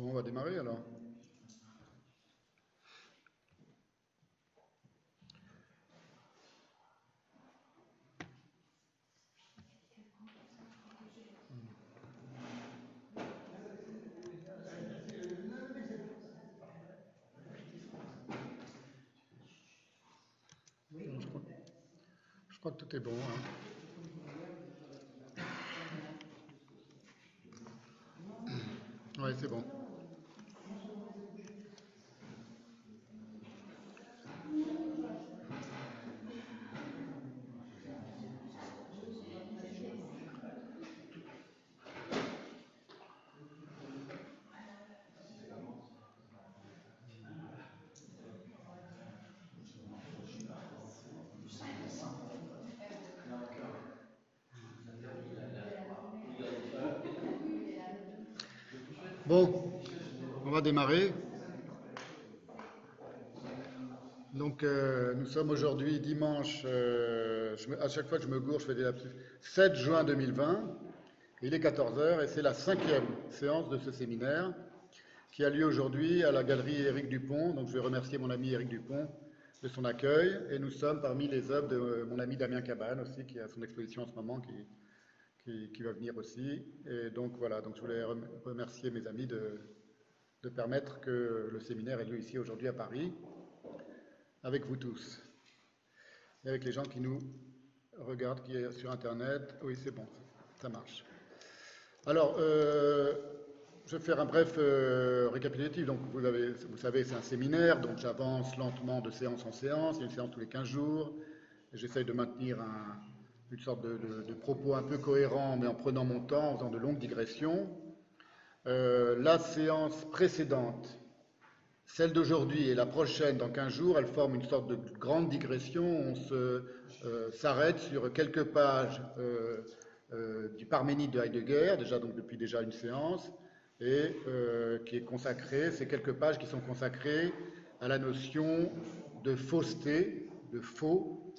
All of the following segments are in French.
Bon, on va démarrer alors. Je crois que tout est bon. Oui, c'est bon. Bon, on démarrer. Donc, euh, nous sommes aujourd'hui dimanche, euh, à chaque fois que je me gourre, je fais des lapsus, 7 juin 2020. Il est 14h et c'est la cinquième séance de ce séminaire qui a lieu aujourd'hui à la galerie Éric Dupont. Donc, je vais remercier mon ami Éric Dupont de son accueil. Et nous sommes parmi les œuvres de euh, mon ami Damien Cabane aussi, qui a son exposition en ce moment, qui, qui, va venir aussi. Et donc voilà, donc je voulais rem- remercier mes amis de, de permettre que le séminaire ait lieu ici aujourd'hui à Paris, avec vous tous, et avec les gens qui nous regardent, qui est sur Internet. Oui, c'est bon, ça marche. Alors, euh, je vais faire un bref euh, récapitulatif. Donc, vous, avez, vous savez, c'est un séminaire, donc j'avance lentement de séance en séance. Il y a une séance tous les 15 jours. J'essaye de maintenir un, une sorte de, propos un peu cohérent, mais en prenant mon temps, en faisant de longues digressions. Euh, la séance précédente, celle d'aujourd'hui et la prochaine dans 15 jours, elles forment une sorte de grande digression. On euh, s'arrête sur quelques pages euh, du Parménide de Heidegger, déjà donc depuis déjà une séance, et qui est consacrée, ces quelques pages qui sont consacrées à la notion de fausseté, de faux,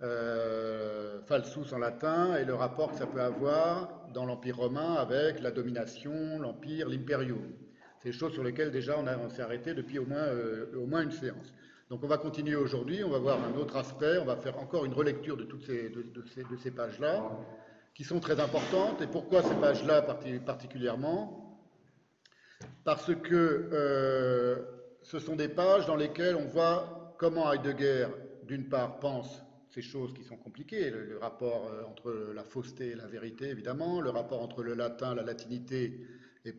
falsus en latin, et le rapport que ça peut avoir dans l'Empire romain avec la domination, l'Empire, l'imperium. C'est des choses sur lesquelles déjà on, on s'est arrêté depuis au moins, euh, au moins une séance. Donc on va continuer aujourd'hui, on va voir un autre aspect, on va faire encore une relecture de toutes ces, de, ces, de ces pages-là, qui sont très importantes. Et pourquoi ces pages-là parti- particulièrement? Parce que euh, ce sont des pages dans lesquelles on voit comment Heidegger, d'une part, pense ces choses qui sont compliquées, le, rapport euh, entre la fausseté et la vérité, évidemment, le rapport entre le latin, la latinité, et,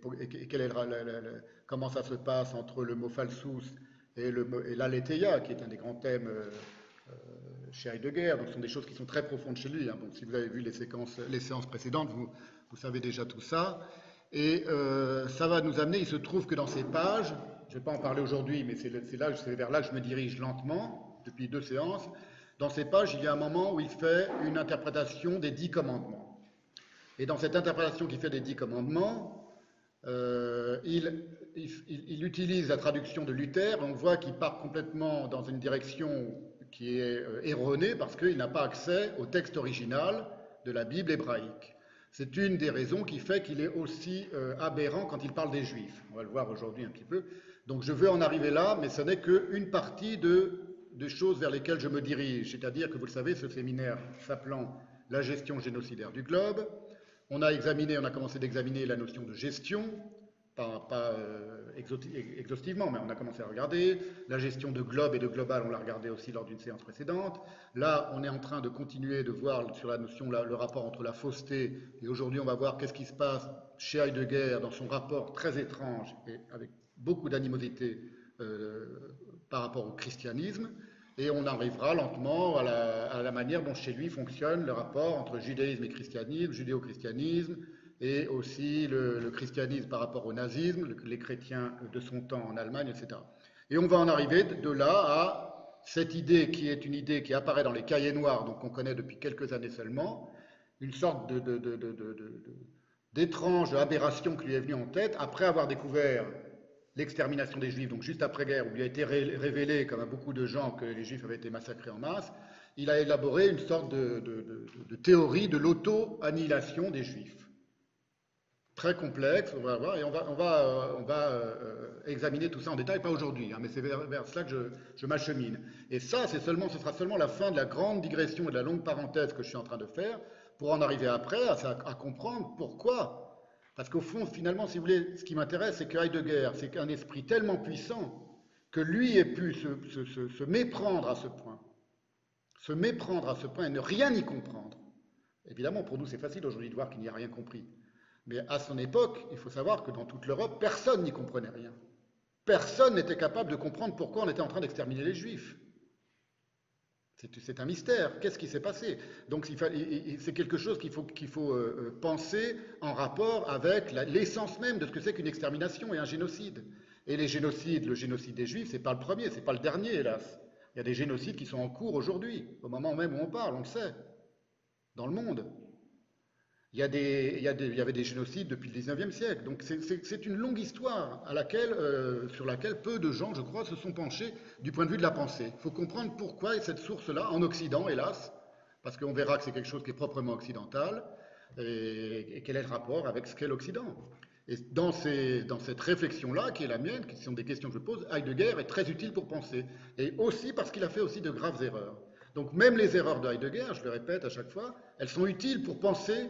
comment ça se passe entre le mot falsus et, et qui est un des grands thèmes euh, euh, chez Heidegger. Donc, ce sont des choses qui sont très profondes chez lui. hein. Donc, si vous avez vu les, séquences, les séances précédentes, vous, savez déjà tout ça. Et ça va nous amener, il se trouve que dans ces pages, je ne vais pas en parler aujourd'hui, mais c'est vers là que je me dirige lentement, depuis deux séances. Dans ces pages, il y a un moment où il fait une interprétation des dix commandements. Et dans cette interprétation qu'il fait des dix commandements, euh, il, il- il utilise la traduction de Luther, on voit qu'il part complètement dans une direction qui est euh, erronée parce qu'il n'a pas accès au texte original de la Bible hébraïque. C'est une des raisons qui fait qu'il est aussi euh, aberrant quand il parle des Juifs. On va le voir aujourd'hui un petit peu. Donc je veux en arriver là, mais ce n'est qu'une partie de, des choses vers lesquelles je me dirige. C'est-à-dire que vous le savez, ce séminaire s'appelant La gestion génocidaire du globe, on a examiné, on a commencé d'examiner la notion de gestion, pas, euh, exhaustivement, mais on a commencé à regarder. La gestion de globe et de global, on l'a regardé aussi lors d'une séance précédente. Là, on est en train de continuer de voir sur la notion, le rapport entre la fausseté, et aujourd'hui, on va voir qu'est-ce qui se passe chez Heidegger dans son rapport très étrange et avec beaucoup d'animosité euh, par rapport au christianisme. Et on arrivera lentement à la, manière dont chez lui fonctionne le rapport entre judaïsme et christianisme, judéo-christianisme, et aussi le, christianisme par rapport au nazisme, le- les chrétiens de son temps en Allemagne, etc. Et on va en arriver de, là à cette idée qui est une idée qui apparaît dans les cahiers noirs, donc on connaît depuis quelques années seulement, une sorte de, de- d'étrange aberration qui lui est venue en tête après avoir découvert l'extermination des Juifs, donc juste après-guerre, où il a été ré- révélé, comme à beaucoup de gens, que les Juifs avaient été massacrés en masse, il a élaboré une sorte de, théorie de l'auto-annihilation des Juifs. très complexe, on va voir, et on va, on va, euh, on va euh, examiner tout ça en détail, pas aujourd'hui, hein, mais c'est vers, cela que je, m'achemine. Et ça, seulement, ce sera seulement la fin de la grande digression et de la longue parenthèse que je suis en train de faire, pour en arriver après à comprendre pourquoi. Parce qu'au fond, finalement, si vous voulez, ce qui m'intéresse, c'est que Heidegger, c'est qu'un esprit tellement puissant que lui ait pu se méprendre à ce point, se méprendre à ce point et ne rien y comprendre. Évidemment, pour nous, c'est facile aujourd'hui de voir qu'il n'y a rien compris. Mais à son époque, il faut savoir que dans toute l'Europe, personne n'y comprenait rien. Personne n'était capable de comprendre pourquoi on était en train d'exterminer les Juifs. C'est un mystère. Qu'est-ce qui s'est passé? Donc c'est quelque chose qu'il faut, euh, euh, penser en rapport avec l'essence même de ce que c'est qu'une extermination et un génocide. Et les génocides, le génocide des Juifs, c'est pas le premier, c'est pas le dernier, hélas. Il y a des génocides qui sont en cours aujourd'hui, au moment même où on parle, on le sait, dans le monde. Il y, avait des génocides depuis le 19e siècle. Donc c'est une longue histoire à laquelle, euh, sur laquelle peu de gens, je crois, se sont penchés du point de vue de la pensée. Il faut comprendre pourquoi cette source-là, en Occident, hélas, parce qu'on verra que c'est quelque chose qui est proprement occidental, et, quel est le rapport avec ce qu'est l'Occident. Et dans, dans cette réflexion-là, qui est la mienne, qui sont des questions que je pose, Heidegger est très utile pour penser. Et aussi parce qu'il a fait aussi de graves erreurs. Donc même les erreurs de Heidegger, je le répète à chaque fois, elles sont utiles pour penser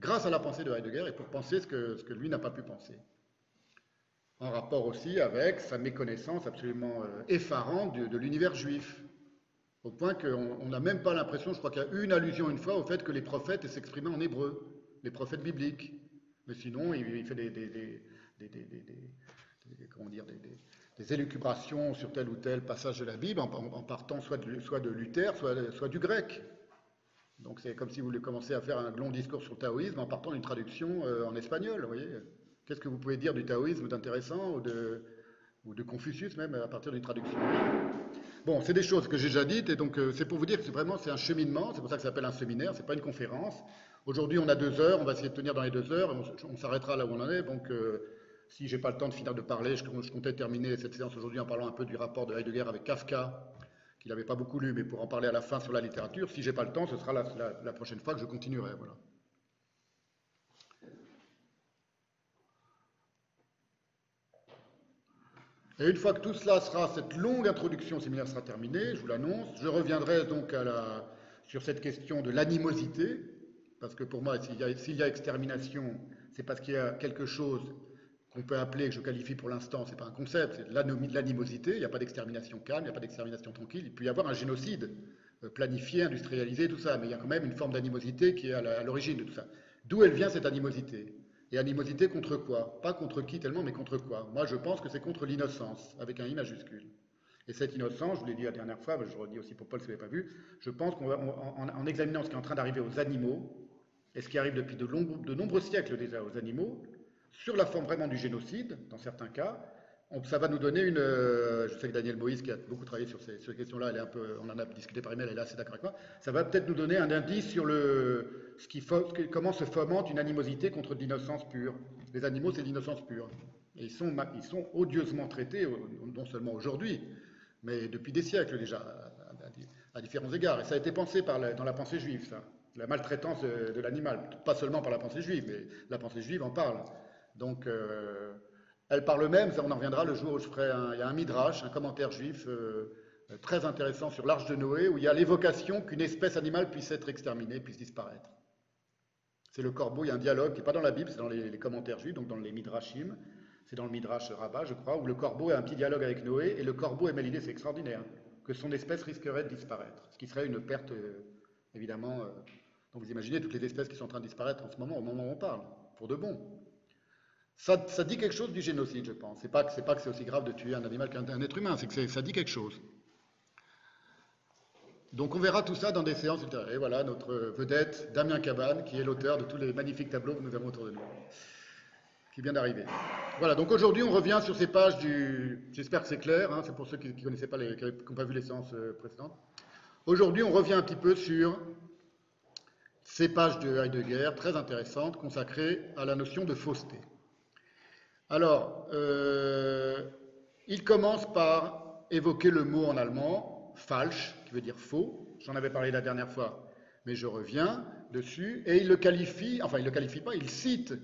grâce à la pensée de Heidegger et pour penser ce que, lui n'a pas pu penser. En rapport aussi avec sa méconnaissance absolument euh, effarante de, l'univers juif, au point qu'on n'a même pas l'impression, je crois qu'il y a une allusion une fois au fait que les prophètes s'exprimaient en hébreu, les prophètes bibliques. Mais sinon, il, fait des, comment dire, des, élucubrations sur tel ou tel passage de la Bible en, partant soit de, Luther, soit du grec. Donc c'est comme si vous voulez commencer à faire un long discours sur le taoïsme en partant d'une traduction euh, en espagnol. Vous voyez Qu'est-ce que vous pouvez dire du taoïsme d'intéressant ou de, Confucius même à partir d'une traduction? Bon, c'est des choses que j'ai déjà dites et donc euh, c'est pour vous dire que c'est vraiment c'est un cheminement. C'est pour ça que ça s'appelle un séminaire. C'est pas une conférence. Aujourd'hui, on a deux heures. On va essayer de tenir dans les deux heures. On, on s'arrêtera là où on en est. Donc euh, si j'ai pas le temps de finir de parler, je, je comptais terminer cette séance aujourd'hui en parlant un peu du rapport de Heidegger avec Kafka qu'il n'avait pas beaucoup lu, mais pour en parler à la fin sur la littérature, si j'ai pas le temps, ce sera la, prochaine fois que je continuerai. Voilà. Et une fois que tout cela sera, cette longue introduction séminaire sera terminée, je vous l'annonce, je reviendrai donc sur cette question de l'animosité, parce que pour moi, s'il y, y, a extermination, c'est parce qu'il y a quelque chose qu'on peut appeler, que je qualifie pour l'instant, ce n'est pas un concept, c'est de l'animosité, il n'y a pas d'extermination calme, il n'y a pas d'extermination tranquille, il peut y avoir un génocide euh, planifié, industrialisé, tout ça, mais il y a quand même une forme d'animosité qui est à l'origine de tout ça. D'où elle vient cette animosité? Et animosité contre quoi? Pas contre qui tellement, mais contre quoi? Moi, je pense que c'est contre l'innocence, avec un I majuscule. Et cette innocence, je vous l'ai dit la dernière fois, je redis aussi pour Paul si vous n'avez pas vu, je pense qu'en en, en, examinant ce qui est en train d'arriver aux animaux, et ce qui arrive depuis de, de nombreux siècles déjà aux animaux, sur la forme vraiment du génocide, dans certains cas, ça va nous donner une. Euh, je sais que Daniel Moïse, qui a beaucoup travaillé sur ces, questions-là, un peu, on en a discuté par email, elle est assez d'accord avec moi. Ça va peut-être nous donner un indice sur le, ce qui, comment se fomente une animosité contre l'innocence pure. Les animaux, c'est l'innocence pure. Et ils sont, ils sont odieusement traités, non seulement aujourd'hui, mais depuis des siècles déjà, à, différents égards. Et ça a été pensé dans la pensée juive, ça. La maltraitance de, de l'animal. Pas seulement par la pensée juive, mais la pensée juive en parle. Donc, euh, elle parle même, on en reviendra le jour où je ferai un, il y a un midrash, un commentaire juif euh, très intéressant sur l'arche de Noé, où il y a l'évocation qu'une espèce animale puisse être exterminée, puisse disparaître. C'est le corbeau, il y a un dialogue qui n'est pas dans la Bible, c'est dans les, commentaires juifs, donc dans les midrashim, c'est dans le midrash rabbin, je crois, où le corbeau a un petit dialogue avec Noé, et le corbeau émet l'idée, c'est extraordinaire, que son espèce risquerait de disparaître, ce qui serait une perte, euh, évidemment, euh, donc vous imaginez toutes les espèces qui sont en train de disparaître en ce moment, au moment où on parle, pour de bon. Ça, dit quelque chose du génocide, je pense. C'est pas c'est pas que c'est aussi grave de tuer un animal qu'un être humain, c'est que ça dit quelque chose. Donc on verra tout ça dans des séances ultérieures. Et voilà notre vedette, Damien Cabane, qui est l'auteur de tous les magnifiques tableaux que nous avons autour de nous, qui vient d'arriver. Voilà, donc aujourd'hui on revient sur ces pages du... J'espère que c'est clair, hein, c'est pour ceux qui connaissaient pas, qui n'ont pas vu les séances euh, précédentes. Aujourd'hui on revient un petit peu sur ces pages de Heidegger, très intéressantes, consacrées à la notion de fausseté. Alors, euh, il commence par évoquer le mot en allemand, falsch, qui veut dire faux. J'en avais parlé la dernière fois, mais je reviens dessus. Et il le qualifie, enfin, il ne le qualifie pas, il cite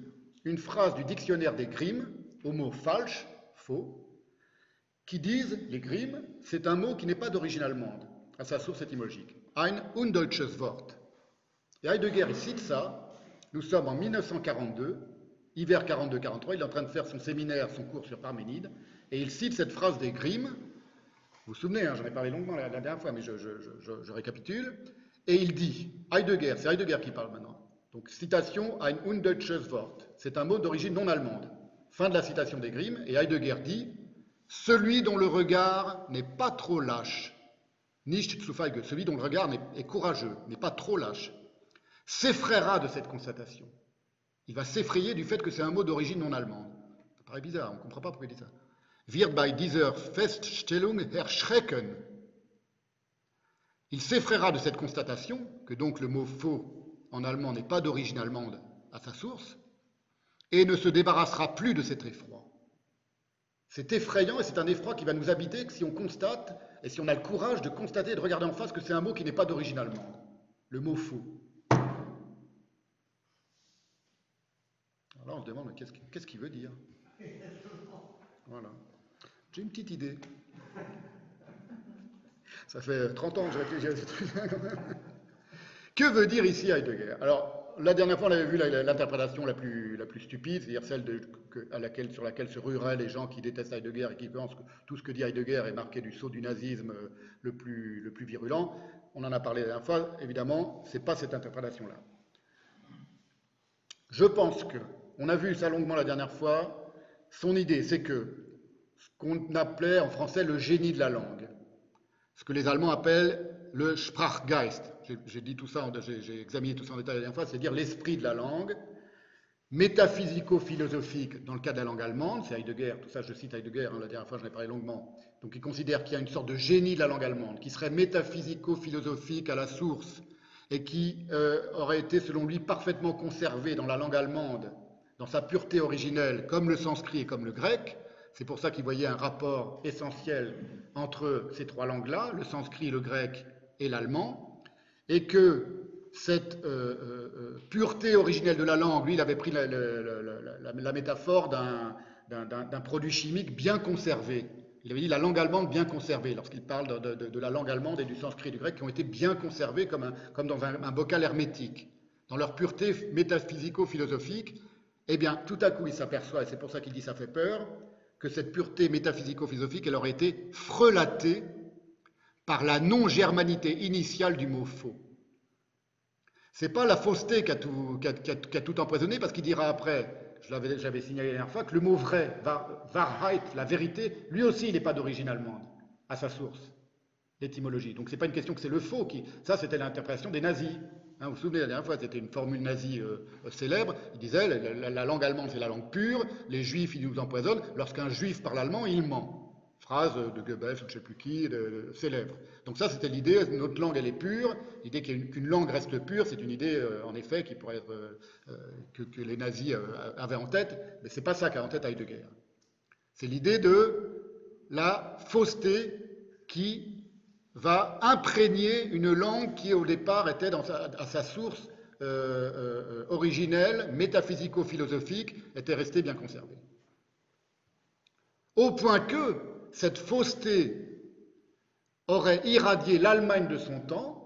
une phrase du dictionnaire des Grimm au mot falsch, faux, qui disent, les Grimm, c'est un mot qui n'est pas d'origine allemande, à sa source étymologique. Ein undeutsches Wort. Et Heidegger, il cite ça. Nous sommes en 1942, hiver 42-43, il est en train de faire son séminaire, son cours sur Parménide, et il cite cette phrase des Grimm. Vous vous souvenez, hein, j'en ai parlé longuement la, dernière fois, mais je, récapitule. Et il dit, Heidegger, c'est Heidegger qui parle maintenant. Donc, citation, ein undeutsches Wort. C'est un mot d'origine non allemande. Fin de la citation des Grimm, et Heidegger dit, celui dont le regard n'est pas trop lâche, nicht zu feige, celui dont le regard est courageux, n'est pas trop lâche, s'effraiera de cette constatation. Il va s'effrayer du fait que c'est un mot d'origine non allemande. Ça paraît bizarre, on ne comprend pas pourquoi il dit ça. Wird bei dieser Feststellung erschrecken. Il s'effraiera de cette constatation, que donc le mot faux en allemand n'est pas d'origine allemande à sa source, et ne se débarrassera plus de cet effroi. C'est effrayant et c'est un effroi qui va nous habiter si on constate et si on a le courage de constater et de regarder en face que c'est un mot qui n'est pas d'origine allemande, le mot faux. Alors on se demande qu'est-ce qu'il veut dire? Voilà. J'ai une petite idée. Ça fait 30 ans que je réfléchis à ce truc-là quand même. Que veut dire ici Heidegger? Alors, la dernière fois, on avait vu l'interprétation la plus, la plus stupide, c'est-à-dire celle à laquelle, sur laquelle se rueraient les gens qui détestent Heidegger et qui pensent que tout ce que dit Heidegger est marqué du saut du nazisme le plus, le plus virulent. On en a parlé la dernière fois, évidemment, ce n'est pas cette interprétation-là. Je pense que on a vu ça longuement la dernière fois. Son idée, c'est que ce qu'on appelait en français le génie de la langue, ce que les Allemands appellent le Sprachgeist, j'ai dit tout ça, j'ai examiné tout ça en détail la dernière fois, c'est dire l'esprit de la langue, métaphysico-philosophique dans le cas de la langue allemande, c'est Heidegger, tout ça je cite Heidegger, hein, la dernière fois j'en ai parlé longuement, donc il considère qu'il y a une sorte de génie de la langue allemande qui serait métaphysico-philosophique à la source et qui euh, aurait été selon lui parfaitement conservé dans la langue allemande dans sa pureté originelle, comme le sanskrit et comme le grec. C'est pour ça qu'il voyait un rapport essentiel entre ces trois langues-là, le sanskrit, le grec et l'allemand, et que cette euh, euh, euh, pureté originelle de la langue, lui, il avait pris la, métaphore d'un produit chimique bien conservé. Il avait dit la langue allemande bien conservée, lorsqu'il parle de, la langue allemande et du sanskrit et du grec, qui ont été bien conservés comme, dans un bocal hermétique, dans leur pureté métaphysico-philosophique, eh bien, tout à coup, il s'aperçoit, et c'est pour ça qu'il dit ça fait peur, que cette pureté métaphysico-philosophique, elle aurait été frelatée par la non-germanité initiale du mot faux. C'est pas la fausseté qui a, tout, tout, empoisonné, parce qu'il dira après, je l'avais signalé la dernière fois, que le mot vrai, Wahrheit, la vérité, lui aussi, il n'est pas d'origine allemande, à sa source, l'étymologie. Donc c'est pas une question que c'est le faux qui. Ça, c'était l'interprétation des nazis. Hein, vous vous souvenez, la dernière fois, c'était une formule nazie euh, célèbre. Il disait la, langue allemande, c'est la langue pure, les juifs, ils nous empoisonnent. Lorsqu'un juif parle allemand, il ment. Phrase de Goebbels, je ne sais plus qui, célèbre. Donc, ça, c'était l'idée notre langue, elle est pure. L'idée qu'une langue reste pure, c'est une idée, euh, en effet, qui pourrait être, euh, que, les nazis avaient en tête. Mais ce n'est pas ça qu'a en tête Heidegger. C'est l'idée de la fausseté qui va imprégner une langue qui au départ était à sa source euh, euh, originelle, métaphysico-philosophique, était restée bien conservée. Au point que cette fausseté aurait irradié l'Allemagne de son temps,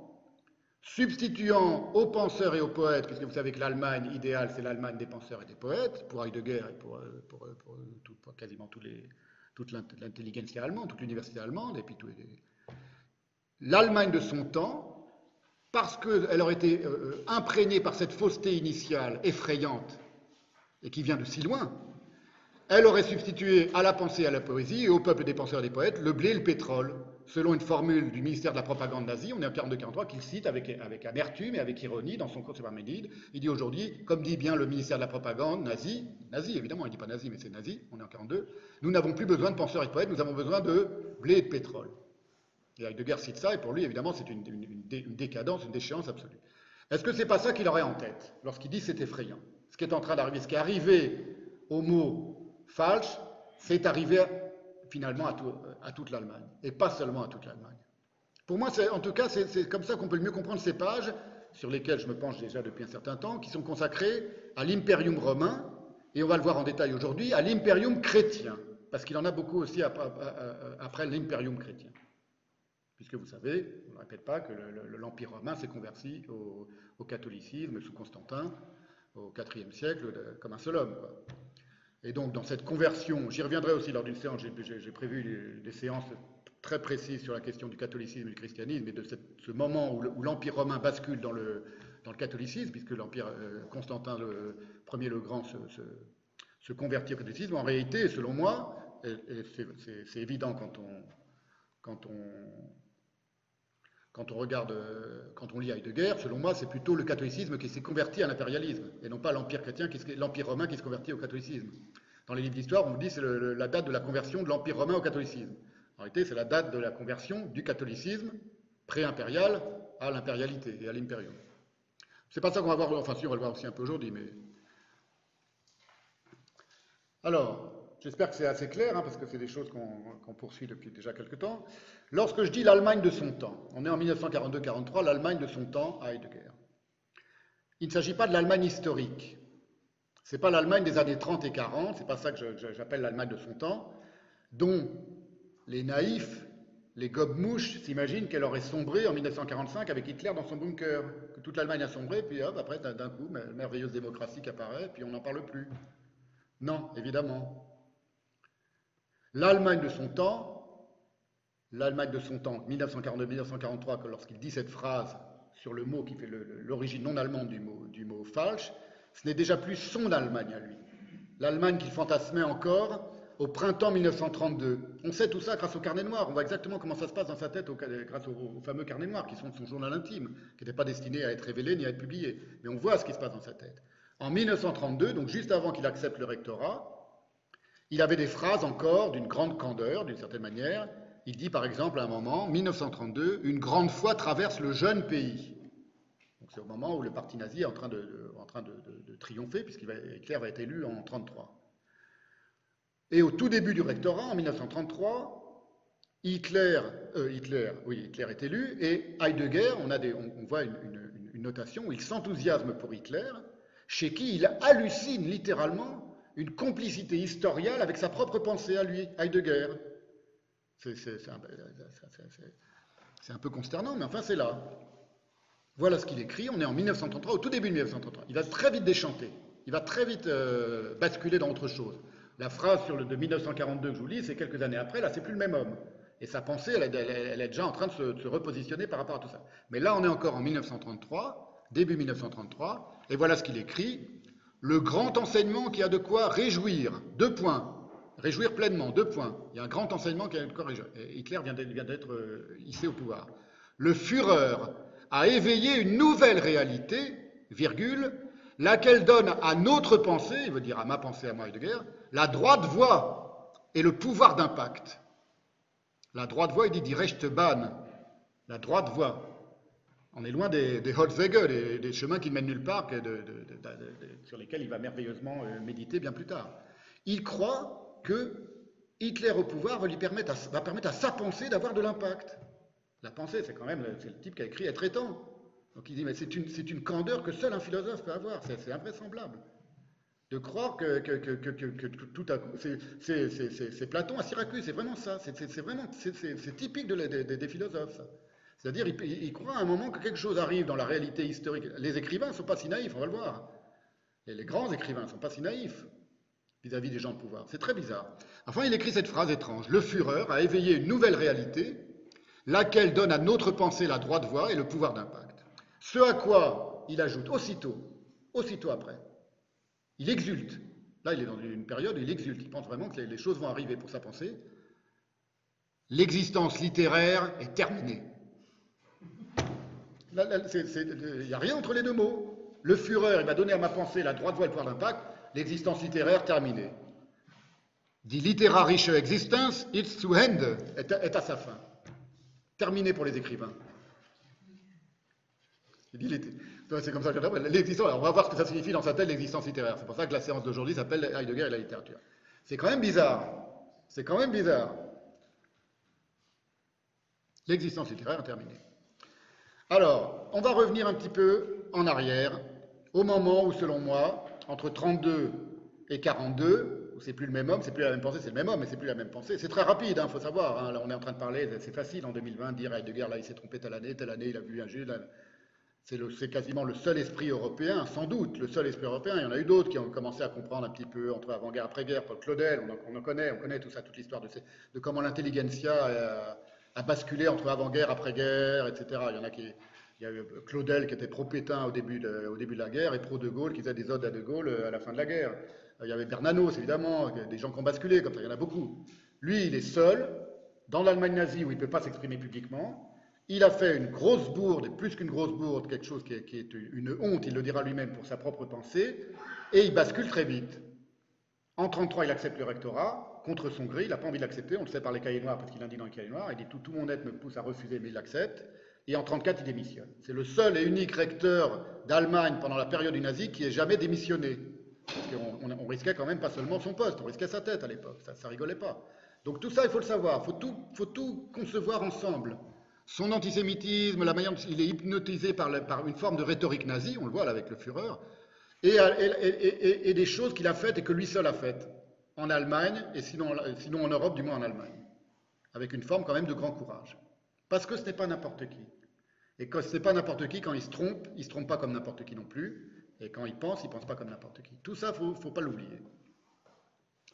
substituant aux penseurs et aux poètes, puisque vous savez que l'Allemagne idéale, c'est l'Allemagne des penseurs et des poètes, pour Heidegger et pour, pour, pour, quasiment toute l'intelligence allemande, toute l'université allemande, et puis tous les, l'Allemagne de son temps, parce qu'elle aurait été euh, euh, imprégnée par cette fausseté initiale effrayante et qui vient de si loin, elle aurait substitué à la pensée et à la poésie et au peuple des penseurs et des poètes le blé et le pétrole, selon une formule du ministère de la propagande nazie, on est en 42-43, qu'il cite avec, avec, amertume et avec ironie dans son cours sur Parménide. Il dit aujourd'hui, comme dit bien le ministère de la propagande nazi, nazi évidemment, il ne dit pas nazi, mais c'est nazi, on est en 42, nous n'avons plus besoin de penseurs et de poètes, nous avons besoin de blé et de pétrole. Et Heidegger cite ça, et pour lui, évidemment, c'est une, décadence, une déchéance absolue. Est-ce que c'est pas ça qu'il aurait en tête lorsqu'il dit c'est effrayant? Ce qui est en train d'arriver, ce qui est arrivé au mot falsch, c'est arrivé finalement à, toute l'Allemagne, et pas seulement à toute l'Allemagne. Pour moi, en tout cas, c'est comme ça qu'on peut le mieux comprendre ces pages, sur lesquelles je me penche déjà depuis un certain temps, qui sont consacrées à l'impérium romain et on va le voir en détail aujourd'hui, à l'impérium chrétien, parce qu'il en a beaucoup aussi après, l'impérium chrétien. Puisque vous savez, on ne répète pas, que l'Empire romain s'est converti au, catholicisme sous Constantin au IVe siècle comme un seul homme. Et donc dans cette conversion, j'y reviendrai aussi lors d'une séance, j'ai prévu des séances très précises sur la question du catholicisme et du christianisme, et de ce moment où l'Empire romain bascule dans le, catholicisme, puisque l'Empire euh, Constantin le, Ier le Grand se, convertit au catholicisme, en réalité, selon moi, c'est évident quand on, quand on, quand on regarde, euh, quand on lit Heidegger, selon moi, c'est plutôt le catholicisme qui s'est converti à l'impérialisme, et non pas l'empire chrétien, l'empire romain qui se convertit au catholicisme. Dans les livres d'histoire, on dit c'est la date de la conversion de l'empire romain au catholicisme. En réalité, c'est la date de la conversion du catholicisme pré-impérial à l'impérialité et à l'impérium. C'est pas ça qu'on va voir, enfin si, on va le voir aussi un peu aujourd'hui, mais... Alors, j'espère que c'est assez clair, hein, parce que c'est des choses qu'on poursuit depuis déjà quelques temps. Lorsque je dis l'Allemagne de son temps, on est en 1942-43, l'Allemagne de son temps Heidegger. Il ne s'agit pas de l'Allemagne historique. Ce n'est pas l'Allemagne des années 30 et 40, c'est pas ça que j'appelle l'Allemagne de son temps, dont les naïfs les gobe-mouches s'imaginent qu'elle aurait sombré en 1945 avec Hitler dans son bunker, que toute l'Allemagne a sombré, puis hop, après, d'un coup, merveilleuse démocratie qui apparaît, puis on n'en parle plus. Non, évidemment. L'Allemagne de son temps, l'Allemagne de son temps, 1942-1943, lorsqu'il dit cette phrase sur le mot qui fait l'origine non allemande du mot, du falsch, ce n'est déjà plus son Allemagne à lui. L'Allemagne qu'il fantasmait encore, au printemps 1932. On sait tout ça grâce au carnet noir. On voit exactement comment ça se passe dans sa tête grâce au, fameux carnet noir, qui sont son journal intime, qui n'était pas destiné à être révélé ni à être publié. Mais on voit ce qui se passe dans sa tête. En 1932, donc juste avant qu'il accepte le rectorat, il avait des phrases encore d'une grande candeur, d'une certaine manière. Il dit par exemple à un moment, 1932, une grande foi traverse le jeune pays. C'est au moment où le parti nazi est en train de, en train de, triompher, puisqu'Hitler va être élu en 1933. Et au tout début du rectorat, en 1933, Hitler, euh, Hitler, oui, Hitler est élu, et Heidegger, on, a voit une, notation où il s'enthousiasme pour Hitler, chez qui il hallucine littéralement une complicité historiale avec sa propre pensée à lui, Heidegger. C'est un, peu consternant, mais enfin c'est là. Voilà ce qu'il écrit, on est en 1933, au tout début de 1933. Il va très vite déchanter, il va très vite euh, basculer dans autre chose. La phrase sur le, de 1942 que je vous lis, c'est quelques années après, là, c'est plus le même homme. Et sa pensée, elle, est déjà en train de se, repositionner par rapport à tout ça. Mais là, on est encore en 1933, début 1933, et voilà ce qu'il écrit. Le grand enseignement qui a de quoi réjouir, deux points, réjouir pleinement, deux points. Il y a un grand enseignement qui a de quoi réjouir. Hitler vient d'être euh, hissé au pouvoir. Le Führer a éveillé une nouvelle réalité, virgule, laquelle donne à notre pensée, il veut dire à ma pensée, à moi de guerre, la droite voie et le pouvoir d'impact. La droite voie, il dit die Rechtebahn, la droite voie. On est loin des, des des, chemins qui ne mènent nulle part, sur lesquels il va merveilleusement euh, méditer bien plus tard. Il croit que Hitler au pouvoir va, lui permettre à, à sa pensée d'avoir de l'impact. La pensée, c'est quand même le type qui a écrit Être étant. Donc il dit, mais c'est une, candeur que seul un philosophe peut avoir, c'est invraisemblable de croire que, tout a... C'est Platon à Syracuse, c'est vraiment ça, c'est c'est typique des philosophes. C'est-à-dire, il, croit à un moment que quelque chose arrive dans la réalité historique. Les écrivains ne sont pas si naïfs, on va le voir. Les grands écrivains ne sont pas si naïfs vis-à-vis des gens de pouvoir. C'est très bizarre. Enfin, il écrit cette phrase étrange. Le Führer a éveillé une nouvelle réalité, laquelle donne à notre pensée la droite voie et le pouvoir d'impact. Ce à quoi il ajoute aussitôt, aussitôt après, il exulte. Là, il est dans une période où il exulte. Il pense vraiment que les choses vont arriver pour sa pensée. L'existence littéraire est terminée. Il n'y a rien entre les deux mots. Le Führer, il va donner à ma pensée la droite voie le pouvoir d'impact. L'existence littéraire terminée. Die literarische Existenz ist zu Ende, est à, sa fin. Terminé pour les écrivains. C'est comme ça que l'existence. on va voir ce que ça signifie dans sa tête l'existence littéraire. C'est pour ça que la séance d'aujourd'hui s'appelle Heidegger et la littérature. C'est quand même bizarre. C'est quand même bizarre. L'existence littéraire est terminée. Alors, on va revenir un petit peu en arrière, au moment où, selon moi, entre 32 et 42, c'est plus le même homme, c'est plus la même pensée, c'est le même homme, mais c'est plus la même pensée. C'est très rapide, il hein, faut savoir. Hein. Là, on est en train de parler, c'est facile en 2020 de dire Heidegger, là, il s'est trompé telle année, telle année, il a vu un juge. C'est quasiment le seul esprit européen, sans doute, le seul esprit européen. Il y en a eu d'autres qui ont commencé à comprendre un petit peu entre avant-guerre, après-guerre, Paul Claudel, on en, connaît, on connaît tout ça, toute l'histoire de, de, comment l'intelligentsia a, basculé entre avant-guerre, après-guerre, etc. Il y en a qui, il y a eu Claudel qui était pro-Pétain au, début de, au début de la guerre et pro-De Gaulle qui faisait des odes à De Gaulle euh, à la fin de la guerre. Il y avait Bernanos, évidemment, des gens qui ont basculé, comme ça, il y en a beaucoup. Lui, il est seul, dans l'Allemagne nazie où il ne peut pas s'exprimer publiquement. Il a fait une grosse bourde, plus qu'une grosse bourde, quelque chose qui est, qui est, une honte, il le dira lui-même pour sa propre pensée, et il bascule très vite. En 1933, il accepte le rectorat, contre son gré, il n'a pas envie de l'accepter, on le sait par les cahiers noirs, parce qu'il indique dans les cahiers noirs, il dit tout, tout mon être me pousse à refuser, mais il l'accepte. Et en 1934, il démissionne. C'est le seul et unique recteur d'Allemagne pendant la période du nazi qui ait jamais démissionné. Parce qu'on on, risquait quand même pas seulement son poste, on risquait sa tête à l'époque, ça, ça rigolait pas. Donc tout ça, il faut le savoir, il faut tout, concevoir ensemble. Son antisémitisme, la manière il est hypnotisé par, une forme de rhétorique nazie, on le voit là avec le Führer, et des choses qu'il a faites et que lui seul a faites, en Allemagne, et sinon, en Europe, du moins en Allemagne, avec une forme quand même de grand courage. Parce que ce n'est pas n'importe qui. Et quand ce n'est pas n'importe qui, quand il se trompe, il ne se trompe pas comme n'importe qui non plus. Et quand il pense, il ne pense pas comme n'importe qui. Tout ça, il ne faut pas l'oublier.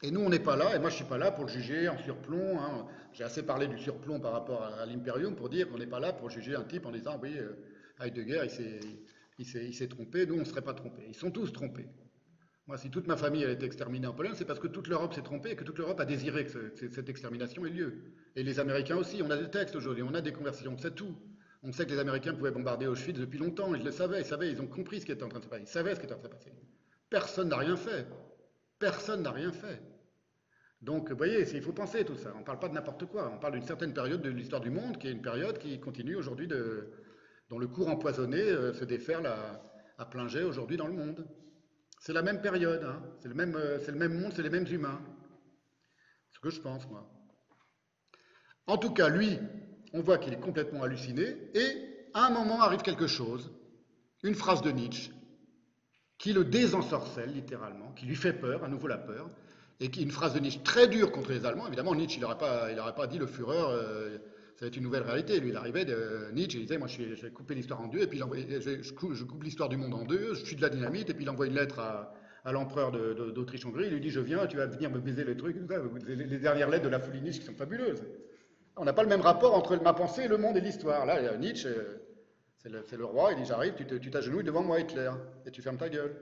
Et nous, on n'est pas là, et moi je ne suis pas là pour le juger en surplomb. Hein. J'ai assez parlé du surplomb par rapport à, l'Imperium pour dire qu'on n'est pas là pour juger un type en disant oui, euh, Heidegger, il s'est trompé, nous on ne serait pas trompés. Ils sont tous trompés. Moi, si toute ma famille a été exterminée en Pologne, c'est parce que toute l'Europe s'est trompée et que toute l'Europe a désiré que cette extermination ait lieu. Et les Américains aussi, on a des textes aujourd'hui, on a des conversations, c'est tout. On sait que les Américains pouvaient bombarder Auschwitz depuis longtemps, ils le savaient, ils savaient, ils ont compris ce qui était en train de se passer, ils savaient ce qui était en train de se passer. Personne n'a rien fait. Personne n'a rien fait. Donc, vous voyez, il faut penser tout ça. On ne parle pas de n'importe quoi. On parle d'une certaine période de l'histoire du monde, qui est une période qui continue aujourd'hui, dont le cours empoisonné euh, se déferle à, plein jet aujourd'hui dans le monde. C'est la même période, hein. c'est le, même, euh, monde, c'est les mêmes humains. C'est ce que je pense, moi. En tout cas, lui, on voit qu'il est complètement halluciné, et à un moment arrive quelque chose, une phrase de Nietzsche, qui le désensorcelle littéralement, qui lui fait peur, à nouveau la peur, et qui une phrase de Nietzsche très dure contre les Allemands. Évidemment, Nietzsche, il n'aurait pas, pas dit le Führer, euh, ça va être une nouvelle réalité. Lui, il arrivait de Nietzsche, il disait, moi, je, vais couper l'histoire en deux, et puis je, coupe, l'histoire du monde en deux, je suis de la dynamite, et puis il envoie une lettre à, l'empereur d'Autriche-Hongrie, il lui dit, je viens, tu vas venir me baiser les trucs, les, les dernières lettres de la folie Nietzsche qui sont fabuleuses. On n'a pas le même rapport entre ma pensée, le monde et l'histoire. Là, Nietzsche, c'est le, roi, il dit J'arrive, tu t'agenouilles devant moi, Hitler, et tu fermes ta gueule.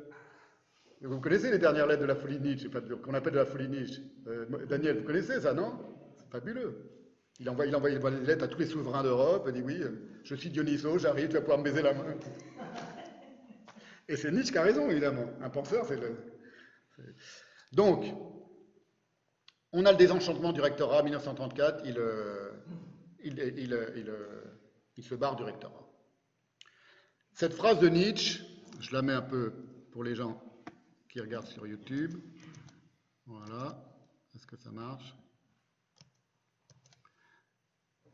Vous connaissez les dernières lettres de la folie Nietzsche, qu'on appelle de la folie Nietzsche euh, Daniel, vous connaissez ça, non? C'est fabuleux. Il envoie, il envoie des lettres à tous les souverains d'Europe, il dit Oui, je suis Dionysos, j'arrive, tu vas pouvoir me baiser la main. Et c'est Nietzsche qui a raison, évidemment. Un penseur, c'est le. Donc, on a le désenchantement du rectorat, 1934, euh, euh, il, se barre du rectorat. Cette phrase de Nietzsche, je la mets un peu pour les gens qui regardent sur YouTube. Voilà, est-ce que ça marche?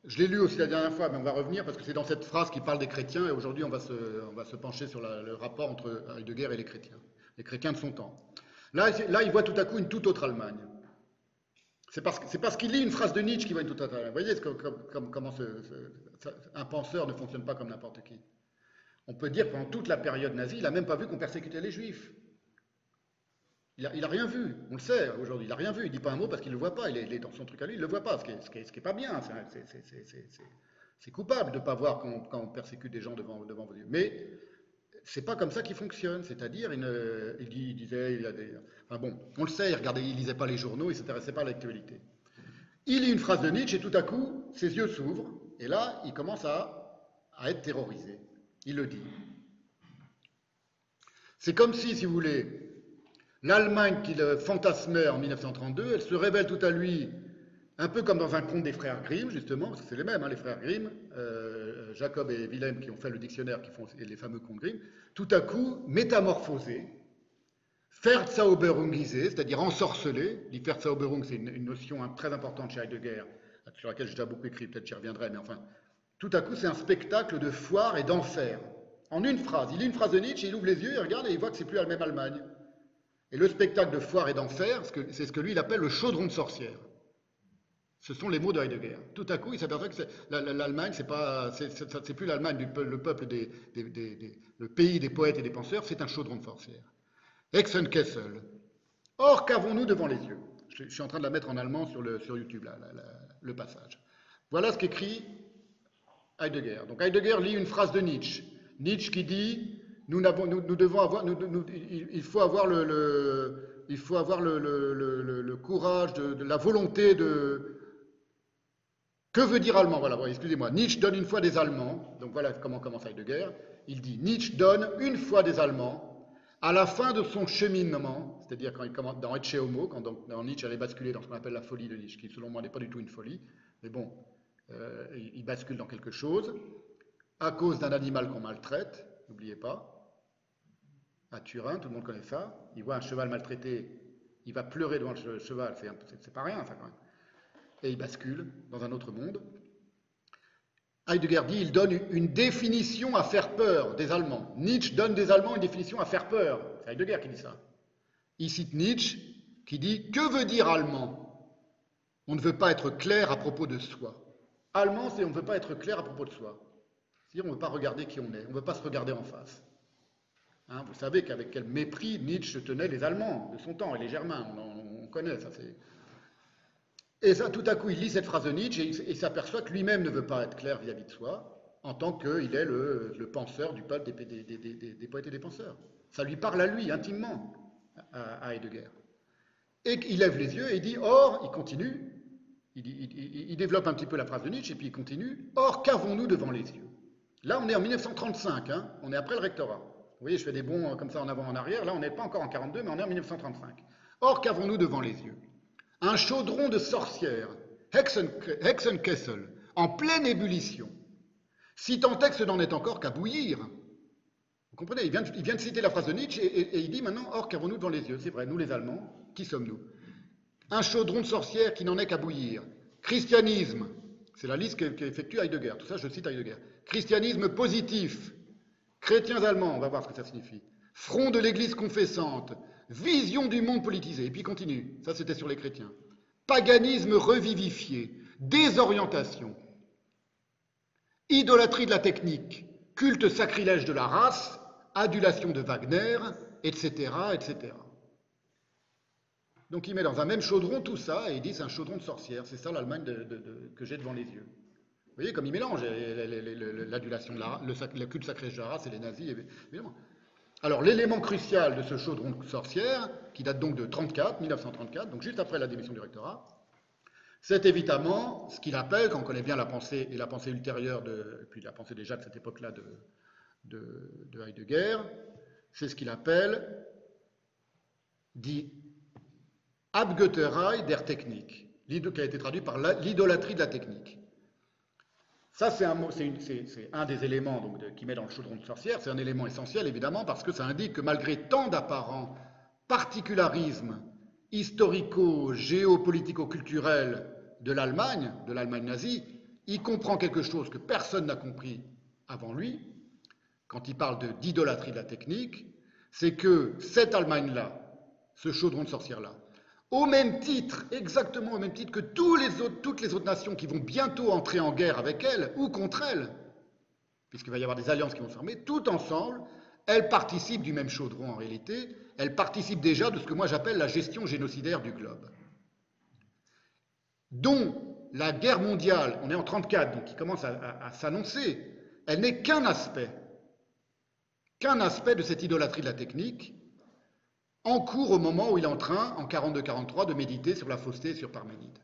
Je l'ai lu aussi la dernière fois, mais on va revenir parce que c'est dans cette phrase qui parle des chrétiens et aujourd'hui on, va se, pencher sur le rapport entre Heidegger et les chrétiens, les chrétiens de son temps. Là, là, il voit tout à coup une toute autre Allemagne. C'est parce, qu'il lit une phrase de Nietzsche qui va une toute autre. Vous voyez comment un penseur ne fonctionne pas comme n'importe qui. On peut dire que pendant toute la période nazie, il n'a même pas vu qu'on persécutait les juifs. Il n'a rien vu, on le sait aujourd'hui, il n'a rien vu, il ne dit pas un mot parce qu'il ne le voit pas, il est, dans son truc à lui, il ne le voit pas, ce qui n'est pas bien, c'est coupable de ne pas voir quand, on persécute des gens devant, devant vos yeux. Mais c'est pas comme ça qu'il fonctionne. C'est-à-dire, il, disait, il a des. Enfin bon, on le sait, il regardait, il lisait pas les journaux, il s'intéressait pas à l'actualité. Il lit une phrase de Nietzsche et tout à coup, ses yeux s'ouvrent et là, il commence à être terrorisé. Il le dit. C'est comme si, si vous voulez, l'Allemagne qu'il fantasmait en 1932, elle se révèle tout à lui un peu comme dans un conte des frères Grimm, justement, parce que c'est les mêmes, hein, les frères Grimm, euh, Jacob et Wilhelm qui ont fait le dictionnaire, qui font les fameux contes Grimm, tout à coup métamorphosés, Verzauberungisé, c'est-à-dire ensorcelés. Die Verzauberung, c'est une, notion hein, très importante chez Heidegger, sur laquelle j'ai déjà beaucoup écrit, peut-être j'y reviendrai, mais enfin, tout à coup, c'est un spectacle de foire et d'enfer. En une phrase. Il lit une phrase de Nietzsche, il ouvre les yeux, il regarde et il voit que c'est plus la même Allemagne. Et le spectacle de foire et d'enfer, c'est ce que lui il appelle le chaudron de sorcière. Ce sont les mots de Heidegger. Tout à coup, il s'aperçoit que l'Allemagne, c'est pas, c'est plus l'Allemagne, le peuple le pays des poètes et des penseurs, c'est un chaudron de sorcière. Hexenkessel. Or, qu'avons-nous devant les yeux? Je, suis en train de la mettre en allemand sur, YouTube, le passage. Voilà ce qu'écrit Heidegger. Donc Heidegger lit une phrase de Nietzsche. Nietzsche qui dit nous, devons avoir, il, faut avoir le, courage, la volonté de. Que veut dire allemand? Voilà, excusez-moi. Nietzsche donne une fois des Allemands. Donc voilà comment commence Heidegger. Il dit Nietzsche donne une fois des Allemands à la fin de son cheminement, c'est-à-dire quand il commence dans Etche Homo, quand dans Nietzsche allait basculer dans ce qu'on appelle la folie de Nietzsche, qui selon moi n'est pas du tout une folie, mais bon, euh, il bascule dans quelque chose, à cause d'un animal qu'on maltraite, n'oubliez pas. À Turin, tout le monde connaît ça. Il voit un cheval maltraité, il va pleurer devant le cheval, c'est pas rien ça quand même. Et il bascule dans un autre monde. Heidegger dit il donne une définition à faire peur des Allemands. Nietzsche donne des Allemands une définition à faire peur. C'est Heidegger qui dit ça. Il cite Nietzsche qui dit Que veut dire allemand? On ne veut pas être clair à propos de soi. Allemand, c'est on ne veut pas être clair à propos de soi. C'est-à-dire on ne veut pas regarder qui on est, on ne veut pas se regarder en face. Hein, vous savez qu'avec quel mépris Nietzsche tenait les Allemands de son temps et les Germains, on, connaît ça. Et ça, tout à coup, il lit cette phrase de Nietzsche et il s'aperçoit que lui-même ne veut pas être clair vis-à-vis de soi, en tant qu'il est le, penseur du peuple des, poètes et des penseurs. Ça lui parle à lui, intimement, à, Heidegger. Et il lève les yeux et il dit Or, il continue, il, développe un petit peu la phrase de Nietzsche et puis il continue Or, qu'avons-nous devant les yeux? Là, on est en 1935, hein, on est après le rectorat. Vous voyez, je fais des bons euh, comme ça en avant, en arrière. Là, on n'est pas encore en 42, mais on est en 1935. Or, qu'avons-nous devant les yeux? Un chaudron de sorcières, Hexenkessel, en pleine ébullition. Si tant n'en est encore qu'à bouillir. Vous comprenez? Il vient, de, citer la phrase de Nietzsche et, il dit maintenant Or, qu'avons-nous devant les yeux? C'est vrai, nous les Allemands, qui sommes-nous? Un chaudron de sorcières qui n'en est qu'à bouillir. Christianisme, c'est la liste qu'effectue Heidegger. Tout ça, je cite Heidegger. Christianisme positif, chrétiens allemands, on va voir ce que ça signifie. Front de l'Église confessante, vision du monde politisé. Et puis continue, ça c'était sur les chrétiens. Paganisme revivifié, désorientation, idolâtrie de la technique, culte sacrilège de la race, adulation de Wagner, etc., etc. Donc il met dans un même chaudron tout ça et il dit c'est un chaudron de sorcière. C'est ça l'Allemagne que j'ai devant les yeux. Vous voyez comme il mélange l'adulation, le, culte sacré de la race et les nazis, évidemment. Alors l'élément crucial de ce chaudron de sorcière, qui date donc de 34, 1934, donc juste après la démission du rectorat, c'est évidemment ce qu'il appelle, quand on connaît bien la pensée et la pensée ultérieure, de, puis la pensée déjà de cette époque-là de, de, de Heidegger, c'est ce qu'il appelle, dit Abgötterei der Technik, qui a été traduit par l'idolâtrie de la technique. Ça, c'est un, un, des éléments donc, qui met dans le chaudron de sorcière. C'est un élément essentiel, évidemment, parce que ça indique que malgré tant d'apparents particularismes historico-géopolitico-culturels de l'Allemagne, de l'Allemagne nazie, il comprend quelque chose que personne n'a compris avant lui, quand il parle d'idolâtrie de la technique, c'est que cette Allemagne-là, ce chaudron de sorcière-là, au même titre, exactement au même titre que toutes les autres nations qui vont bientôt entrer en guerre avec elle ou contre elle, puisqu'il va y avoir des alliances qui vont se former, tout ensemble, elles participent du même chaudron en réalité, elles participent déjà de ce que moi j'appelle la gestion génocidaire du globe, dont la guerre mondiale, on est en 1934, donc qui commence à s'annoncer, elle n'est qu'un aspect, qu'un aspect de cette idolâtrie de la technique, en cours au moment où il est en train, en 42-43, de méditer sur la fausseté et sur Parménide.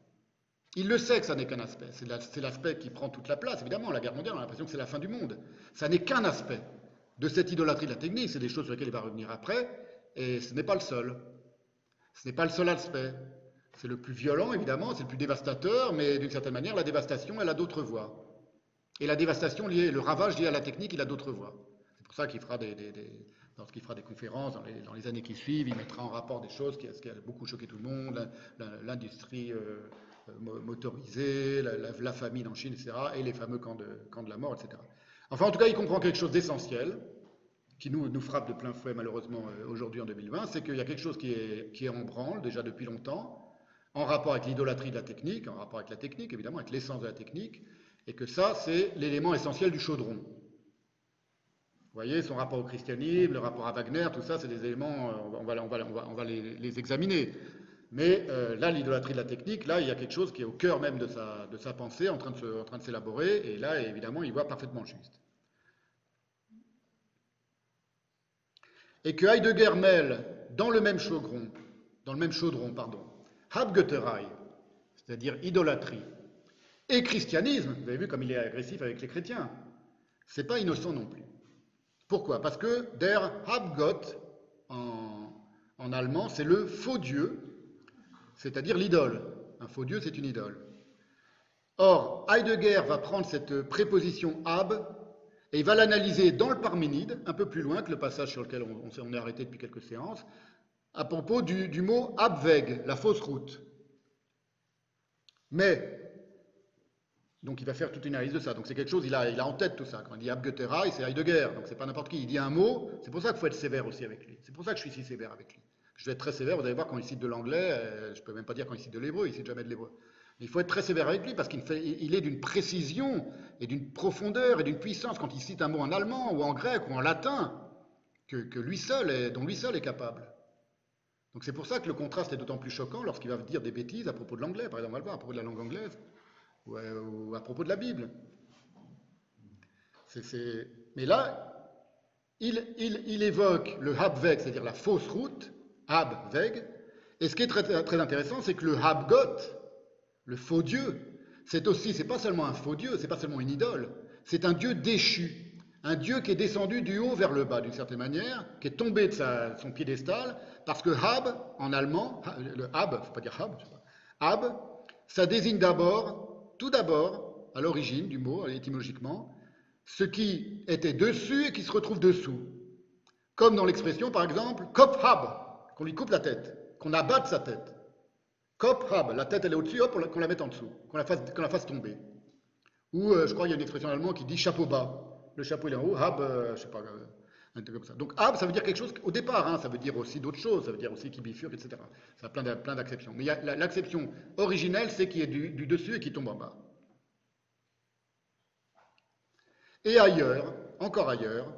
Il le sait que ça n'est qu'un aspect. C'est l'aspect qui prend toute la place. Évidemment, la guerre mondiale, on a l'impression que c'est la fin du monde. Ça n'est qu'un aspect de cette idolâtrie de la technique. C'est des choses sur lesquelles il va revenir après. Et ce n'est pas le seul. Ce n'est pas le seul aspect. C'est le plus violent, évidemment, c'est le plus dévastateur, mais d'une certaine manière, la dévastation, elle a d'autres voies. Et la dévastation liée, le ravage lié à la technique, il a d'autres voies. C'est pour ça qu'il fera des, lorsqu'il fera des conférences dans les, années qui suivent, il mettra en rapport des choses qui, qui a beaucoup choqué tout le monde, l'industrie euh, euh, motorisée, la, famine en Chine, etc., et les fameux camps de, camps de la mort, etc. Enfin, en tout cas, il comprend quelque chose d'essentiel, qui nous, nous frappe de plein fouet malheureusement euh, aujourd'hui en 2020, c'est qu'il y a quelque chose qui est, qui est en branle déjà depuis longtemps, en rapport avec l'idolâtrie de la technique, en rapport avec la technique évidemment, avec l'essence de la technique, et que ça c'est l'élément essentiel du chaudron. Vous voyez, son rapport au christianisme, le rapport à Wagner, tout ça, c'est des éléments, euh, on va, les, examiner. Mais euh, là, l'idolâtrie de la technique, là, il y a quelque chose qui est au cœur même de sa, de sa pensée, en train de s'élaborer, et là, évidemment, il voit parfaitement juste. et que Heidegger mêle dans le même chaudron, dans le même chaudron, pardon, Habgötterei, c'est-à-dire idolâtrie, et christianisme, vous avez vu comme il est agressif avec les chrétiens, c'est pas innocent non plus. Pourquoi? Parce que der Habgott, en, allemand, c'est le faux Dieu, c'est-à-dire l'idole. Un faux Dieu, c'est une idole. Or, Heidegger va prendre cette préposition Hab et il va l'analyser dans le Parménide, un peu plus loin que le passage sur lequel on, est arrêté depuis quelques séances, à propos du, mot abweg, la fausse route. Mais, donc il va faire toute une analyse de ça. Donc c'est quelque chose, il a, il a en tête tout ça. Quand il dit Abgötterei, c'est Heidegger, donc c'est pas n'importe qui. Il dit un mot, c'est pour ça qu'il faut être sévère aussi avec lui. C'est pour ça que je suis si sévère avec lui. Je vais être très sévère, vous allez voir quand il cite de l'anglais, euh, je peux même pas dire quand il cite de l'hébreu, il cite jamais de l'hébreu. Il faut être très sévère avec lui parce qu'il il est d'une précision et d'une profondeur et d'une puissance quand il cite un mot en allemand ou en grec ou en latin que, lui seul est, dont lui seul est capable. Donc c'est pour ça que le contraste est d'autant plus choquant lorsqu'il va dire des bêtises à propos de l'anglais, par exemple, à propos de la langue anglaise ou à, propos de la Bible. Mais là, il, évoque le Habweg, c'est-à-dire la fausse route, Habweg, et ce qui est très, intéressant, c'est que le Habgot, le faux Dieu, c'est aussi, c'est pas seulement un faux Dieu, c'est pas seulement une idole, c'est un Dieu déchu, un Dieu qui est descendu du haut vers le bas d'une certaine manière, qui est tombé de son piédestal, parce que Hab, en allemand, le Hab, faut pas dire Hab, Hab, ça désigne d'abord, tout d'abord, à l'origine du mot, étymologiquement, ce qui était dessus et qui se retrouve dessous. Comme dans l'expression, par exemple, Kop Hab, qu'on lui coupe la tête, qu'on abatte sa tête. Kop Rab, la tête elle est au-dessus, hop, qu'on la mette en dessous, qu'on la fasse, la fasse tomber. Ou euh, je crois qu'il y a une expression en allemand qui dit chapeau bas. Le chapeau il est en haut, Hab, euh, je sais pas, euh, un truc comme ça. Donc veut dire quelque chose au départ, hein, ça veut dire aussi d'autres choses, ça veut dire aussi qui bifurque, etc. Ça a plein d'acceptions. Mais l'acception originelle, c'est qui est du, du dessus et qui tombe en bas. Et ailleurs, encore ailleurs,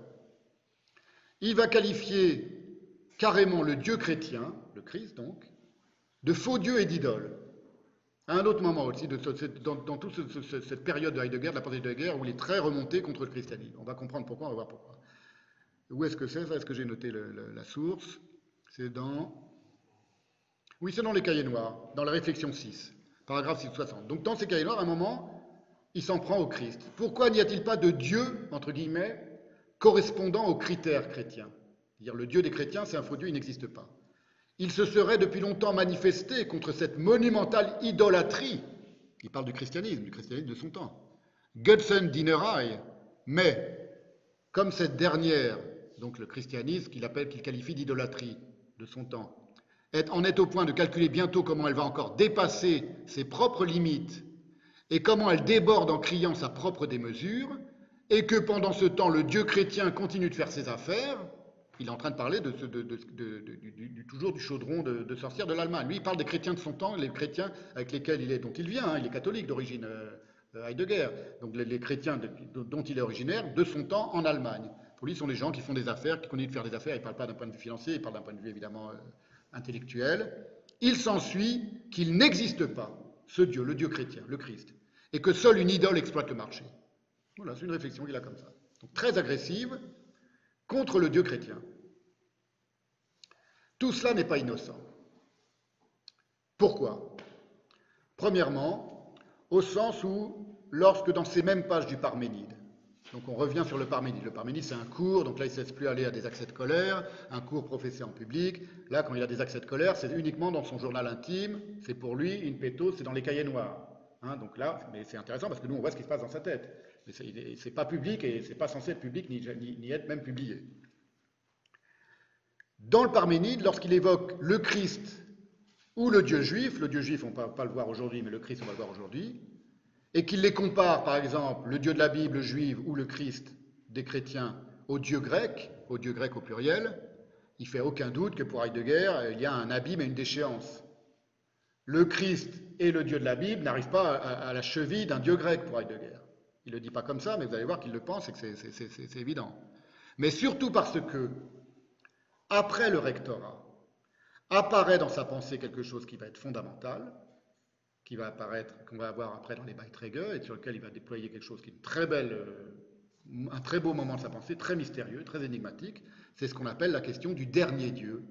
il va qualifier carrément le Dieu chrétien, le Christ donc, de faux dieux et d'idoles. À un autre moment aussi, dans, toute cette période de Heidegger, de la pensée de Heidegger, où il est très remonté contre le christianisme. On va comprendre pourquoi, on va voir pourquoi. Où est-ce que c'est? Est-ce que j'ai noté la source? C'est dans... Oui, c'est dans les cahiers noirs, dans la réflexion 6, paragraphe 660. Donc dans ces cahiers noirs, à un moment, il s'en prend au Christ. Pourquoi n'y a-t-il pas de Dieu, entre guillemets, correspondant aux critères chrétiens? Dire le Dieu des chrétiens, c'est un faux Dieu, il n'existe pas. Il se serait depuis longtemps manifesté contre cette monumentale idolâtrie. Il parle du christianisme, du christianisme de son temps. Götzen Dinerei, mais comme cette dernière, donc le christianisme qu'il appelle, qu'il qualifie d'idolâtrie de son temps, en est au point de calculer bientôt comment elle va encore dépasser ses propres limites et comment elle déborde en criant sa propre démesure, et que pendant ce temps le Dieu chrétien continue de faire ses affaires, il est en train de parler toujours du chaudron de, sorcières de l'Allemagne. Lui, il parle des chrétiens de son temps, les chrétiens avec lesquels il est, dont il vient, hein, il est catholique d'origine, euh, Heidegger, donc les, chrétiens dont il est originaire, de son temps en Allemagne. Pour lui, ce sont des gens qui font des affaires, qui continuent de faire des affaires, il ne parle pas d'un point de vue financier, il parle d'un point de vue évidemment euh, intellectuel. Il s'ensuit qu'il n'existe pas ce Dieu, le Dieu chrétien, le Christ, et que seule une idole exploite le marché. Voilà, c'est une réflexion qu'il a comme ça. Donc très agressive, contre le Dieu chrétien. Tout cela n'est pas innocent. Pourquoi? Premièrement, au sens où, lorsque dans ces mêmes pages du Parménide, donc on revient sur le Parménide. Le Parménide, c'est un cours, donc là, il ne se laisse plus aller à des accès de colère, un cours professé en public. Là, quand il a des accès de colère, c'est uniquement dans son journal intime, c'est pour lui, une péto, c'est dans les cahiers noirs. Hein, donc là, mais c'est intéressant parce que nous, on voit ce qui se passe dans sa tête. Mais c'est pas public et c'est pas censé être public ni, ni, être même publié. Dans le Parménide, lorsqu'il évoque le Christ ou le Dieu juif, le Dieu juif, on ne va pas le voir aujourd'hui, mais le Christ, on va le voir aujourd'hui, et qu'il les compare, par exemple, le Dieu de la Bible juive ou le Christ des chrétiens au Dieu grec, au dieu grec au pluriel, il fait aucun doute que pour Heidegger, il y a un abîme et une déchéance. Le Christ et le Dieu de la Bible n'arrivent pas à, la cheville d'un Dieu grec pour Heidegger. Il ne le dit pas comme ça, mais vous allez voir qu'il le pense et que c'est évident. Mais surtout parce que, après le rectorat, apparaît dans sa pensée quelque chose qui va être fondamental, qui va apparaître, qu'on va avoir après dans les Beiträge, et sur lequel il va déployer quelque chose qui est très belle, euh, un très beau moment de sa pensée, très mystérieux, très énigmatique. C'est ce qu'on appelle la question du dernier Dieu,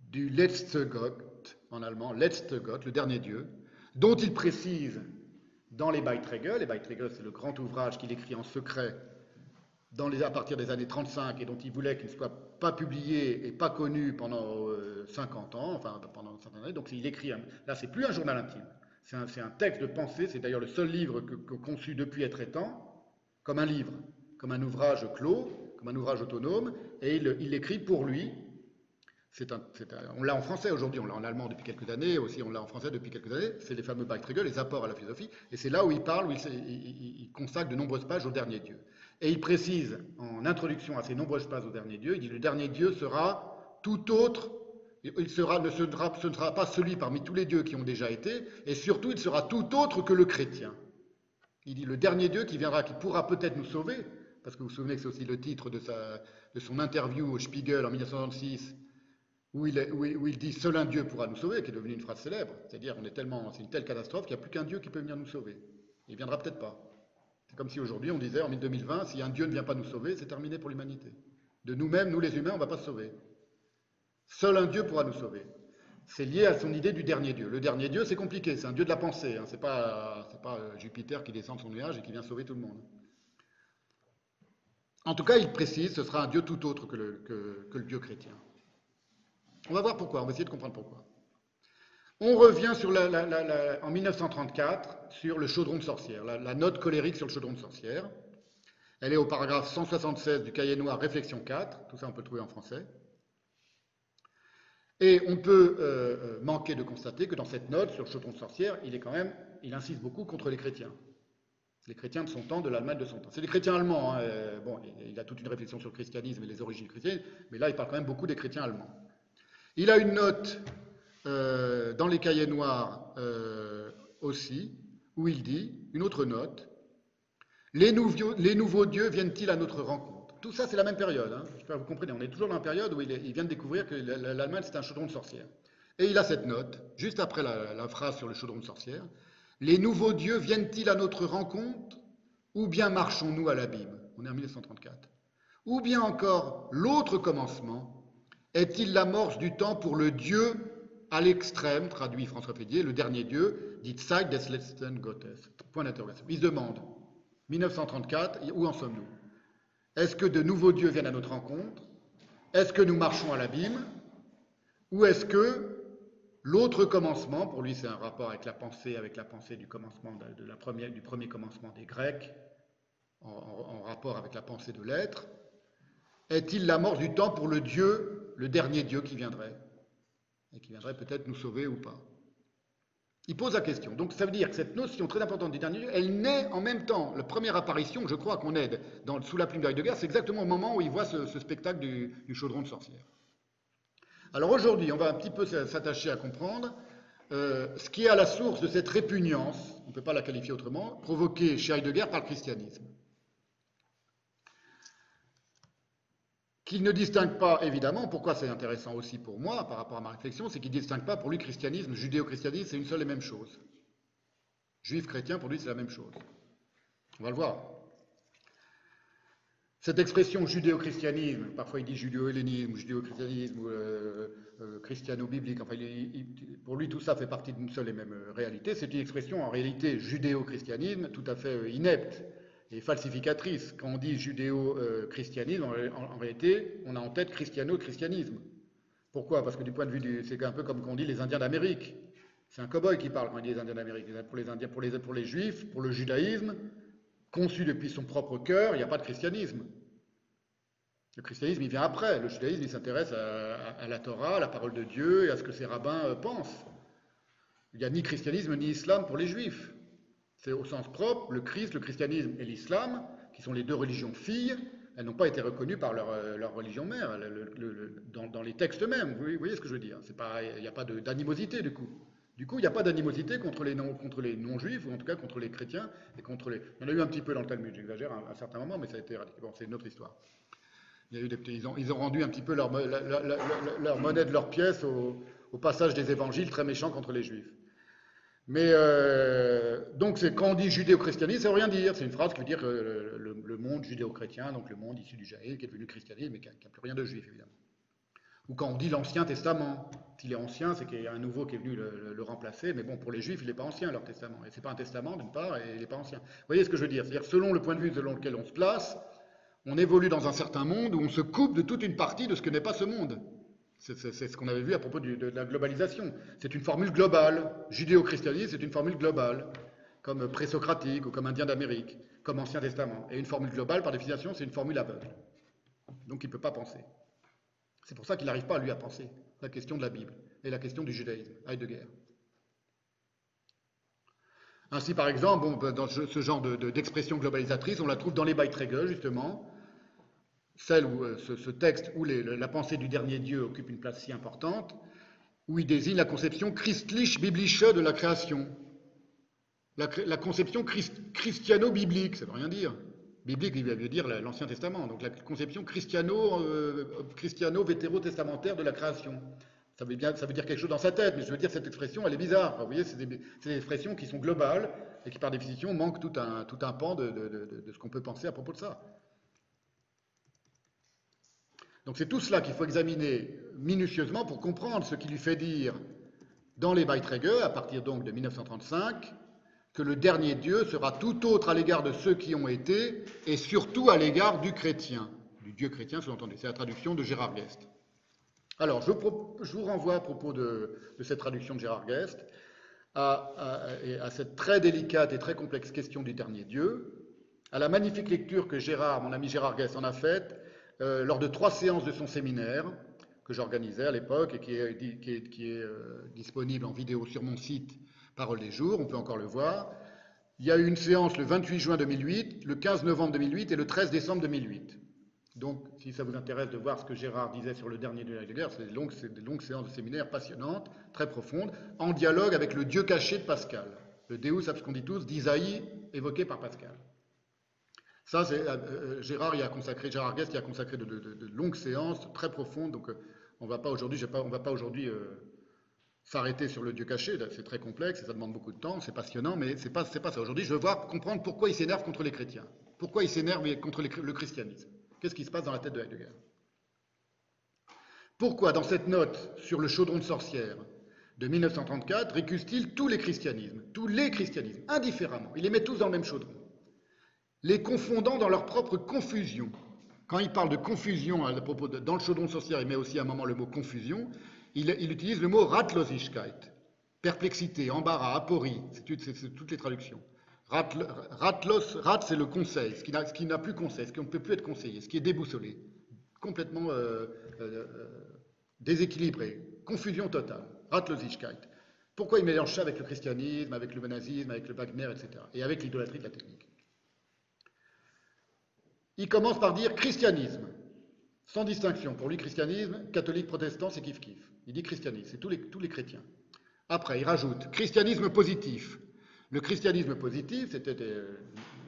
du Letzte Gott, en allemand, Letzte Gott, le dernier Dieu, dont il précise dans les Beiträge, les Beiträge c'est le grand ouvrage qu'il écrit en secret dans les, à partir des années 35 et dont il voulait qu'il soit pas publié et pas connu pendant 50 euh, ans, enfin pendant certaines années. Donc il écrit, là c'est plus un journal intime, c'est un, texte de pensée, c'est d'ailleurs le seul livre que, conçu depuis être étant, comme un livre, comme un ouvrage clos, comme un ouvrage autonome, et il l'écrit pour lui, on l'a en français aujourd'hui, on l'a en allemand depuis quelques années, aussi on l'a en français depuis quelques années, c'est les fameux Beiträge, les apports à la philosophie, et c'est là où il parle, où il, consacre de nombreuses pages au dernier Dieu. Et il précise, en introduction à ces nombreuses pages au dernier Dieu, il dit le dernier Dieu sera tout autre, il sera, ne, sera, ce ne sera pas celui parmi tous les dieux qui ont déjà été, et surtout il sera tout autre que le chrétien. Il dit le dernier Dieu qui viendra, qui pourra peut-être nous sauver, parce que vous vous souvenez que c'est aussi le titre de, sa, de son interview au Spiegel en 1966, où il, dit Seul un Dieu pourra nous sauver, qui est devenu une phrase célèbre. C'est-à-dire, on est tellement, c'est une telle catastrophe qu'il n'y a plus qu'un Dieu qui peut venir nous sauver. Il ne viendra peut-être pas. C'est comme si aujourd'hui on disait en 2020, si un Dieu ne vient pas nous sauver, c'est terminé pour l'humanité. De nous-mêmes, nous les humains, on ne va pas se sauver. Seul un Dieu pourra nous sauver. C'est lié à son idée du dernier Dieu. Le dernier Dieu, c'est compliqué, c'est un Dieu de la pensée. Hein. C'est pas, pas euh, Jupiter qui descend de son nuage et qui vient sauver tout le monde. En tout cas, il précise, ce sera un Dieu tout autre que le Dieu chrétien. On va voir pourquoi, on va essayer de comprendre pourquoi. On revient sur en 1934 sur le chaudron de sorcière, la, note colérique sur le chaudron de sorcière. Elle est au paragraphe 176 du cahier noir Réflexion 4, tout ça on peut le trouver en français. Et on peut euh, euh, manquer de constater que dans cette note sur le chaudron de sorcière, il est quand même, il insiste beaucoup contre les chrétiens. Les chrétiens de son temps, de l'Allemagne de son temps. C'est les chrétiens allemands. Hein, euh, bon, il a toute une réflexion sur le christianisme et les origines chrétiennes, mais là, il parle quand même beaucoup des chrétiens allemands. Il a une note euh, dans les cahiers noirs euh, aussi, où il dit, une autre note, les nouveaux, dieux viennent-ils à notre rencontre? Tout ça, c'est la même période. Hein. Que vous comprenez. On est toujours dans la période où il, vient de découvrir que l'Allemagne, c'est un chaudron de sorcière. Et il a cette note, juste après la, la phrase sur le chaudron de sorcière. Les nouveaux dieux viennent-ils à notre rencontre? Ou bien marchons-nous à l'abîme? On est en 1934. Ou bien encore l'autre commencement, est-il l'amorce du temps pour le Dieu à l'extrême, traduit François Fédier, le dernier Dieu, dit Zeit des letzten Gottes. Point d'interrogation. Il se demande, 1934, où en sommes-nous? Est-ce que de nouveaux dieux viennent à notre rencontre? Est-ce que nous marchons à l'abîme? Ou est-ce que l'autre commencement, pour lui c'est un rapport avec la pensée, avec la pensée du commencement du premier commencement des Grecs, en rapport avec la pensée de l'être, est-il l'amorce du temps pour le Dieu le dernier Dieu qui viendrait, et qui viendrait peut-être nous sauver ou pas. Il pose la question. Donc ça veut dire que cette notion très importante du dernier Dieu, elle naît en même temps. La première apparition, je crois, qu'on aide dans, sous la plume de guerre, c'est exactement au moment où il voit ce, spectacle du, chaudron de sorcière. Alors aujourd'hui, on va un petit peu s'attacher à comprendre euh, ce qui est à la source de cette répugnance, on ne peut pas la qualifier autrement, provoquée chez Heidegger par le christianisme. Qu'il ne distingue pas, évidemment, pourquoi c'est intéressant aussi pour moi par rapport à ma réflexion, c'est qu'il ne distingue pas pour lui christianisme, judéo-christianisme, c'est une seule et même chose. Juif, chrétien, pour lui, c'est la même chose. On va le voir. Cette expression judéo-christianisme, parfois il dit judéo-hellénisme, judéo-christianisme, ou euh, euh, christiano-biblique, enfin, pour lui tout ça fait partie d'une seule et même euh, réalité. C'est une expression en réalité judéo-christianisme tout à fait inepte et falsificatrice. Quand on dit judéo-christianisme, en, réalité, on a en tête christiano-christianisme. Pourquoi? Parce que du point de vue du. C'est un peu comme quand on dit les Indiens d'Amérique. C'est un cow-boy qui parle quand il dit les Indiens d'Amérique. Pour les Indiens, pour les, pour les Juifs, pour le judaïsme, conçu depuis son propre cœur, il n'y a pas de christianisme. Le christianisme, il vient après. Le judaïsme, il s'intéresse à, la Torah, à la parole de Dieu et à ce que ses rabbins euh, pensent. Il n'y a ni christianisme ni islam pour les juifs. C'est au sens propre, le Christ, le christianisme et l'islam, qui sont les deux religions filles, elles n'ont pas été reconnues par leur, euh, religion mère, dans, les textes mêmes. Vous voyez ce que je veux dire? Il n'y a pas d'animosité du coup. Du coup, il n'y a pas d'animosité contre les non-juifs, ou en tout cas contre les chrétiens, et contre les... Il y en a eu un petit peu dans le Talmud, j'exagère à un certain moment, mais ça a été Bon, c'est une autre histoire. Il y a eu des ils, ont, ils ont rendu un petit peu leur, monnaie de leur pièce au, passage des évangiles très méchants contre les juifs. Mais euh, donc, quand on dit judéo-christianisme, ça veut rien dire. C'est une phrase qui veut dire le, le, monde judéo-chrétien, donc le monde issu du jaïl, qui est devenu christianisme, mais qui n'a plus rien de juif, évidemment. Ou quand on dit l'Ancien Testament, s'il est ancien, c'est qu'il y a un nouveau qui est venu le, remplacer, mais bon, pour les Juifs, il n'est pas ancien leur testament. Et c'est pas un testament d'une part, et il n'est pas ancien. Vous voyez ce que je veux dire? C'est-à-dire, selon le point de vue selon lequel on se place, on évolue dans un certain monde où on se coupe de toute une partie de ce que n'est pas ce monde. C'est ce qu'on avait vu à propos de la globalisation. C'est une formule globale. Judéo-christianisme, c'est une formule globale, comme présocratique ou comme indien d'Amérique, comme Ancien Testament. Et une formule globale, par définition, c'est une formule aveugle. Donc il ne peut pas penser. C'est pour ça qu'il n'arrive pas, lui, à penser la question de la Bible et la question du judaïsme, Heidegger. Ainsi, par exemple, dans ce genre d'expression globalisatrice, on la trouve dans les Beiträge, justement, celle où, euh, ce, texte où la pensée du dernier Dieu occupe une place si importante, où il désigne la conception christlich-biblische de la création. La, conception christiano-biblique, ça ne veut rien dire. Biblique, il veut dire l'Ancien Testament, donc la conception christiano, euh, christiano-vétéro-testamentaire de la création. Ça veut, bien, ça veut dire quelque chose dans sa tête, mais je veux dire, cette expression, elle est bizarre. vous voyez, c'est des, expressions qui sont globales et qui, par définition, manquent tout un, tout un pan de, ce qu'on peut penser à propos de ça. Donc c'est tout cela qu'il faut examiner minutieusement pour comprendre ce qui lui fait dire dans les Beiträge, à partir donc de 1935, que le dernier Dieu sera tout autre à l'égard de ceux qui ont été, et surtout à l'égard du chrétien, du Dieu chrétien sous-entendu. C'est la traduction de Gérard Guest. Alors, je, vous renvoie à propos de, cette traduction de Gérard Guest à, cette très délicate et très complexe question du dernier Dieu, à la magnifique lecture que Gérard, mon ami Gérard Guest, en a faite euh, lors de trois séances de son séminaire que j'organisais à l'époque et qui est, euh, disponible en vidéo sur mon site Parole des jours, on peut encore le voir. Il y a eu une séance le 28 juin 2008, le 15 novembre 2008 et le 13 décembre 2008. Donc, si ça vous intéresse de voir ce que Gérard disait sur le dernier de Heidegger, c'est des longues, des longues séances de séminaire passionnantes, très profondes, en dialogue avec le Dieu caché de Pascal, le Deus absconditus d'Isaïe évoqué par Pascal. Ça, c'est, euh, euh, Gérard y a consacré, Guest y a consacré de, longues séances très profondes. Donc, on va pas aujourd'hui, va pas aujourd'hui s'arrêter sur le Dieu caché, c'est très complexe, ça demande beaucoup de temps, c'est passionnant, mais c'est pas, pas ça. Aujourd'hui, je veux voir comprendre pourquoi il s'énerve contre les chrétiens, pourquoi il s'énerve contre le christianisme. Qu'est-ce qui se passe dans la tête de Heidegger? Pourquoi, dans cette note sur le chaudron de sorcière de 1934, récuse-t-il tous les christianismes, tous les christianismes, indifféremment? Il les met tous dans le même chaudron, les confondant dans leur propre confusion. Quand il parle de confusion à propos de, dans le chaudron sorcière, il met aussi à un moment le mot confusion il, utilise le mot Ratlosigkeit, perplexité, embarras, aporie, c'est toutes les traductions. ratlos, rat, c'est le conseil, ce qui n'a plus conseil, ce qui ne peut plus être conseillé, ce qui est déboussolé, complètement euh, euh, déséquilibré, confusion totale. Ratlosigkeit. Pourquoi il mélange ça avec le christianisme, avec le nazisme, avec le Wagner, etc. Et avec l'idolâtrie de la technique? Il commence par dire christianisme, sans distinction. Pour lui, christianisme, catholique, protestant, c'est kiff-kiff. Il dit christianisme, c'est tous les, tous les chrétiens. Après, il rajoute christianisme positif. Le christianisme positif, c'était euh,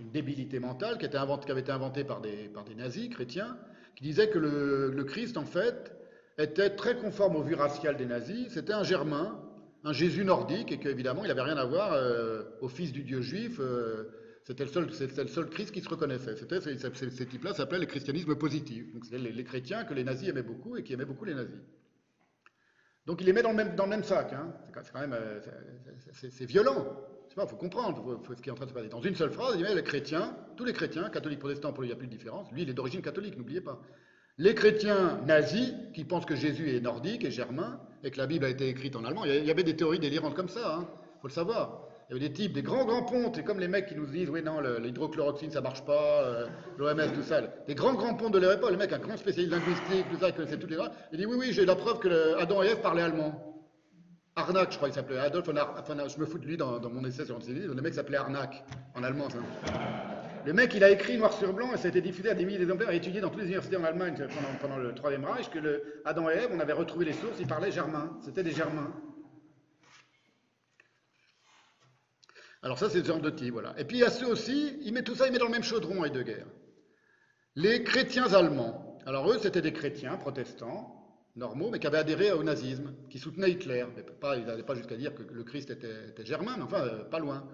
une débilité mentale qui, avait été inventée par des, par des nazis chrétiens, qui disaient que le, Christ, en fait, était très conforme aux vues raciales des nazis. C'était un germain, un Jésus nordique, et qu'évidemment, il n'avait rien à voir euh, au fils du Dieu juif. Euh, c'était le, seul, le seul Christ qui se reconnaissait. C'était, ces, types-là s'appelaient le christianisme positif. Donc, c'était les, chrétiens que les nazis aimaient beaucoup et qui aimaient beaucoup les nazis. Donc il les met dans le même, sac. Hein. C'est quand même euh, c'est violent. Il faut comprendre ce qui est en train de se passer. Dans une seule phrase, il met les chrétiens, tous les chrétiens, catholiques, protestants, pour il n'y a plus de différence. Lui, il est d'origine catholique, n'oubliez pas. Les chrétiens nazis, qui pensent que Jésus est nordique et germain, et que la Bible a été écrite en allemand, il y avait des théories délirantes comme ça, hein. faut le savoir. Il y avait des types, des grands grands pontes, et comme les mecs qui nous disent, oui non, l'hydrochloroxine ça marche pas, euh, l'OMS tout ça, des grands grands pontes de leur époque, le mec un grand spécialiste linguistique, tout ça, il connaissait toutes les races, il dit oui oui j'ai la preuve que Adam et Ève parlaient allemand. Arnac, je crois qu'il s'appelait Adolf, enfin, je me fous de lui dans, mon essai sur l'antisémitisme, le mec s'appelait Arnac, en allemand ça. Le mec, il a écrit noir sur blanc et ça a été diffusé à des milliers d'exemplaires et étudié dans toutes les universités en Allemagne pendant, pendant le Troisième Reich que le Adam et Ève, on avait retrouvé les sources, ils parlaient germain. C'était des germains. Alors ça, c'est type, voilà. Et puis il y a ceux aussi, il met tout ça, il met dans le même chaudron, Heidegger. Les chrétiens allemands. Alors eux, c'était des chrétiens protestants, normaux, mais qui avaient adhéré au nazisme, qui soutenaient Hitler. Mais pas, ils n'allaient pas jusqu'à dire que le Christ était, germain, mais enfin, euh, pas loin.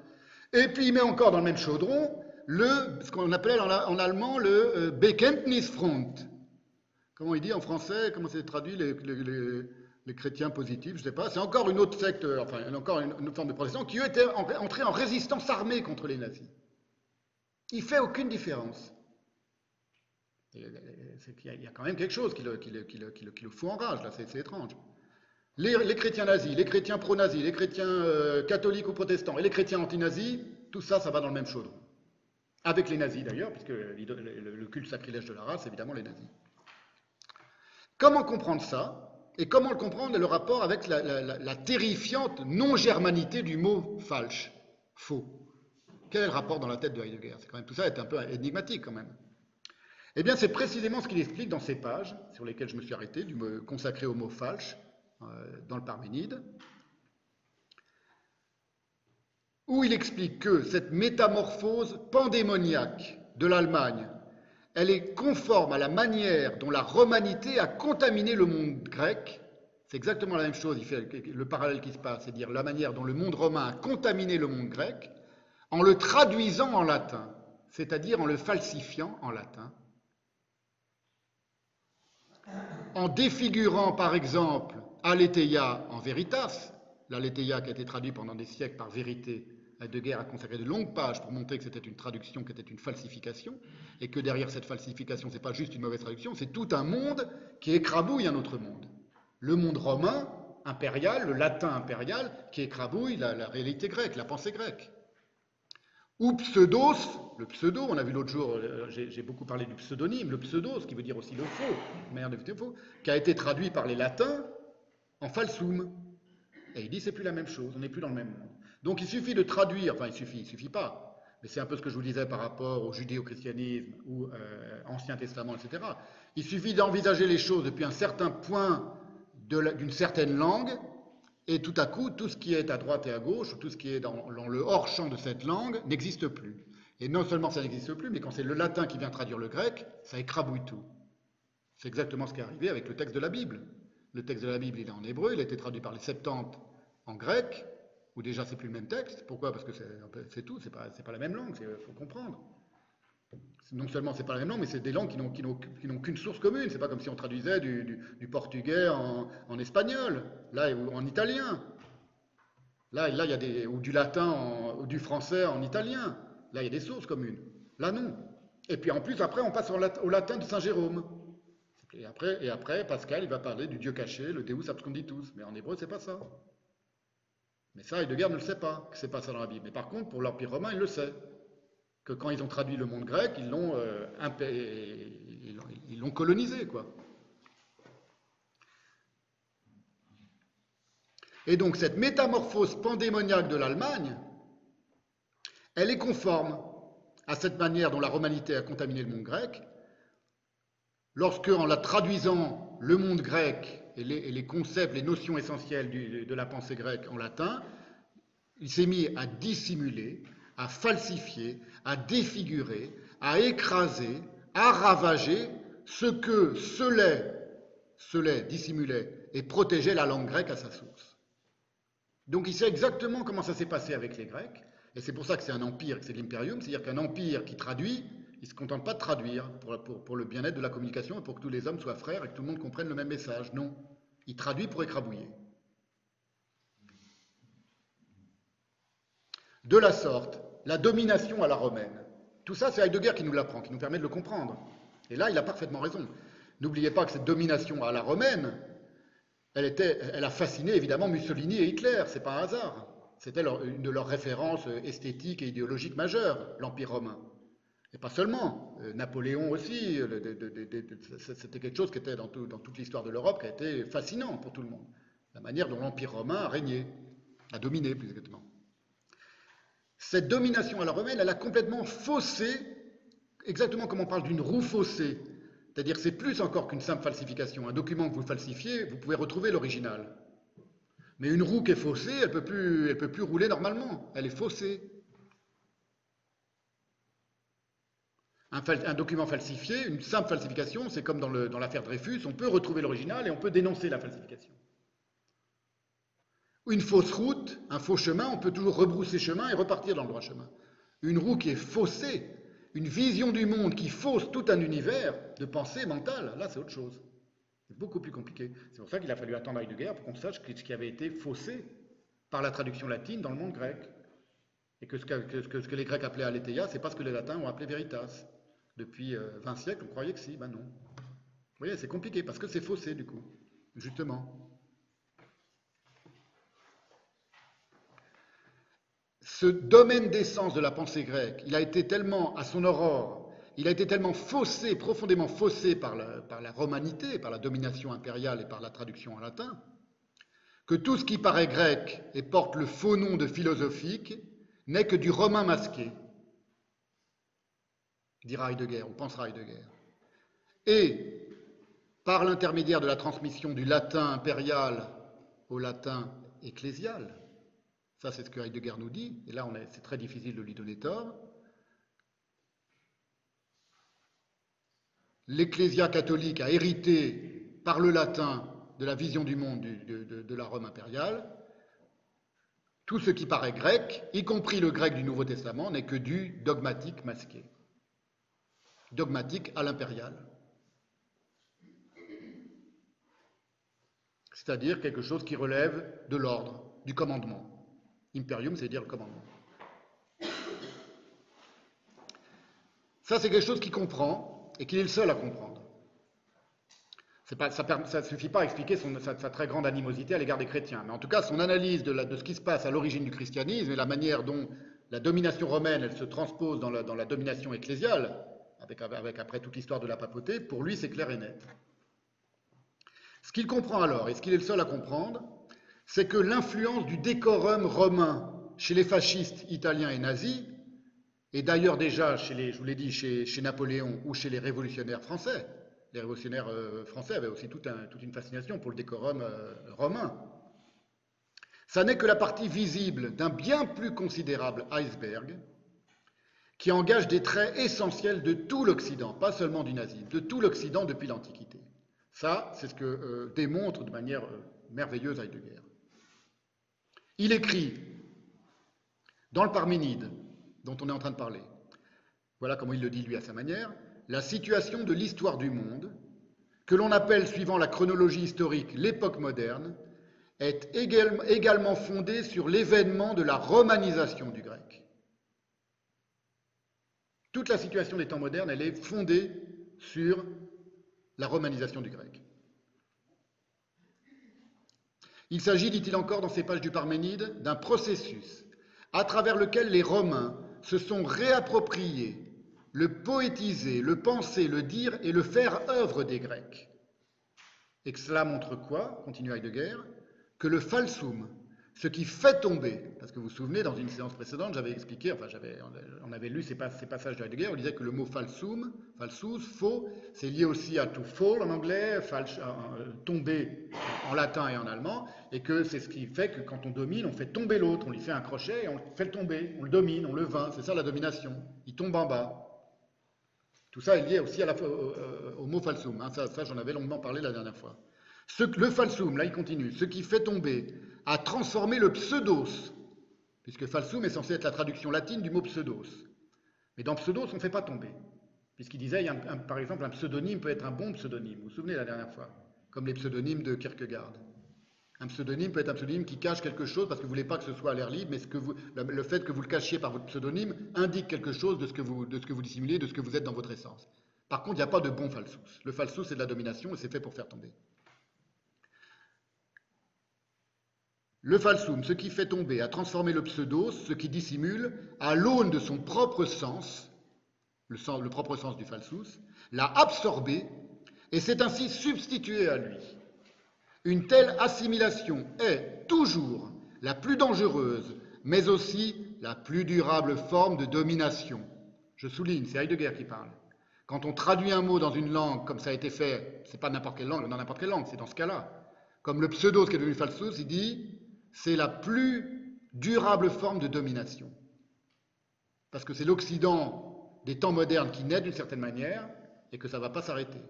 Et puis il met encore dans le même chaudron le, ce qu'on appelle en, allemand le euh, Bekenntnisfront. Comment il dit en français Comment c'est traduit les, les, chrétiens positifs Je ne sais pas. C'est encore une autre secte, euh, enfin, encore une, autre forme de protestants qui, eux, étaient entrés en résistance armée contre les nazis. Il fait aucune différence. Il y a quand même quelque chose qui le, le, fout en rage, là, c'est étrange. Les, chrétiens nazis, les chrétiens pro-nazis, les chrétiens euh, catholiques ou protestants et les chrétiens anti-nazis, tout ça, ça va dans le même chaudron. Avec les nazis d'ailleurs, puisque le, culte sacrilège de la race, évidemment, les nazis. Comment comprendre ça? Et comment le comprendre le rapport avec la, terrifiante non-germanité du mot falche, faux? Quel est le rapport dans la tête de Heidegger? C'est quand même tout ça est un peu énigmatique quand même. Eh bien, c'est précisément ce qu'il explique dans ces pages sur lesquelles je me suis arrêté, du mot consacré au mot falche euh, dans le Parménide, où il explique que cette métamorphose pandémoniaque de l'Allemagne, elle est conforme à la manière dont la romanité a contaminé le monde grec. C'est exactement la même chose, il fait le parallèle qui se passe, c'est-à-dire la manière dont le monde romain a contaminé le monde grec en le traduisant en latin, c'est-à-dire en le falsifiant en latin, en défigurant par exemple Aletheia en veritas, l'Aletheia qui a été traduit pendant des siècles par vérité, Heidegger a consacré de longues pages pour montrer que c'était une traduction qui était une falsification, et que derrière cette falsification, ce n'est pas juste une mauvaise traduction, c'est tout un monde qui écrabouille un autre monde. Le monde romain impérial, le latin impérial, qui écrabouille la réalité grecque, la pensée grecque. Ou pseudos, le pseudo, on a vu l'autre jour, euh, j'ai beaucoup parlé du pseudonyme, le pseudo, ce qui veut dire aussi le faux, manière de faux, qui a été traduit par les latins en falsum. Et il dit c'est plus la même chose, on n'est plus dans le même monde. Donc il suffit de traduire, enfin il suffit, il suffit pas, mais c'est un peu ce que je vous disais par rapport au judéo-christianisme ou euh, Ancien Testament, etc. Il suffit d'envisager les choses depuis un certain point d'une certaine langue et tout à coup, tout ce qui est à droite et à gauche, tout ce qui est dans, le hors-champ de cette langue, n'existe plus. Et non seulement ça n'existe plus, mais quand c'est le latin qui vient traduire le grec, ça écrabouille tout. C'est exactement ce qui est arrivé avec le texte de la Bible. Le texte de la Bible, il est en hébreu, il a été traduit par les Septante en grec, où déjà c'est plus le même texte. Pourquoi? Parce que c'est tout, c'est pas, pas la même langue, il faut comprendre non seulement c'est pas la même langue, mais c'est des langues qui n'ont qu'une source commune. C'est pas comme si on traduisait du, portugais en, espagnol, là ou en italien. Là, là, il y a des ou du latin ou du français en italien. Là, il y a des sources communes. Là, non. Et puis en plus, après, on passe au latin de Saint Jérôme. Et après, et après, Pascal, il va parler du Dieu caché, le Deus absconditus. Mais en hébreu, c'est pas ça. Mais ça, Heidegger ne le sait pas, que c'est pas ça dans la Bible. Mais par contre, pour l'Empire romain, il le sait que quand ils ont traduit le monde grec, ils l'ont euh, ils colonisé, quoi. Et donc cette métamorphose pandémoniaque de l'Allemagne, elle est conforme à cette manière dont la romanité a contaminé le monde grec, lorsque, en la traduisant le monde grec et les, concepts, les notions essentielles de la pensée grecque en latin, il s'est mis à dissimuler, à falsifier, à défigurer, à écraser, à ravager ce que ce lait dissimulait et protégeait la langue grecque à sa source. Donc il sait exactement comment ça s'est passé avec les Grecs, et c'est pour ça que c'est un empire, que c'est l'imperium, c'est-à-dire qu'un empire qui traduit, il ne se contente pas de traduire pour, le bien-être de la communication et pour que tous les hommes soient frères et que tout le monde comprenne le même message. Non, il traduit pour écrabouiller. De la sorte, la domination à la romaine. Tout ça, c'est Heidegger qui nous l'apprend, qui nous permet de le comprendre. Et là, il a parfaitement raison. N'oubliez pas que cette domination à la romaine, elle, était, elle a fasciné évidemment Mussolini et Hitler, c'est pas un hasard. C'était une de leurs références esthétiques et idéologiques majeures, l'Empire romain. Et pas seulement, euh, Napoléon aussi, c'était quelque chose qui était dans, dans toute l'histoire de l'Europe, qui a été fascinant pour tout le monde. La manière dont l'Empire romain a régné, a dominé plus exactement. Cette domination à la romaine, elle a complètement faussé exactement comme on parle d'une roue faussée. C'est-à-dire c'est plus encore qu'une simple falsification. Un document que vous falsifiez, vous pouvez retrouver l'original. Mais une roue qui est faussée, elle ne peut, plus, peut plus rouler normalement. Elle est faussée. Un, document falsifié, une simple falsification, c'est comme dans l'affaire Dreyfus, on peut retrouver l'original et on peut dénoncer la falsification. Une fausse route, un faux chemin, on peut toujours rebrousser chemin et repartir dans le droit chemin. Une roue qui est faussée, une vision du monde qui fausse tout un univers de pensée mentale, là c'est autre chose. C'est beaucoup plus compliqué. C'est pour ça qu'il a fallu attendre guerre pour qu'on sache ce qui avait été faussé par la traduction latine dans le monde grec. Et que ce que, que les Grecs appelaient aletheia, c'est pas ce que les Latins ont appelé veritas. Depuis 20 euh, siècles, on croyait que si, ben non. Vous voyez, c'est compliqué parce que c'est faussé du coup, justement. Ce domaine d'essence de la pensée grecque, il a été tellement à son aurore, il a été tellement faussé, profondément faussé par la, par la romanité, par la domination impériale et par la traduction en latin, que tout ce qui paraît grec et porte le faux nom de philosophique n'est que du romain masqué dira Heidegger ou pensera Heidegger. Et par l'intermédiaire de la transmission du latin impérial au latin ecclésial, ça c'est ce que Heidegger nous dit, et là c'est très difficile de lui donner tort, l'ecclésia catholique a hérité par le latin de la vision du monde de la Rome impériale, tout ce qui paraît grec, y compris le grec du Nouveau Testament, n'est que du dogmatique masqué dogmatique à l'impérial. C'est-à-dire quelque chose qui relève de l'ordre, du commandement. Imperium, c'est dire le commandement. Ça, c'est quelque chose qu'il comprend et qu'il est le seul à comprendre. ça ne suffit pas à expliquer sa, très grande animosité à l'égard des chrétiens. Mais en tout cas, son analyse de, ce qui se passe à l'origine du christianisme et la manière dont la domination romaine elle se transpose dans la domination ecclésiale, avec, après toute l'histoire de la papauté, pour lui c'est clair et net. Ce qu'il comprend alors, et ce qu'il est le seul à comprendre, c'est que l'influence du décorum romain chez les fascistes italiens et nazis, et d'ailleurs déjà, chez les, je vous l'ai dit, chez, Napoléon ou chez les révolutionnaires français, les révolutionnaires euh, français avaient aussi toute une fascination pour le décorum euh, romain. Ça n'est que la partie visible d'un bien plus considérable iceberg qui engage des traits essentiels de tout l'Occident, pas seulement du nazisme, de tout l'Occident depuis l'Antiquité. Ça, c'est ce que euh, démontre de manière euh, merveilleuse Heidegger. Il écrit dans le Parménide, dont on est en train de parler, voilà comment il le dit lui à sa manière, la situation de l'histoire du monde, que l'on appelle, suivant la chronologie historique, l'époque moderne, est également fondée sur l'événement de la romanisation du grec. Toute la situation des temps modernes, elle est fondée sur la romanisation du grec. Il s'agit, dit-il encore dans ces pages du Parménide, d'un processus à travers lequel les Romains se sont réappropriés le poétiser, le penser, le dire et le faire œuvre des Grecs. Et que cela montre quoi, continue Heidegger, que le falsum, ce qui fait tomber, parce que vous vous souvenez, dans une séance précédente, j'avais expliqué, enfin, on avait lu ces, passages de Heidegger, on disait que le mot falsum, falsus, faux, c'est lié aussi à to fall en anglais, euh, tomber en latin et en allemand, et que c'est ce qui fait que quand on domine, on fait tomber l'autre, on lui fait un crochet et on fait le tomber, on le domine, on le vainc, c'est ça la domination, il tombe en bas. Tout ça est lié aussi au, mot falsum, hein. ça, j'en avais longuement parlé la dernière fois. Le falsum, là il continue, ce qui fait tomber a transformé le pseudos, puisque falsum est censé être la traduction latine du mot pseudos. Mais dans pseudos, on ne fait pas tomber, puisqu'il disait, par exemple, un pseudonyme peut être un bon pseudonyme, vous vous souvenez la dernière fois, comme les pseudonymes de Kierkegaard. Un pseudonyme peut être un pseudonyme qui cache quelque chose parce que vous ne voulez pas que ce soit à l'air libre, mais ce que le fait que vous le cachiez par votre pseudonyme indique quelque chose de ce, que vous, de ce que vous dissimulez, de ce que vous êtes dans votre essence. Par contre, il n'y a pas de bon falsus. Le falsus, c'est de la domination et c'est fait pour faire tomber. Le falsum, ce qui fait tomber, a transformé le pseudo, ce qui dissimule, à l'aune de son propre sens, le, propre sens du falsus, l'a absorbé et s'est ainsi substitué à lui. Une telle assimilation est toujours la plus dangereuse, mais aussi la plus durable forme de domination. Je souligne, c'est Heidegger qui parle. Quand on traduit un mot dans une langue, comme ça a été fait, c'est pas n'importe quelle langue, dans n'importe quelle langue, c'est dans ce cas-là. Comme le pseudo, qui est devenu falsus, il dit, c'est la plus durable forme de domination. Parce que c'est l'Occident des temps modernes qui naît d'une certaine manière et que ça ne va pas s'arrêter.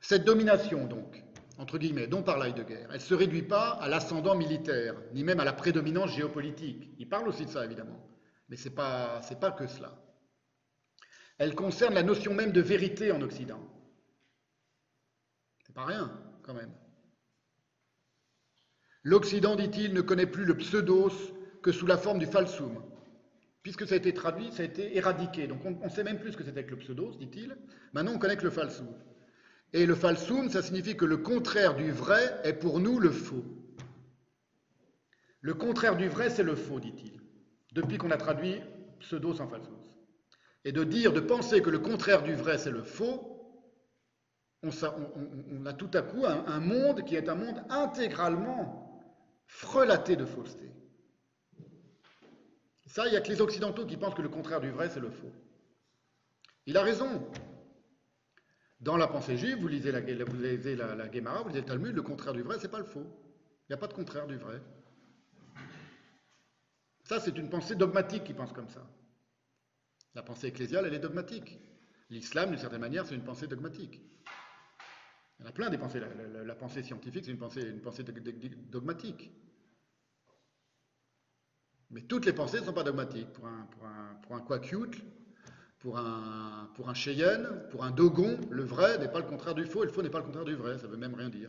Cette domination, donc, entre guillemets, dont parle Heidegger, elle ne se réduit pas à l'ascendant militaire, ni même à la prédominance géopolitique. Il parle aussi de ça, évidemment, mais ce n'est pas, que cela. Elle concerne la notion même de vérité en Occident. C'est pas rien, L'Occident, dit-il, ne connaît plus le pseudos que sous la forme du falsum. Puisque ça a été traduit, ça a été éradiqué. Donc on ne sait même plus ce que c'était que le pseudos, dit-il. Maintenant, on connaît que le falsum. Et le falsum, ça signifie que le contraire du vrai est pour nous le faux. Le contraire du vrai, c'est le faux, dit-il, depuis qu'on a traduit pseudo en falsus. Et de dire, de penser que le contraire du vrai, c'est le faux, on, a tout à coup un, monde qui est un monde intégralement frelaté de fausseté. Ça, il n'y a que les Occidentaux qui pensent que le contraire du vrai, c'est le faux. Il a raison. Dans la pensée juive, vous lisez la, vous lisez la, la vous lisez le Talmud, le contraire du vrai, c'est pas le faux. Il n'y a pas de contraire du vrai. Ça, c'est une pensée dogmatique qui pense comme ça. La pensée ecclésiale, elle est dogmatique. L'islam, d'une certaine manière, c'est une pensée dogmatique. Il y en a plein des pensées. La, pensée scientifique, c'est une pensée, une pensée dogmatique. Mais toutes les pensées ne sont pas dogmatiques. Pour un, pour pour un Cheyenne, pour un Dogon, le vrai n'est pas le contraire du faux et le faux n'est pas le contraire du vrai. Ça ne veut même rien dire.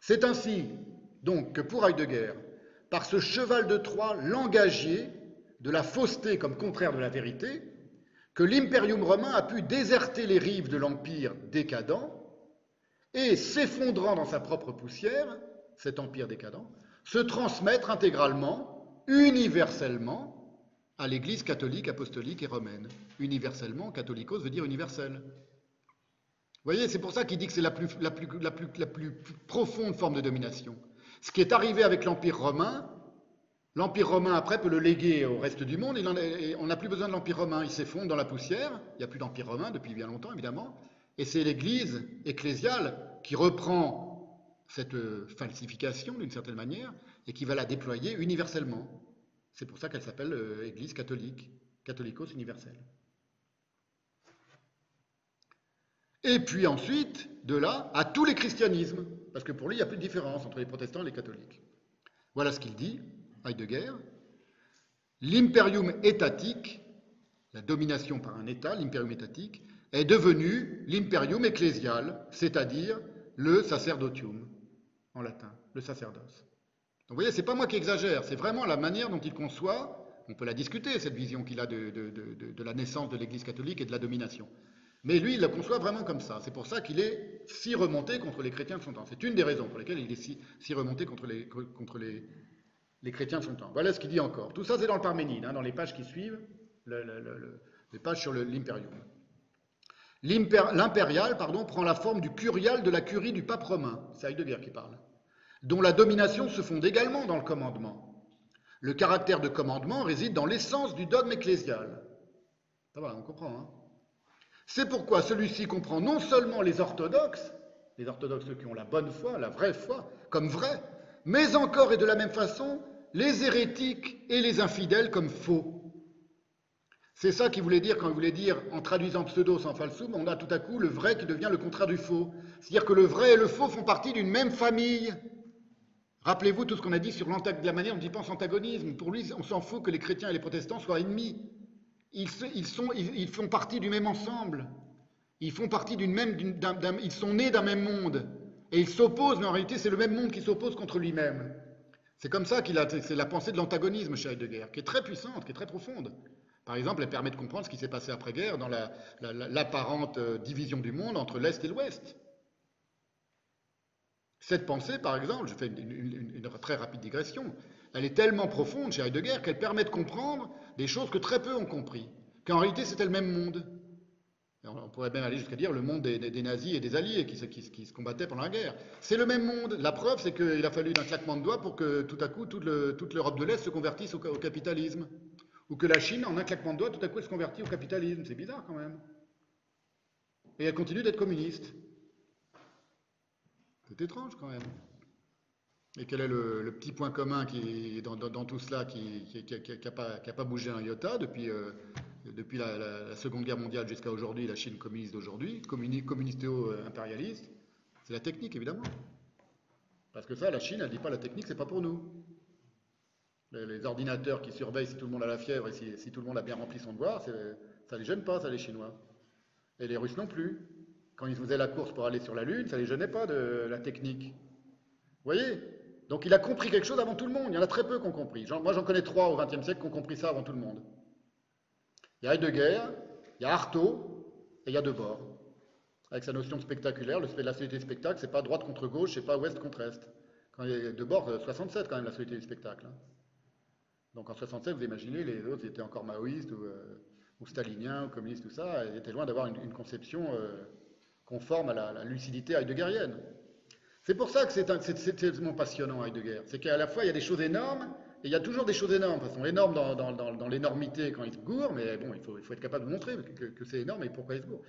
C'est ainsi, donc, que pour Heidegger, par ce cheval de Troie langagier de la fausseté comme contraire de la vérité, que l'impérium romain a pu déserter les rives de l'empire décadent et, s'effondrant dans sa propre poussière, cet empire décadent, se transmettre intégralement, universellement, à l'Église catholique, apostolique et romaine. Universellement, catholicos veut dire universel. Vous voyez, c'est pour ça qu'il dit que c'est la plus, profonde forme de domination. Ce qui est arrivé avec l'Empire romain, l'Empire romain après peut le léguer au reste du monde, on n'a plus besoin de l'Empire romain, il s'effondre dans la poussière, il n'y a plus d'Empire romain depuis bien longtemps évidemment, et c'est l'Église ecclésiale qui reprend cette falsification d'une certaine manière et qui va la déployer universellement. C'est pour ça qu'elle s'appelle euh, Église catholique, catholicos universelle. Et puis ensuite, de là, à tous les christianismes, parce que pour lui, il n'y a plus de différence entre les protestants et les catholiques. Voilà ce qu'il dit, Heidegger. L'imperium étatique, la domination par un État, l'imperium étatique, est devenu l'imperium ecclésial, c'est-à-dire le sacerdotium, en latin, le sacerdoce vous voyez, c'est pas moi qui exagère, c'est vraiment la manière dont il conçoit, on peut la discuter, cette vision qu'il a de, la naissance de l'Église catholique et de la domination. Mais lui, il la conçoit vraiment comme ça. C'est pour ça qu'il est si remonté contre les chrétiens de son temps. C'est une des raisons pour lesquelles il est si, remonté contre, les, contre les, chrétiens de son temps. Voilà ce qu'il dit encore. Tout ça, c'est dans le Parménide, hein, dans les pages qui suivent, les pages sur l'impérium. L'impérial, pardon, prend la forme du curial de la curie du pape romain. C'est Heidegger qui parle dont la domination se fonde également dans le commandement. Le caractère de commandement réside dans l'essence du dogme ecclésial. Ça va, on comprend. Hein C'est pourquoi celui-ci comprend non seulement les orthodoxes, les orthodoxes qui ont la bonne foi, la vraie foi, comme vrai, mais encore et de la même façon les hérétiques et les infidèles comme faux. C'est ça qu'il voulait dire quand il voulait dire, en traduisant pseudo sans falsum, on a tout à coup le vrai qui devient le contraire du faux. C'est-à-dire que le vrai et le faux font partie d'une même famille. Rappelez-vous tout ce qu'on a dit sur la manière dont il pense antagonisme. Pour lui, on s'en fout que les chrétiens et les protestants soient ennemis. Ils, sont, ils, font partie du même ensemble. Ils font partie d'une même, ils sont nés d'un même monde. Et ils s'opposent, mais en réalité, c'est le même monde qui s'oppose contre lui-même. C'est comme ça qu'il a, c'est la pensée de l'antagonisme chez Heidegger, qui est très puissante, qui est très profonde. Par exemple, elle permet de comprendre ce qui s'est passé après-guerre dans l'apparente euh, division du monde entre l'Est et l'Ouest. Cette pensée, par exemple, je fais une, très rapide digression, elle est tellement profonde chez Heidegger qu'elle permet de comprendre des choses que très peu ont compris, qu'en réalité c'était le même monde. On pourrait même aller jusqu'à dire le monde des, nazis et des alliés qui se, combattaient pendant la guerre. C'est le même monde. La preuve, c'est qu'il a fallu d'un claquement de doigts pour que tout à coup toute l'Europe de l'Est se convertisse au, capitalisme. Ou que la Chine, en un claquement de doigts, tout à coup elle se convertit au capitalisme. C'est bizarre quand même. Et elle continue d'être communiste. C'est étrange quand même. Et quel est le, petit point commun qui, dans, tout cela qui n'a pas, bougé un iota depuis, euh, depuis la, Seconde Guerre mondiale jusqu'à aujourd'hui, la Chine communiste d'aujourd'hui, communistéo-impérialiste C'est la technique, évidemment. Parce que ça, la Chine, elle ne dit pas la technique, c'est pas pour nous. Les, ordinateurs qui surveillent si tout le monde a la fièvre et si, tout le monde a bien rempli son devoir, ça ne les gêne pas, ça, les Chinois. Et les Russes non plus. Quand ils faisaient la course pour aller sur la Lune, ça ne les gênait pas de la technique. Vous voyez? Donc il a compris quelque chose avant tout le monde. Il y en a très peu qui ont compris. moi, j'en connais trois au XXe siècle qui ont compris ça avant tout le monde. Il y a Heidegger, il y a Artaud et il y a Debord. Avec sa notion de spectaculaire, le, la société du spectacle, c'est pas droite contre gauche, c'est pas ouest contre est. Quand il y a Debord, 67 quand même, la société du spectacle. Hein. Donc en 67, vous imaginez, les autres étaient encore maoïstes ou, euh, staliniens ou communistes, tout ça. Ils étaient loin d'avoir une, conception euh, conforme à la, la lucidité heideggerienne. C'est pour ça que c'est tellement passionnant Heidegger. C'est qu'à la fois, il y a des choses énormes, et il y a toujours des choses énormes. Toute façon, énormes dans, l'énormité quand il se gourre, mais bon, il faut, être capable de montrer que, c'est énorme et pourquoi il se gourre.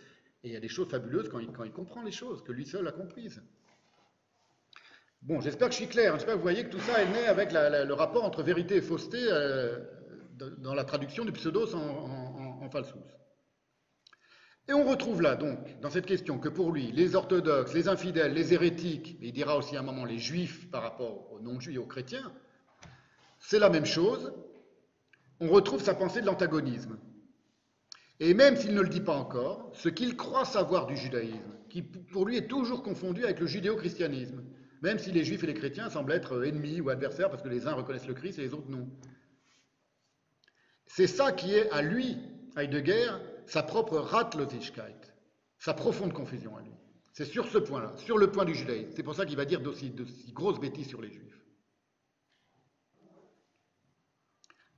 Et il y a des choses fabuleuses quand il, comprend les choses, que lui seul a comprises. Bon, j'espère que je suis clair. J'espère que vous voyez que tout ça est né avec le rapport entre vérité et fausseté euh, dans la traduction du pseudos en, en, falsus. Et on retrouve là, donc, dans cette question, que pour lui, les orthodoxes, les infidèles, les hérétiques, et il dira aussi à un moment les juifs par rapport aux non-juifs et aux chrétiens, c'est la même chose. On retrouve sa pensée de l'antagonisme. Et même s'il ne le dit pas encore, ce qu'il croit savoir du judaïsme, qui pour lui est toujours confondu avec le judéo-christianisme, même si les juifs et les chrétiens semblent être ennemis ou adversaires parce que les uns reconnaissent le Christ et les autres non. C'est ça qui est à lui, Heidegger, sa propre Ratlosigkeit, sa profonde confusion à lui. C'est sur ce point-là, sur le point du judaïsme. C'est pour ça qu'il va dire d'aussi grosses bêtises sur les juifs.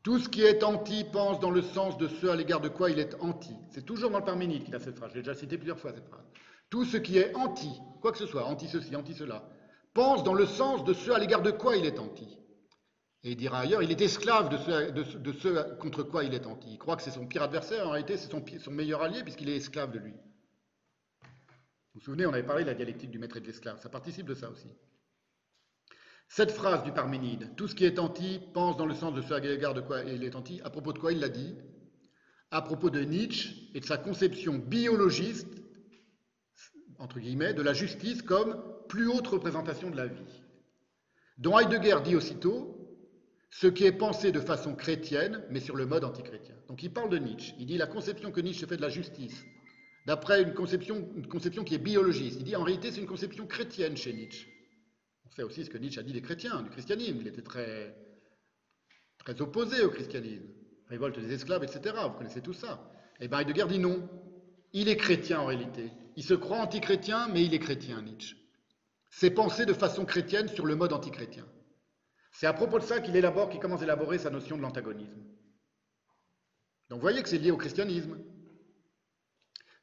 Tout ce qui est anti pense dans le sens de ce à l'égard de quoi il est anti. C'est toujours dans le Parménide qu'il a cette phrase. J'ai déjà cité plusieurs fois cette phrase. Tout ce qui est anti, quoi que ce soit, anti ceci, anti cela, pense dans le sens de ce à l'égard de quoi il est anti. Et il dira ailleurs, il est esclave de ce, contre quoi il est anti. Il croit que c'est son pire adversaire, en réalité c'est son, son, meilleur allié puisqu'il est esclave de lui. Vous vous souvenez, on avait parlé de la dialectique du maître et de l'esclave, ça participe de ça aussi. Cette phrase du Parménide, tout ce qui est anti pense dans le sens de ce à l'égard de quoi il est anti, à propos de quoi il l'a dit? À propos de Nietzsche et de sa conception biologiste, entre guillemets, de la justice comme plus haute représentation de la vie. Dont Heidegger dit aussitôt, ce qui est pensé de façon chrétienne, mais sur le mode antichrétien. Donc il parle de Nietzsche. Il dit la conception que Nietzsche fait de la justice, d'après une conception, une conception qui est biologiste. Il dit en réalité c'est une conception chrétienne chez Nietzsche. Sait aussi ce que Nietzsche a dit des chrétiens, du christianisme. Il était très, très opposé au christianisme. Révolte des esclaves, etc. Vous connaissez tout ça. Et bien Heidegger dit non. Il est chrétien en réalité. Il se croit antichrétien, mais il est chrétien, Nietzsche. C'est pensé de façon chrétienne sur le mode antichrétien. C'est à propos de ça qu'il élabore, qu'il commence à élaborer sa notion de l'antagonisme. Donc vous voyez que c'est lié au christianisme.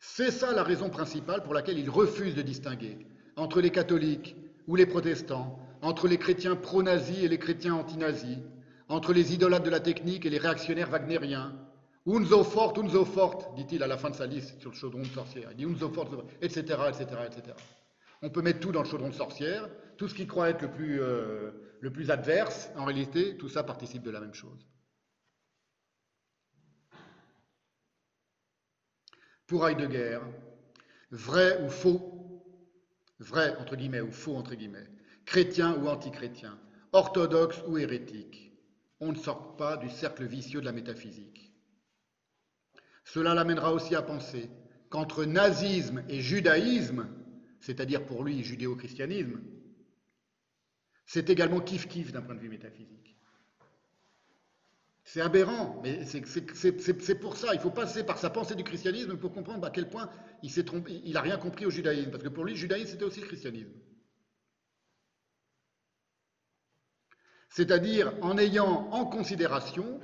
C'est ça la raison principale pour laquelle il refuse de distinguer entre les catholiques ou les protestants, entre les chrétiens pro-nazis et les chrétiens anti-nazis, entre les idolâtres de la technique et les réactionnaires wagnériens. Unzo fort, unzo fort, dit-il à la fin de sa liste sur le chaudron de sorcière. Il dit unzo fort, etc., etc., etc. On peut mettre tout dans le chaudron de sorcière, tout ce qui croit être le plus, euh, le plus adverse, en réalité, tout ça participe de la même chose. Pour Heidegger, vrai ou faux, vrai entre guillemets ou faux entre guillemets, chrétien ou antichrétien, orthodoxe ou hérétique, on ne sort pas du cercle vicieux de la métaphysique. Cela l'amènera aussi à penser qu'entre nazisme et judaïsme, c'est-à-dire pour lui judéo-christianisme, c'est également kiff-kiff d'un point de vue métaphysique. C'est aberrant, mais c'est pour ça. Il faut passer par sa pensée du christianisme pour comprendre à quel point il s'est trompé, il n'a rien compris au judaïsme, parce que pour lui, le judaïsme, c'était aussi le christianisme. C'est-à-dire en ayant en considération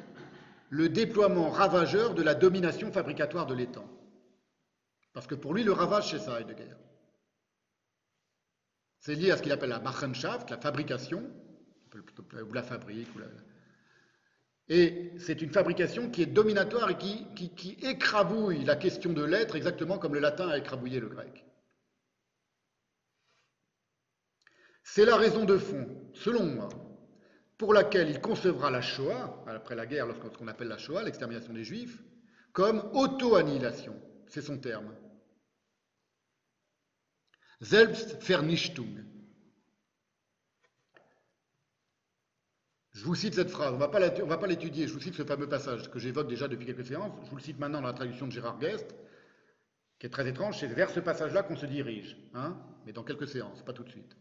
le déploiement ravageur de la domination fabricatoire de l'État. Parce que pour lui, le ravage, c'est ça, Heidegger. C'est lié à ce qu'il appelle la Machenschaft, la fabrication, ou la fabrique. Et c'est une fabrication qui est dominatoire et qui, écrabouille la question de l'être exactement comme le latin a écrabouillé le grec. C'est la raison de fond, selon moi, pour laquelle il concevra la Shoah, après la guerre, lorsqu'on appelle la Shoah, l'extermination des Juifs, comme auto-annihilation. C'est son terme. Selbstvernichtung. Je vous cite cette phrase, on ne va pas l'étudier, je vous cite ce fameux passage que j'évoque déjà depuis quelques séances, je vous le cite maintenant dans la traduction de Gérard Guest, qui est très étrange, c'est vers ce passage-là qu'on se dirige, hein, mais dans quelques séances, pas tout de suite.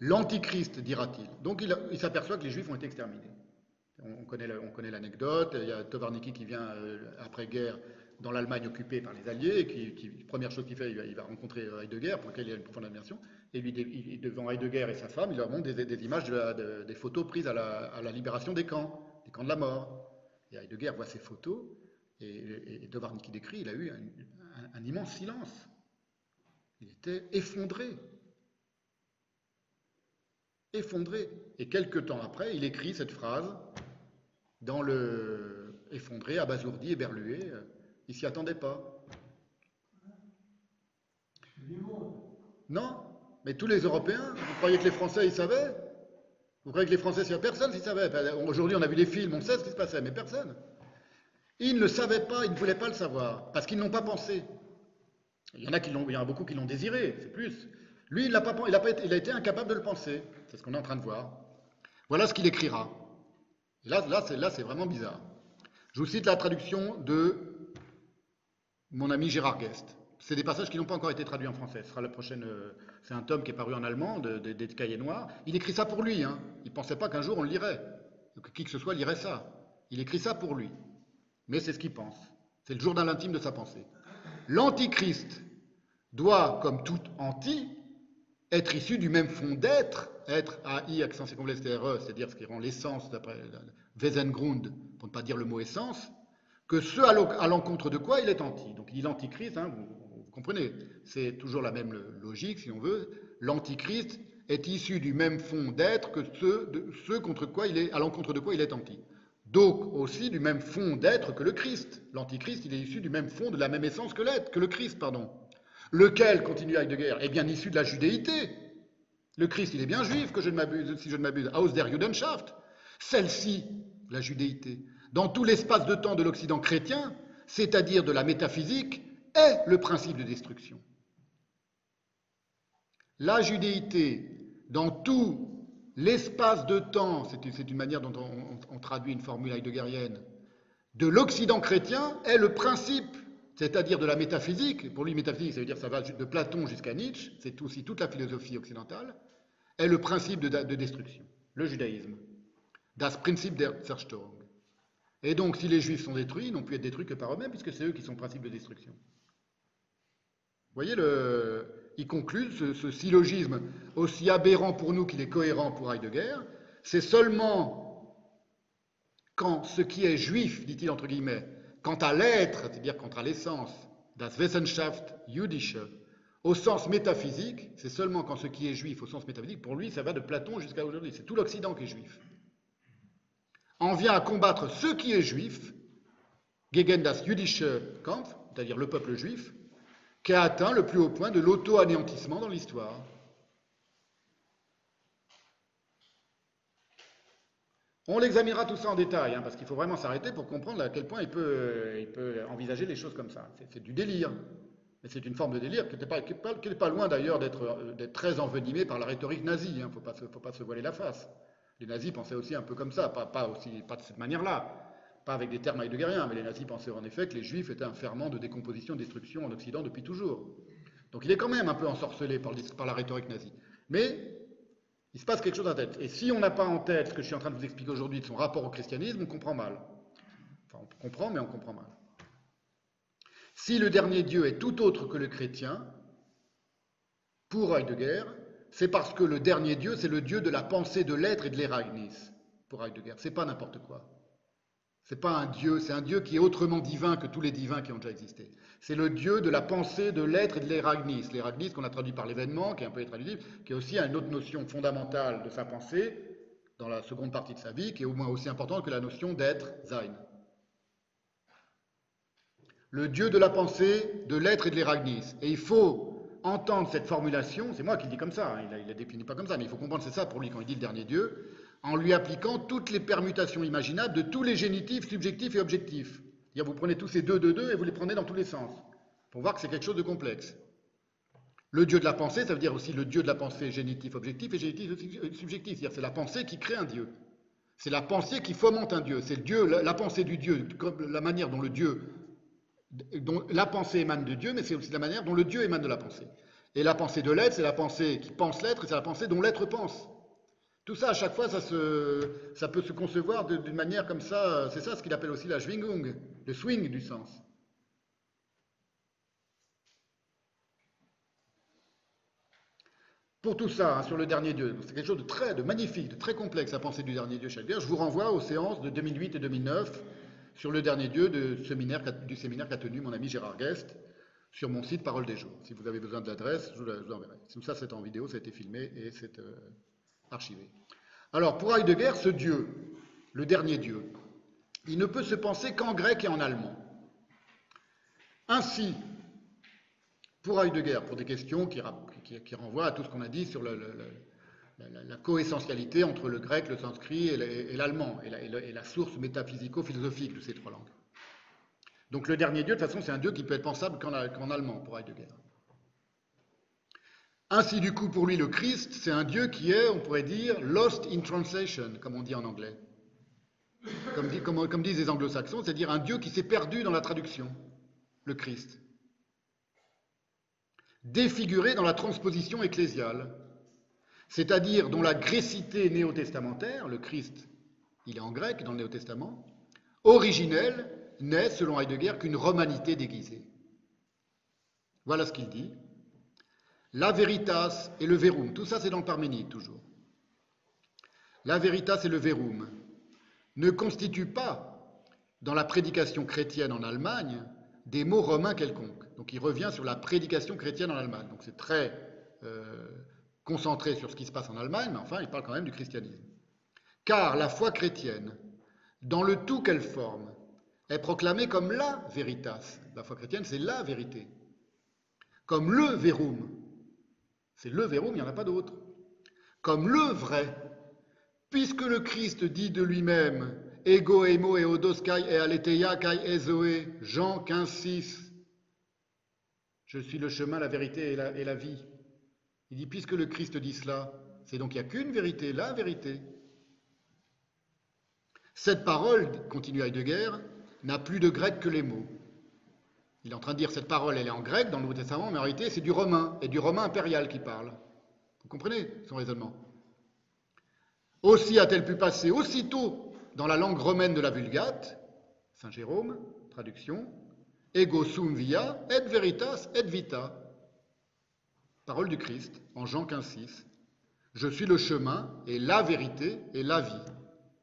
L'Antichrist, dira-t-il. Donc il, s'aperçoit que les Juifs ont été exterminés. On, connaît l'anecdote, il y a Tovarniki qui vient euh, après-guerre dans l'Allemagne occupée par les Alliés, et première chose qu'il fait, il va, rencontrer euh, Heidegger, pour lequel il a une profonde admiration, et lui, devant Heidegger et sa femme, il leur montre des, images, des photos prises à la, libération des camps, des camps de la mort. Et Heidegger voit ces photos, et, et Tovarniki décrit, il a eu un immense silence. Il était effondré effondré. Et quelques temps après, il écrit cette phrase dans le effondré, abasourdi, éberlué. Il s'y attendait pas. Non, mais tous les Européens, vous croyez que les Français, ils savaient? Vous croyez que les Français, Personne s'y savait? Aujourd'hui, on a vu les films, on sait ce qui se passait, mais personne. Ils ne le savaient pas, ils ne voulaient pas le savoir, parce qu'ils n'ont pas pensé. Il y en a qui l'ont, il y en a beaucoup qui l'ont désiré, c'est plus. Lui, il, n'a pas, il, a pas été, il a été incapable de le penser. C'est ce qu'on est en train de voir. Voilà ce qu'il écrira. là, là, c'est, là, c'est vraiment bizarre. Je vous cite la traduction de mon ami Gérard Guest. C'est des passages qui n'ont pas encore été traduits en français. Ce sera la prochaine. Euh, c'est un tome qui est paru en allemand, des cahiers noirs. Il écrit ça pour lui. Hein. Il ne pensait pas qu'un jour on le lirait, que qui que ce soit lirait ça. Il écrit ça pour lui. Mais c'est ce qu'il pense. C'est le journal intime de sa pensée. L'antichrist doit, comme tout anti, être issu du même fond d'être, être AI accent circonflexe TRE, c'est-à-dire ce qui rend l'essence d'après Wesengrund, pour ne pas dire le mot essence, que ce à l'encontre de quoi il est anti. Donc il dit l'antichrist, hein, vous, comprenez, c'est toujours la même logique si on veut, l'antichrist est issu du même fond d'être que ce, contre quoi il est, à l'encontre de quoi il est anti. Donc aussi du même fond d'être que le Christ. L'antichrist, il est issu du même fond, de la même essence que l'être, que le Christ, pardon lequel, continue Heidegger, est bien issu de la judéité. Le Christ, il est bien juif, que si je ne m'abuse, aus der Judenschaft. Celle-ci, la judéité, dans tout l'espace de temps de l'Occident chrétien, c'est-à-dire de la métaphysique, est le principe de destruction. La judéité, dans tout l'espace de temps, c'est une manière dont on, traduit une formule heideggerienne, de l'Occident chrétien, est le principe c'est-à-dire de la métaphysique, pour lui métaphysique ça veut dire ça va de Platon jusqu'à Nietzsche, c'est aussi toute la philosophie occidentale, est le principe de, destruction, le judaïsme. Das Prinzip der Zerstörung. Et donc si les juifs sont détruits, ils n'ont pu être détruits que par eux-mêmes, puisque c'est eux qui sont principe de destruction. Vous voyez, le, il conclut ce, ce syllogisme aussi aberrant pour nous qu'il est cohérent pour Heidegger, c'est seulement quand ce qui est juif, dit-il entre guillemets, Quant à l'être, c'est-à-dire quant à l'essence, das Wissenschaft jüdische, au sens métaphysique, c'est seulement quand ce qui est juif au sens métaphysique, pour lui, ça va de Platon jusqu'à aujourd'hui. C'est tout l'Occident qui est juif. En vient à combattre ce qui est juif, gegen das jüdische Kampf, c'est-à-dire le peuple juif, qui a atteint le plus haut point de l'auto-anéantissement dans l'histoire. On l'examinera tout ça en détail, hein, parce qu'il faut vraiment s'arrêter pour comprendre à quel point il peut, envisager les choses comme ça. C'est du délire. Mais c'est une forme de délire qui n'est pas, loin d'ailleurs d'être très envenimée par la rhétorique nazie. Il hein. ne faut pas, se voiler la face. Les nazis pensaient aussi un peu comme ça, pas, aussi, pas de cette manière-là, pas avec des termes heideggeriens, mais les nazis pensaient en effet que les juifs étaient un ferment de décomposition, de destruction en Occident depuis toujours. Donc il est quand même un peu ensorcelé par, la rhétorique nazie. Mais il se passe quelque chose en tête. Et si on n'a pas en tête ce que je suis en train de vous expliquer aujourd'hui de son rapport au christianisme, on comprend mal. Enfin, on comprend, mais on comprend mal. Si le dernier Dieu est tout autre que le chrétien, pour Heidegger, c'est parce que le dernier Dieu, c'est le Dieu de la pensée de l'être et de l'Eragnis, pour Heidegger. C'est pas n'importe quoi. C'est pas un Dieu, c'est un Dieu qui est autrement divin que tous les divins qui ont déjà existé. C'est le Dieu de la pensée, de l'être et de l'éragnis. L'éragnis qu'on a traduit par l'événement, qui est un peu traduisible, qui est aussi une autre notion fondamentale de sa pensée, dans la seconde partie de sa vie, qui est au moins aussi importante que la notion d'être, Zain. Le Dieu de la pensée, de l'être et de l'éragnis. Et il faut entendre cette formulation, c'est moi qui le dis comme ça, hein, il ne la définit pas comme ça, mais il faut comprendre c'est ça pour lui quand il dit le dernier Dieu, en lui appliquant toutes les permutations imaginables de tous les génitifs subjectifs et objectifs. Vous prenez tous ces deux, deux, deux et vous les prenez dans tous les sens, pour voir que c'est quelque chose de complexe. Le Dieu de la pensée, ça veut dire aussi le Dieu de la pensée génitif objectif et génitif subjectif. C'est-à-dire c'est la pensée qui crée un Dieu. C'est la pensée qui fomente un Dieu. C'est Dieu, la, pensée du Dieu, comme la manière dont le Dieu, dont la pensée émane de Dieu, mais c'est aussi la manière dont le Dieu émane de la pensée. Et la pensée de l'être, c'est la pensée qui pense l'être, et c'est la pensée dont l'être pense. Tout ça, à chaque fois, ça, peut se concevoir d'une manière comme ça. C'est ça ce qu'il appelle aussi la Schwingung, le swing du sens. Pour tout ça, hein, sur le dernier Dieu, c'est quelque chose de très, magnifique, de très complexe à penser du dernier Dieu Je vous renvoie aux séances de 2008 et 2009 sur le dernier Dieu du séminaire qu'a tenu mon ami Gérard Guest sur mon site Parole des Jours. Si vous avez besoin de l'adresse, je vous l'enverrai. Tout ça, c'est en vidéo, ça a été filmé et c'est euh, archivé. Alors, pour Heidegger, ce Dieu, le dernier Dieu, il ne peut se penser qu'en grec et en allemand. Ainsi, pour Heidegger, pour des questions qui, renvoient à tout ce qu'on a dit sur la, coessentialité entre le grec, le sanskrit et l'allemand, et, la source métaphysico-philosophique de ces trois langues. Donc le dernier Dieu, de toute façon, c'est un Dieu qui peut être pensable qu'en allemand pour Heidegger. Ainsi, du coup, pour lui, le Christ, c'est un Dieu qui est, on pourrait dire, lost in translation, comme on dit en anglais. Comme, disent les anglo-saxons, c'est-à-dire un Dieu qui s'est perdu dans la traduction, le Christ. Défiguré dans la transposition ecclésiale, c'est-à-dire dont la grécité néo-testamentaire, le Christ, il est en grec dans le Néo-Testament, originelle, n'est, selon Heidegger, qu'une romanité déguisée. Voilà ce qu'il dit la veritas et le verum. Tout ça, c'est dans le Parménide, toujours. La veritas et le verum ne constituent pas, dans la prédication chrétienne en Allemagne, des mots romains quelconques. Donc il revient sur la prédication chrétienne en Allemagne. Donc c'est très euh, concentré sur ce qui se passe en Allemagne, mais enfin il parle quand même du christianisme. Car la foi chrétienne, dans le tout qu'elle forme, est proclamée comme la veritas. La foi chrétienne, c'est la vérité. Comme le verum, c'est le verrou, il n'y en a pas d'autre. Comme le vrai, puisque le Christ dit de lui-même Ego emo eodos kai e aletheia kai ezoe, Jean 15, 6. Je suis le chemin, la vérité et la vie. Il dit, puisque le Christ dit cela, c'est donc qu'il n'y a qu'une vérité, la vérité. Cette parole, continue Heidegger, n'a plus de grec que les mots. Il est en train de dire cette parole, elle est en grec dans le Nouveau Testament, mais en réalité c'est du romain, et du romain impérial qui parle. Vous comprenez son raisonnement? Aussi a-t-elle pu passer aussitôt dans la langue romaine de la Vulgate, Saint Jérôme, traduction, ego sum via, et veritas, et vita. Parole du Christ, en Jean 15,6. Je suis le chemin et la vérité et la vie.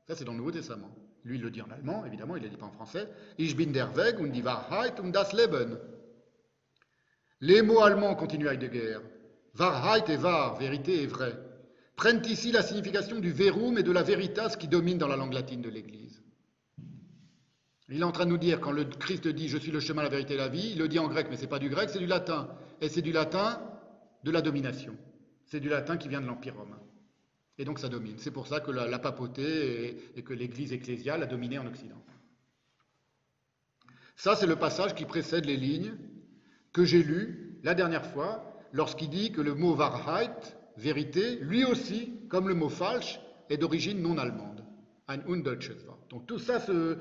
Ça, c'est dans le Nouveau Testament. Lui, il le dit en allemand, évidemment, il ne le dit pas en français. Ich bin der Weg und die Wahrheit und das Leben. Les mots allemands, continue Heidegger, Wahrheit et Wahr, vérité et vrai, prennent ici la signification du verum et de la veritas qui domine dans la langue latine de l'Église. Il est en train de nous dire, quand le Christ dit Je suis le chemin, la vérité et la vie, il le dit en grec, mais ce n'est pas du grec, c'est du latin. Et c'est du latin de la domination. C'est du latin qui vient de l'Empire romain. Et donc ça domine. C'est pour ça que la, papauté et, que l'Église ecclésiale a dominé en Occident. Ça, c'est le passage qui précède les lignes que j'ai lues la dernière fois lorsqu'il dit que le mot Wahrheit, vérité, lui aussi, comme le mot falsch, est d'origine non allemande. Ein undeutsches Wort. Donc tout ça se,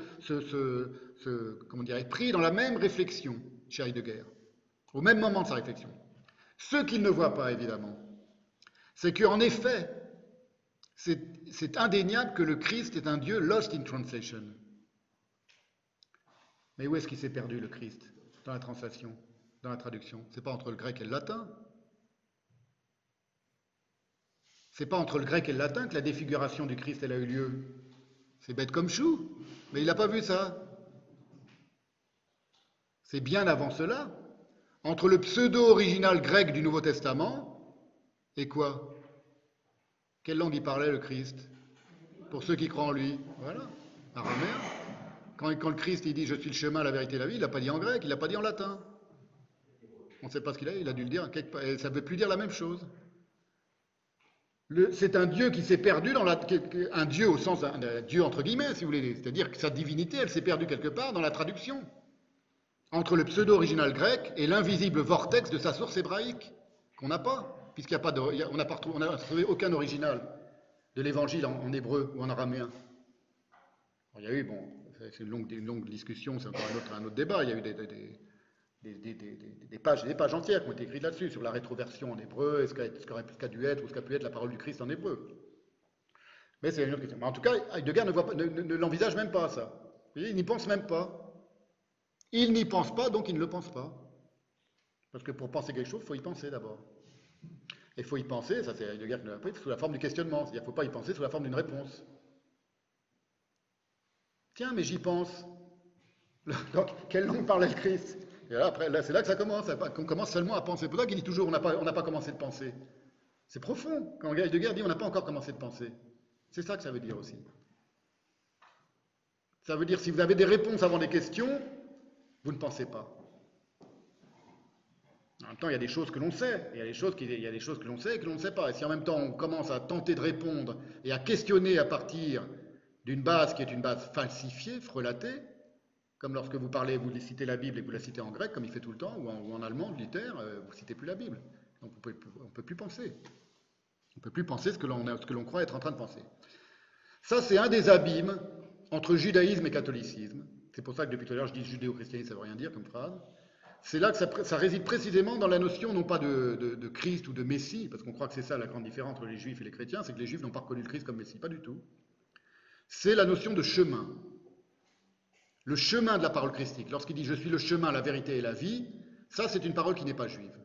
comment est pris dans la même réflexion chez Heidegger, au même moment de sa réflexion. Ce qu'il ne voit pas, évidemment, c'est qu'en effet, c'est indéniable que le Christ est un Dieu lost in translation. Mais où est-ce qu'il s'est perdu, le Christ, dans la translation, dans la traduction C'est pas entre le grec et le latin. C'est pas entre le grec et le latin que la défiguration du Christ a eu lieu. C'est bête comme chou, mais il n'a pas vu ça. C'est bien avant cela, entre le pseudo-original grec du Nouveau Testament et quoi? Quelle langue il parlait le Christ? Pour ceux qui croient en lui, voilà, araméen. Quand, quand le Christ dit je suis le chemin, la vérité la vie, il l'a pas dit en grec, il l'a pas dit en latin. On ne sait pas ce qu'il a, il a dû le dire ça ne veut plus dire la même chose. C'est un Dieu qui s'est perdu dans la. Un Dieu au sens. Un, Dieu entre guillemets, si vous voulez. C'est-à-dire que sa divinité, elle s'est perdue quelque part dans la traduction. Entre le pseudo-original grec et l'invisible vortex de sa source hébraïque, qu'on n'a pas, puisqu'il n'y a pas de. On n'a trouvé aucun original de l'évangile en, hébreu ou en araméen. il y a eu, bon, c'est une longue, discussion, c'est encore un autre, débat. Il y a eu des pages entières qui ont été écrites là-dessus, sur la rétroversion en hébreu, ce qu'a dû être ou ce qu'a pu être la parole du Christ en hébreu. Mais c'est une autre question. Mais en tout cas, Heidegger ne, ne, ne l'envisage même pas, ça. Il n'y pense même pas. Il n'y pense pas, donc il ne le pense pas. Parce que pour penser quelque chose, il faut y penser d'abord. Et il faut y penser, ça c'est Heidegger qui l'a appris, sous la forme du questionnement. C'est-à-dire ne faut pas y penser sous la forme d'une réponse. Tiens, mais j'y pense. Donc, quelle langue parlait le Christ et là, après, là, c'est là que ça commence, qu'on commence seulement à penser. C'est pour ça qu'il dit toujours on n'a pas, pas commencé de penser. C'est profond. Quand de guerre dit on n'a pas encore commencé de penser. C'est ça que ça veut dire aussi. Ça veut dire si vous avez des réponses avant des questions, vous ne pensez pas. En même temps, il y a des choses que l'on sait, il y a des choses, y a des choses que l'on sait et que l'on ne sait pas. Et si en même temps on commence à tenter de répondre et à questionner à partir d'une base qui est une base falsifiée, frelatée, comme lorsque vous parlez, vous citez la Bible et vous la citez en grec, comme il fait tout le temps, ou en, allemand, en littéraire, euh, vous ne citez plus la Bible. Donc on ne peut plus penser. On ne peut plus penser ce que l'on croit être en train de penser. Ça, c'est un des abîmes entre judaïsme et catholicisme. C'est pour ça que depuis tout à l'heure, je dis judéo-christianisme, ça ne veut rien dire comme phrase. C'est là que ça, réside précisément dans la notion, non pas de, Christ ou de Messie, parce qu'on croit que c'est ça la grande différence entre les juifs et les chrétiens, c'est que les juifs n'ont pas reconnu le Christ comme Messie, pas du tout. C'est la notion de chemin. Le chemin de la parole christique, lorsqu'il dit je suis le chemin, la vérité et la vie, ça c'est une parole qui n'est pas juive.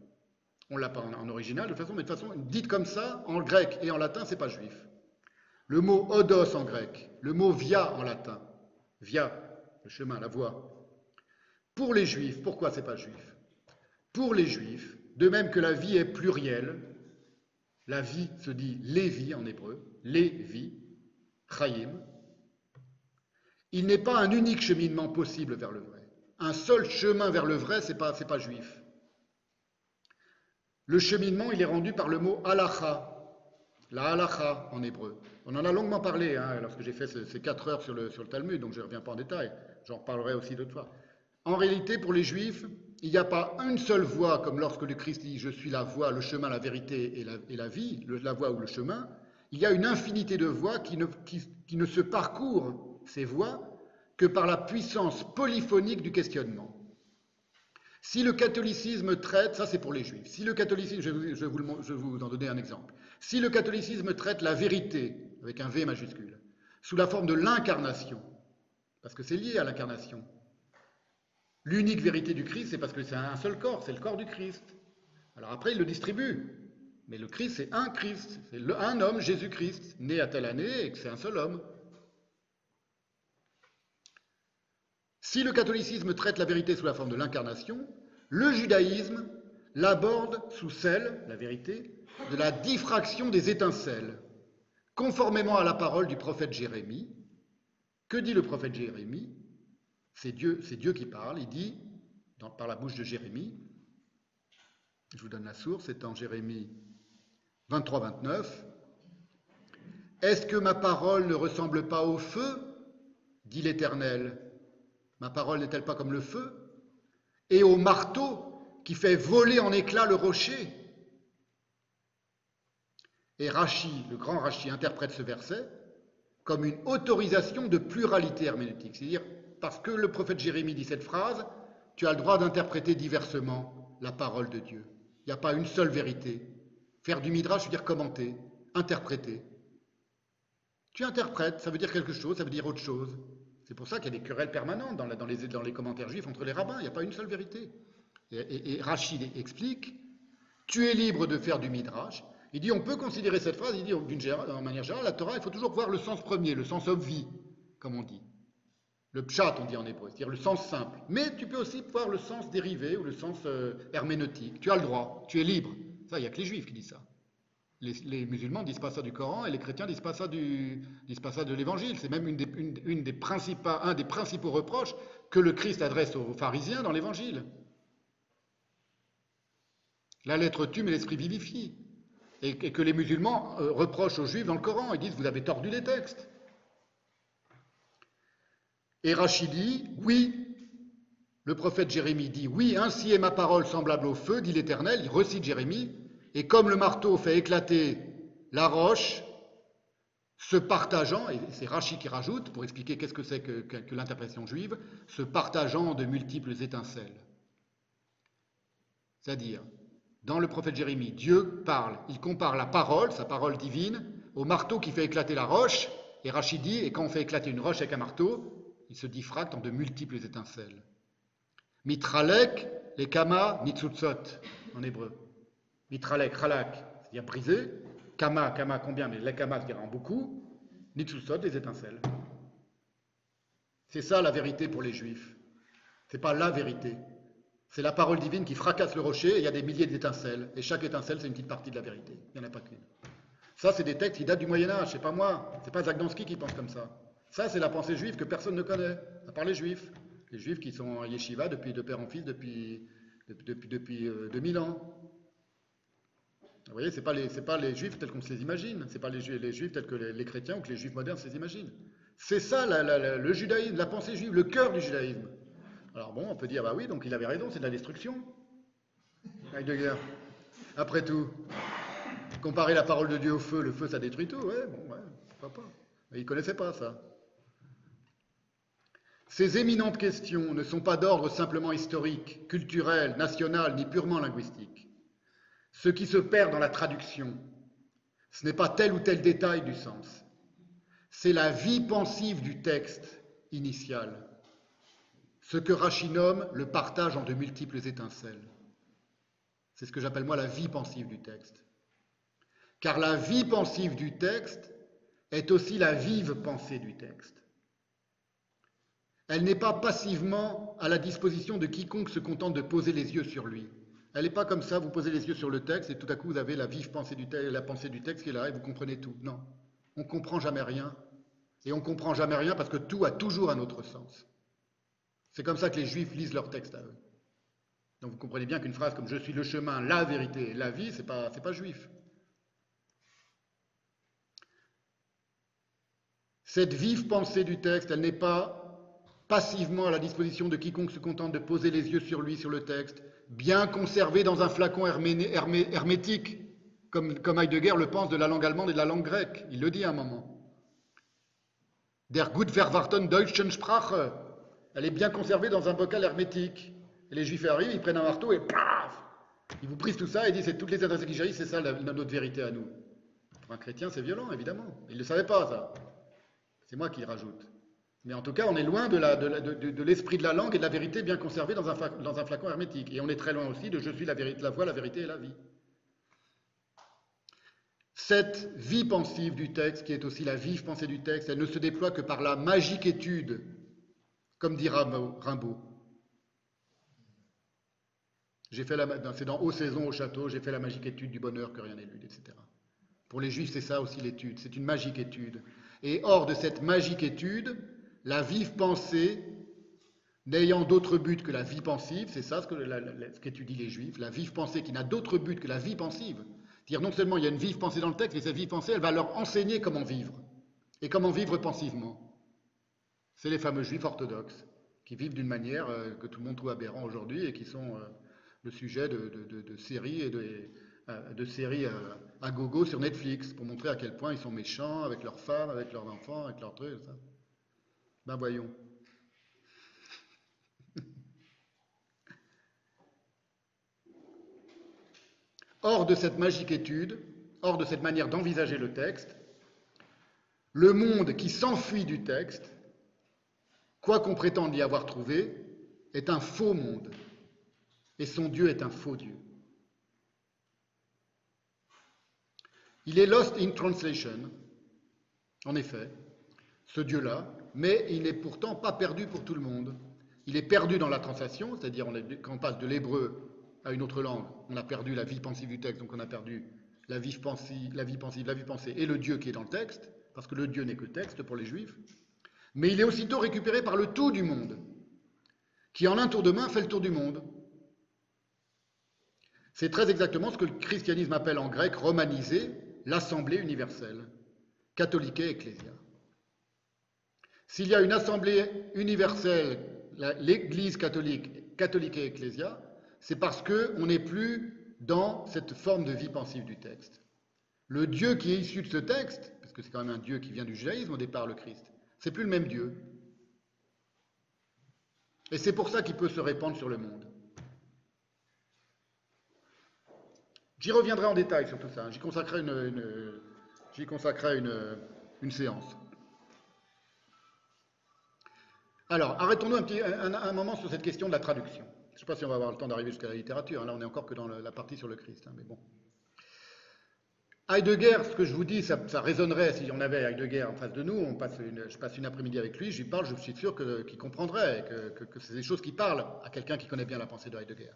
On l'a pas en, original de toute façon, mais de toute façon, dite comme ça, en grec et en latin, c'est pas juif. Le mot odos en grec, le mot via en latin, via, le chemin, la voie. Pour les juifs, pourquoi c'est pas juif? Pour les juifs, de même que la vie est plurielle, la vie se dit les vies en hébreu, les vies, chayim, il n'est pas un unique cheminement possible vers le vrai. Un seul chemin vers le vrai, ce n'est pas, pas juif. Le cheminement, il est rendu par le mot halacha, la halacha en hébreu. On en a longuement parlé hein, lorsque j'ai fait ces, quatre heures sur le Talmud, donc je ne reviens pas en détail, j'en reparlerai aussi d'autres fois. En réalité, pour les juifs, il n'y a pas une seule voie, comme lorsque le Christ dit Je suis la voie, le chemin, la vérité et la, vie, la voie ou le chemin. Il y a une infinité de voies qui ne, se parcourent ces voies que par la puissance polyphonique du questionnement. Si le catholicisme traite, ça c'est pour les juifs, si le catholicisme, je vous, vous en donner un exemple, si le catholicisme traite la vérité, avec un V majuscule, sous la forme de l'incarnation, parce que c'est lié à l'incarnation, l'unique vérité du Christ, c'est parce que c'est un seul corps, c'est le corps du Christ. Alors après, il le distribue, mais le Christ, c'est un Christ, c'est un homme, Jésus-Christ, né à telle année, et que c'est un seul homme. Si le catholicisme traite la vérité sous la forme de l'incarnation, le judaïsme l'aborde sous celle, la vérité, de la diffraction des étincelles, conformément à la parole du prophète Jérémie. Que dit le prophète Jérémie? C'est Dieu, qui parle, il dit, par la bouche de Jérémie, je vous donne la source, c'est en Jérémie 23-29, Est-ce que ma parole ne ressemble pas au feu? dit l'Éternel. Ma parole n'est-elle pas comme le feu? Et au marteau qui fait voler en éclats le rocher? Et Rachi, le grand Rachi, interprète ce verset comme une autorisation de pluralité herméneutique. C'est-à-dire, parce que le prophète Jérémie dit cette phrase, tu as le droit d'interpréter diversement la parole de Dieu. Il n'y a pas une seule vérité. Faire du midrash veut dire commenter, interpréter. Tu interprètes, ça veut dire quelque chose, ça veut dire autre chose. C'est pour ça qu'il y a des querelles permanentes dans, les, commentaires juifs entre les rabbins. Il n'y a pas une seule vérité. Et, Rachid explique Tu es libre de faire du midrash. Il dit On peut considérer cette phrase, il dit d'une manière générale, la Torah, il faut toujours voir le sens premier, le sens obvi. comme on dit. Le pshat, on dit en hébreu, c'est-à-dire le sens simple. Mais tu peux aussi voir le sens dérivé ou le sens euh, herméneutique. Tu as le droit, tu es libre. Ça, il n'y a que les juifs qui disent ça. Les, musulmans disent pas ça du Coran et les chrétiens disent, pas ça disent pas ça de l'Évangile. C'est même une des, une, des un des principaux reproches que le Christ adresse aux pharisiens dans l'Évangile. La lettre tue, mais l'esprit vivifie. Et, que les musulmans euh, reprochent aux juifs dans le Coran. Ils disent Vous avez tordu les textes. Et Rachid dit Oui. Le prophète Jérémie dit Oui, ainsi est ma parole semblable au feu, dit l'Éternel. Il recite Jérémie. Et comme le marteau fait éclater la roche, se partageant, et c'est Rachid qui rajoute pour expliquer qu'est-ce que c'est que l'interprétation juive, se partageant de multiples étincelles. C'est-à-dire, dans le prophète Jérémie, Dieu parle, il compare la parole, sa parole divine, au marteau qui fait éclater la roche, et Rachid dit, et quand on fait éclater une roche avec un marteau, il se diffracte en de multiples étincelles. Mitralek, les kama, nitsutsot, en hébreu. Mitralek, ralak, c'est-à-dire brisé. Kama, kama, combien Mais les kama, c'est-à-dire en beaucoup. Nitsutsot, des étincelles. C'est ça la vérité pour les juifs. C'est pas la vérité. C'est la parole divine qui fracasse le rocher et il y a des milliers d'étincelles. Et chaque étincelle, c'est une petite partie de la vérité. Il n'y en a pas qu'une. Ça, c'est des textes qui datent du Moyen-Âge, c'est pas moi. C'est pas Zagdansky qui pense comme ça. Ça, c'est la pensée juive que personne ne connaît, à part les juifs. Les juifs qui sont à yeshiva depuis de père en fils depuis, depuis, depuis, 2000 euh, ans. Vous voyez, ce n'est pas, les, pas les juifs tels qu'on se les imagine. Ce n'est pas les, les, juifs tels que les, chrétiens ou que les juifs modernes se les imaginent. C'est ça le judaïsme, la pensée juive, le cœur du judaïsme. Alors bon, on peut dire, bah oui, donc il avait raison, c'est de la destruction. Heidegger. Après tout, comparer la parole de Dieu au feu, le feu ça détruit tout, ouais, bon, ouais, pourquoi pas. Mais il ne connaissait pas ça. Ces éminentes questions ne sont pas d'ordre simplement historique, culturel, national, ni purement linguistique. Ce qui se perd dans la traduction, ce n'est pas tel ou tel détail du sens, c'est la vie pensive du texte initial ce que Rachid nomme le partage en de multiples étincelles. C'est ce que j'appelle moi la vie pensive du texte. Car la vie pensive du texte est aussi la vive pensée du texte. Elle n'est pas passivement à la disposition de quiconque se contente de poser les yeux sur lui. Elle n'est pas comme ça, vous posez les yeux sur le texte et tout à coup vous avez la vive pensée du texte, la pensée du texte qui est là et vous comprenez tout. Non, on ne comprend jamais rien. Et on ne comprend jamais rien parce que tout a toujours un autre sens. C'est comme ça que les juifs lisent leur texte à eux. Donc vous comprenez bien qu'une phrase comme Je suis le chemin, la vérité, la vie, ce n'est pas, pas juif. Cette vive pensée du texte, elle n'est pas passivement à la disposition de quiconque se contente de poser les yeux sur lui, sur le texte, bien conservé dans un flacon hermétique, comme, comme Heidegger le pense de la langue allemande et de la langue grecque. Il le dit à un moment. Der gut verwarten deutschen Sprache, elle est bien conservée dans un bocal hermétique. Et les juifs arrivent, ils prennent un marteau et paf Ils vous brisent tout ça et disent c'est toutes les adresses qui jaillissent, c'est ça notre vérité à nous. Pour un chrétien, c'est violent, évidemment. Il ne le savait pas, ça. C'est moi qui rajoute. Mais en tout cas, on est loin de, l'esprit de, la langue et de la vérité bien conservée dans un, dans un flacon hermétique. Et on est très loin aussi de je suis la, vérité, la voie, la vérité et la vie. Cette vie pensive du texte, qui est aussi la vive pensée du texte, elle ne se déploie que par la magique étude comme dit Rimbaud. J'ai fait la, c'est dans Haut Saison au château, j'ai fait la magique étude du bonheur que rien n'élude, etc. Pour les juifs, c'est ça aussi l'étude, c'est une magique étude. Et hors de cette magique étude, la vive pensée, n'ayant d'autre but que la vie pensive, c'est ça ce, ce qu'étudient les juifs, la vive pensée qui n'a d'autre but que la vie pensive. Dire non seulement il y a une vive pensée dans le texte, mais cette vive pensée, elle va leur enseigner comment vivre. Et comment vivre pensivement. C'est les fameux juifs orthodoxes qui vivent d'une manière euh, que tout le monde trouve aberrant aujourd'hui et qui sont euh, le sujet de, séries et de, euh, séries à gogo sur Netflix pour montrer à quel point ils sont méchants avec leurs femmes, avec leurs enfants, avec leurs trucs. Ça. Ben voyons. Hors de cette magique étude, hors de cette manière d'envisager le texte, le monde qui s'enfuit du texte quoi qu'on prétende y avoir trouvé, est un faux monde, et son Dieu est un faux Dieu. Il est lost in translation, en effet, ce Dieu-là, mais il n'est pourtant pas perdu pour tout le monde. Il est perdu dans la translation, c'est-à-dire quand on passe de l'hébreu à une autre langue, on a perdu la vie pensive du texte, donc on a perdu la vie pensive, la vie la vie pensée et le Dieu qui est dans le texte, parce que le Dieu n'est que texte pour les Juifs. Mais il est aussitôt récupéré par le tout du monde, qui en un tour de main fait le tour du monde. C'est très exactement ce que le christianisme appelle en grec romanisé l'assemblée universelle, catholique et ecclésia. S'il y a une assemblée universelle, l'Église catholique, catholique et ecclésia, c'est parce qu'on n'est plus dans cette forme de vie pensive du texte. Le Dieu qui est issu de ce texte, parce que c'est quand même un Dieu qui vient du judaïsme au départ, le Christ, c'est plus le même Dieu. Et c'est pour ça qu'il peut se répandre sur le monde. J'y reviendrai en détail sur tout ça. J'y consacrerai une, séance. Alors, arrêtons-nous un, moment sur cette question de la traduction. Je ne sais pas si on va avoir le temps d'arriver jusqu'à la littérature. Là, on est encore que dans la partie sur le Christ. Hein, mais bon. Heidegger, ce que je vous dis, ça, résonnerait si on avait Heidegger en face de nous. Je passe une après-midi avec lui, lui parle, je suis sûr qu'il comprendrait, que, que c'est des choses qui parlent à quelqu'un qui connaît bien la pensée de Heidegger.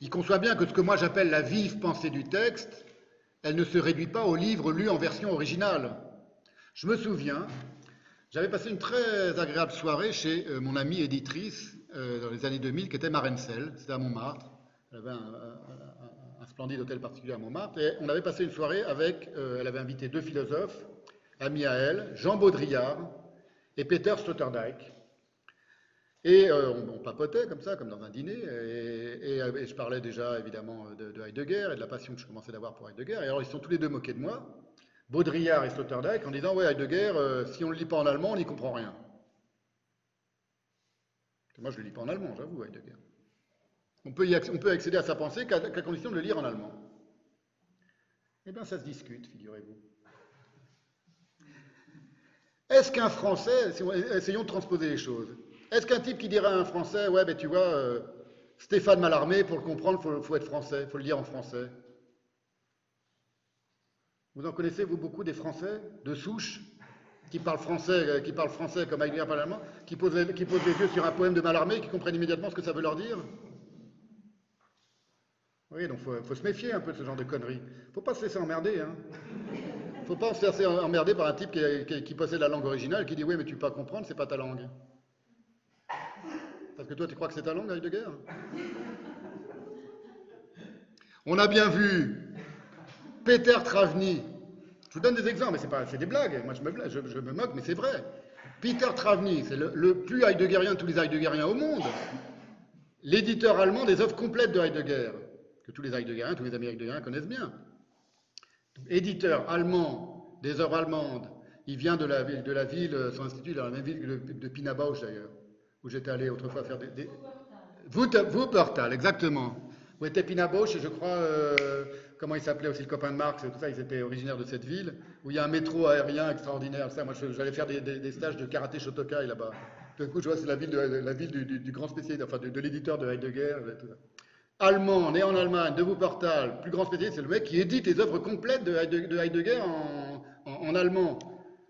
Il conçoit bien que ce que moi j'appelle la vive pensée du texte, elle ne se réduit pas au livre lu en version originale. Je me souviens, j'avais passé une très agréable soirée chez euh, mon amie éditrice euh, dans les années 2000, qui était Marencel, c'était à Montmartre. Elle avait un, splendide hôtel particulier à Montmartre. Et on avait passé une soirée avec, euh, elle avait invité deux philosophes, amis à elle, Jean Baudrillard et Peter Sloterdijk. Et on, papotait comme ça, comme dans un dîner, et, je parlais déjà évidemment de, de, Heidegger et de la passion que je commençais d'avoir pour Heidegger. Et alors ils sont tous les deux moqués de moi, Baudrillard et Sloterdijk en disant Ouais, Heidegger, euh, si on ne le lit pas en allemand, on n'y comprend rien. moi, je ne le lis pas en allemand, j'avoue, Heidegger. On peut, accéder à sa pensée qu'à condition de le lire en allemand. Eh bien, ça se discute, figurez-vous. Est-ce qu'un Français, essayons de transposer les choses, est-ce qu'un type qui dirait à un Français, ouais, ben tu vois, euh, Stéphane Mallarmé, pour le comprendre, il faut, être français, il faut le lire en français vous en connaissez, vous, beaucoup des Français de souche qui parlent français, euh, qui parlent français comme Heidegger par allemand, qui posent, qui posent les yeux sur un poème de Mallarmé, qui comprennent immédiatement ce que ça veut leur dire? Oui, donc il faut, se méfier un peu de ce genre de conneries. Faut pas se laisser emmerder. Hein. Faut pas se laisser emmerder par un type qui, possède la langue originale qui dit Oui, mais tu peux pas comprendre, c'est pas ta langue. Parce que toi, tu crois que c'est ta langue, Heidegger On a bien vu Peter Travny, je vous donne des exemples, mais c'est des blagues, moi je me, je, me moque, mais c'est vrai. Peter Travny, c'est le, plus heideggerien de tous les heideggeriens au monde, l'éditeur allemand des œuvres complètes de Heidegger, tous les heideggeriens, tous les heideggeriens connaissent bien. Éditeur allemand des œuvres allemandes, il vient de la ville, de la ville son institut dans la même ville que de Bausch d'ailleurs, où j'étais allé autrefois faire des... des... Wuppertal, exactement. Où était Pina Bausch, je crois... Euh, comment il s'appelait aussi le copain de Marx tout ça, ils étaient originaires de cette ville, où il y a un métro aérien extraordinaire. Ça, moi, j'allais faire des, stages de karaté Shotokai là-bas. Tout coup, je vois, c'est la ville, de, la ville du, grand spécialiste, enfin, de, l'éditeur de Heidegger. Tout ça. Allemand, né en Allemagne, de Wuppertal, plus grand spécialiste, c'est le mec qui édite les œuvres complètes de Heidegger, en, allemand.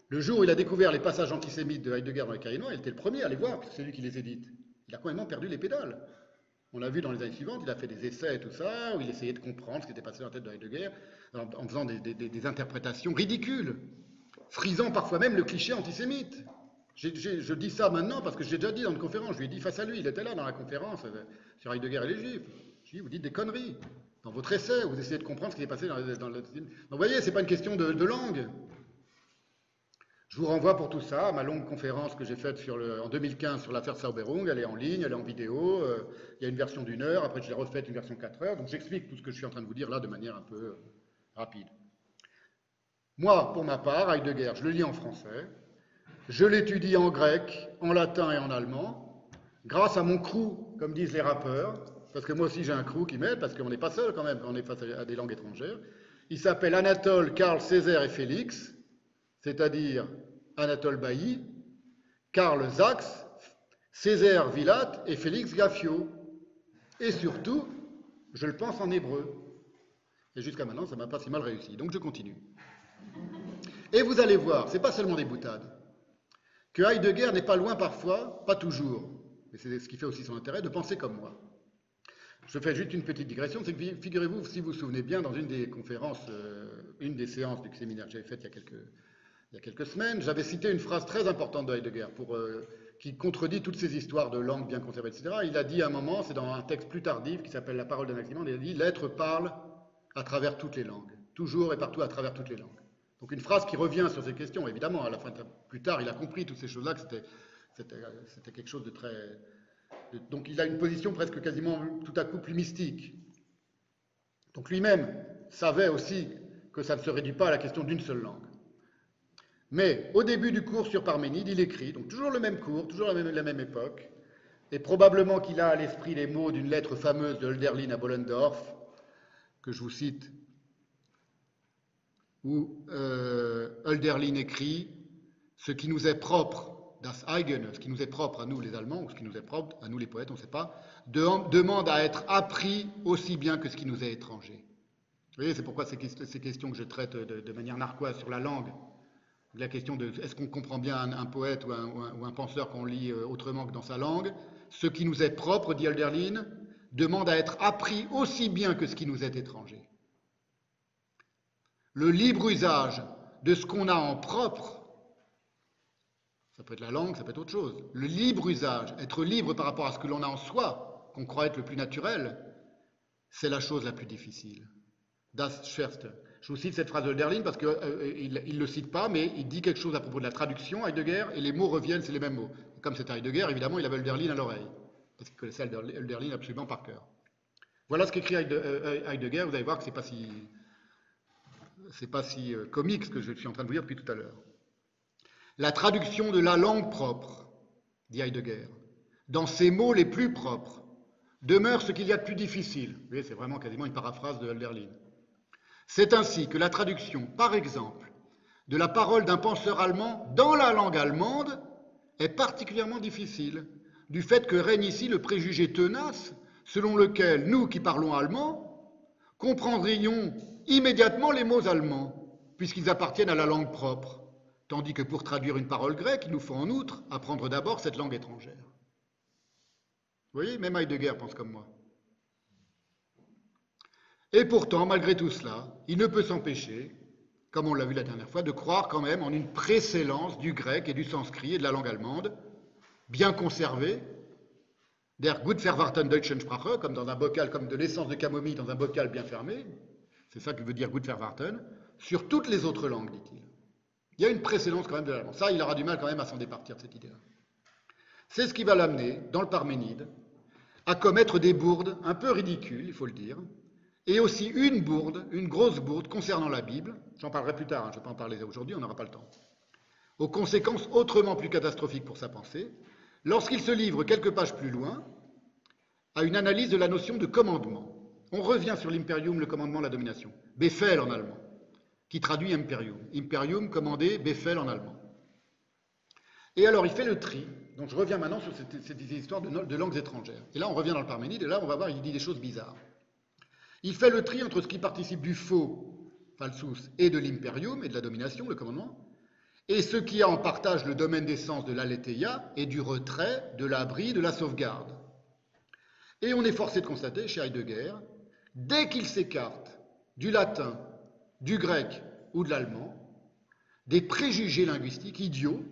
Le jour où il a découvert les passages antisémites de Heidegger dans les cahiers il était le premier à les voir, c'est lui qui les édite. Il a complètement perdu les pédales. On l'a vu dans les années suivantes, il a fait des essais et tout ça, où il essayait de comprendre ce qui était passé dans la tête de Heidegger, en, en faisant des, interprétations ridicules, frisant parfois même le cliché antisémite. je dis ça maintenant parce que j'ai déjà dit dans une conférence, je lui ai dit face à lui, il était là dans la conférence euh, sur Heidegger et les Juifs. Vous dites des conneries. Dans votre essai, vous essayez de comprendre ce qui est passé dans, dans le... Vous voyez, ce n'est pas une question de langue. Je vous renvoie pour tout ça à ma longue conférence que j'ai faite en 2015 sur l'affaire Sauberung. Elle est en ligne, elle est en vidéo. Euh, il y a une version d'une heure, après je l'ai refaite une version de 4 heures. Donc j'explique tout ce que je suis en train de vous dire là de manière un peu euh, rapide. Moi, pour ma part, Heidegger, je le lis en français. Je l'étudie en grec, en latin et en allemand, grâce à mon crew, comme disent les rappeurs, parce que moi aussi j'ai un crew qui m'aide, parce qu'on n'est pas seul quand même, on est face à des langues étrangères. Il s'appelle Anatole, Karl, Césaire et Félix, c'est-à-dire Anatole Bailly, Karl Sachs, Césaire Villat et Félix Gaffio. Et surtout, je le pense en hébreu. Et jusqu'à maintenant, ça m'a pas si mal réussi. Donc je continue. Et vous allez voir, c'est pas seulement des boutades, que Heidegger n'est pas loin parfois, pas toujours, mais c'est ce qui fait aussi son intérêt, de penser comme moi. Je fais juste une petite digression, figurez-vous, si vous vous souvenez bien, dans une des conférences, euh, une des séances du séminaire que j'avais fait il y a quelques, semaines, j'avais cité une phrase très importante de Heidegger euh, qui contredit toutes ces histoires de langue bien conservée, etc. Il a dit à un moment, c'est dans un texte plus tardif qui s'appelle La parole d'un il a dit L'être parle à travers toutes les langues, toujours et partout à travers toutes les langues. Donc une phrase qui revient sur ces questions, évidemment, à la fin, plus tard, il a compris toutes ces choses-là, que c'était quelque chose de très, donc il a une position presque quasiment tout à coup plus mystique. Donc lui-même savait aussi que ça ne se réduit pas à la question d'une seule langue. Mais au début du cours sur Parménide, il écrit, donc toujours le même cours, toujours la même, époque, et probablement qu'il a à l'esprit les mots d'une lettre fameuse de Hölderlin à Bollendorf, que je vous cite, où euh, écrit Ce qui nous est propre das Eigen, ce qui nous est propre à nous les Allemands, ou ce qui nous est propre à nous les poètes, on ne sait pas, demande à être appris aussi bien que ce qui nous est étranger. Vous voyez, c'est pourquoi ces, questions que je traite de, manière narquoise sur la langue, la question de est-ce qu'on comprend bien un, poète ou un, penseur qu'on lit euh, autrement que dans sa langue, ce qui nous est propre, dit Alderlin, demande à être appris aussi bien que ce qui nous est étranger. Le libre usage de ce qu'on a en propre ça peut être la langue, ça peut être autre chose. Le libre usage, être libre par rapport à ce que l'on a en soi, qu'on croit être le plus naturel, c'est la chose la plus difficile. Das Schwerste. Je vous cite cette phrase de Derlin parce qu'il euh, ne le cite pas, mais il dit quelque chose à propos de la traduction, Heidegger, et les mots reviennent, c'est les mêmes mots. comme c'est Heidegger, évidemment, il avait Hölderlin à l'oreille, parce qu'il connaissait Hölderlin absolument par cœur. Voilà ce qu'écrit euh, Heidegger, vous allez voir que ce n'est pas si, c'est pas si euh, comique ce que je suis en train de vous dire depuis tout à l'heure. La traduction de la langue propre, dit Heidegger, dans ses mots les plus propres, demeure ce qu'il y a de plus difficile. Vous voyez, c'est vraiment quasiment une paraphrase de Hölderlin. C'est ainsi que la traduction, par exemple, de la parole d'un penseur allemand dans la langue allemande est particulièrement difficile, du fait que règne ici le préjugé tenace selon lequel nous qui parlons allemand comprendrions immédiatement les mots allemands, puisqu'ils appartiennent à la langue propre. Tandis que pour traduire une parole grecque, il nous faut en outre apprendre d'abord cette langue étrangère. Vous voyez, même Heidegger pense comme moi. Et pourtant, malgré tout cela, il ne peut s'empêcher, comme on l'a vu la dernière fois, de croire quand même en une précédence du grec et du sanskrit et de la langue allemande, bien conservée, der gut verwahrten deutschen Sprache, comme dans un bocal, comme de l'essence de camomille dans un bocal bien fermé, c'est ça que veut dire gut verwahrten, sur toutes les autres langues, dit-il. Il y a une précédence quand même de l'allemand. Ça, il aura du mal quand même à s'en départir de cette idée-là. C'est ce qui va l'amener, dans le Parménide, à commettre des bourdes un peu ridicules, il faut le dire, et aussi une bourde, une grosse bourde concernant la Bible, j'en parlerai plus tard, hein, je ne vais pas en parler aujourd'hui, on n'aura pas le temps, aux conséquences autrement plus catastrophiques pour sa pensée, lorsqu'il se livre quelques pages plus loin à une analyse de la notion de commandement. On revient sur l'imperium, le commandement, la domination, Befehl en allemand qui traduit imperium. Imperium, commandé, Befehl en allemand. Et alors, il fait le tri. Donc, je reviens maintenant sur cette, histoire de, de, langues étrangères. Et là, on revient dans le Parménide, et là, on va voir, il dit des choses bizarres. Il fait le tri entre ce qui participe du faux, falsus, et de l'imperium, et de la domination, le commandement, et ce qui a en partage le domaine d'essence de l'aletheia et du retrait, de l'abri, de la sauvegarde. Et on est forcé de constater, chez Heidegger, dès qu'il s'écarte du latin, du grec ou de l'allemand, des préjugés linguistiques idiots,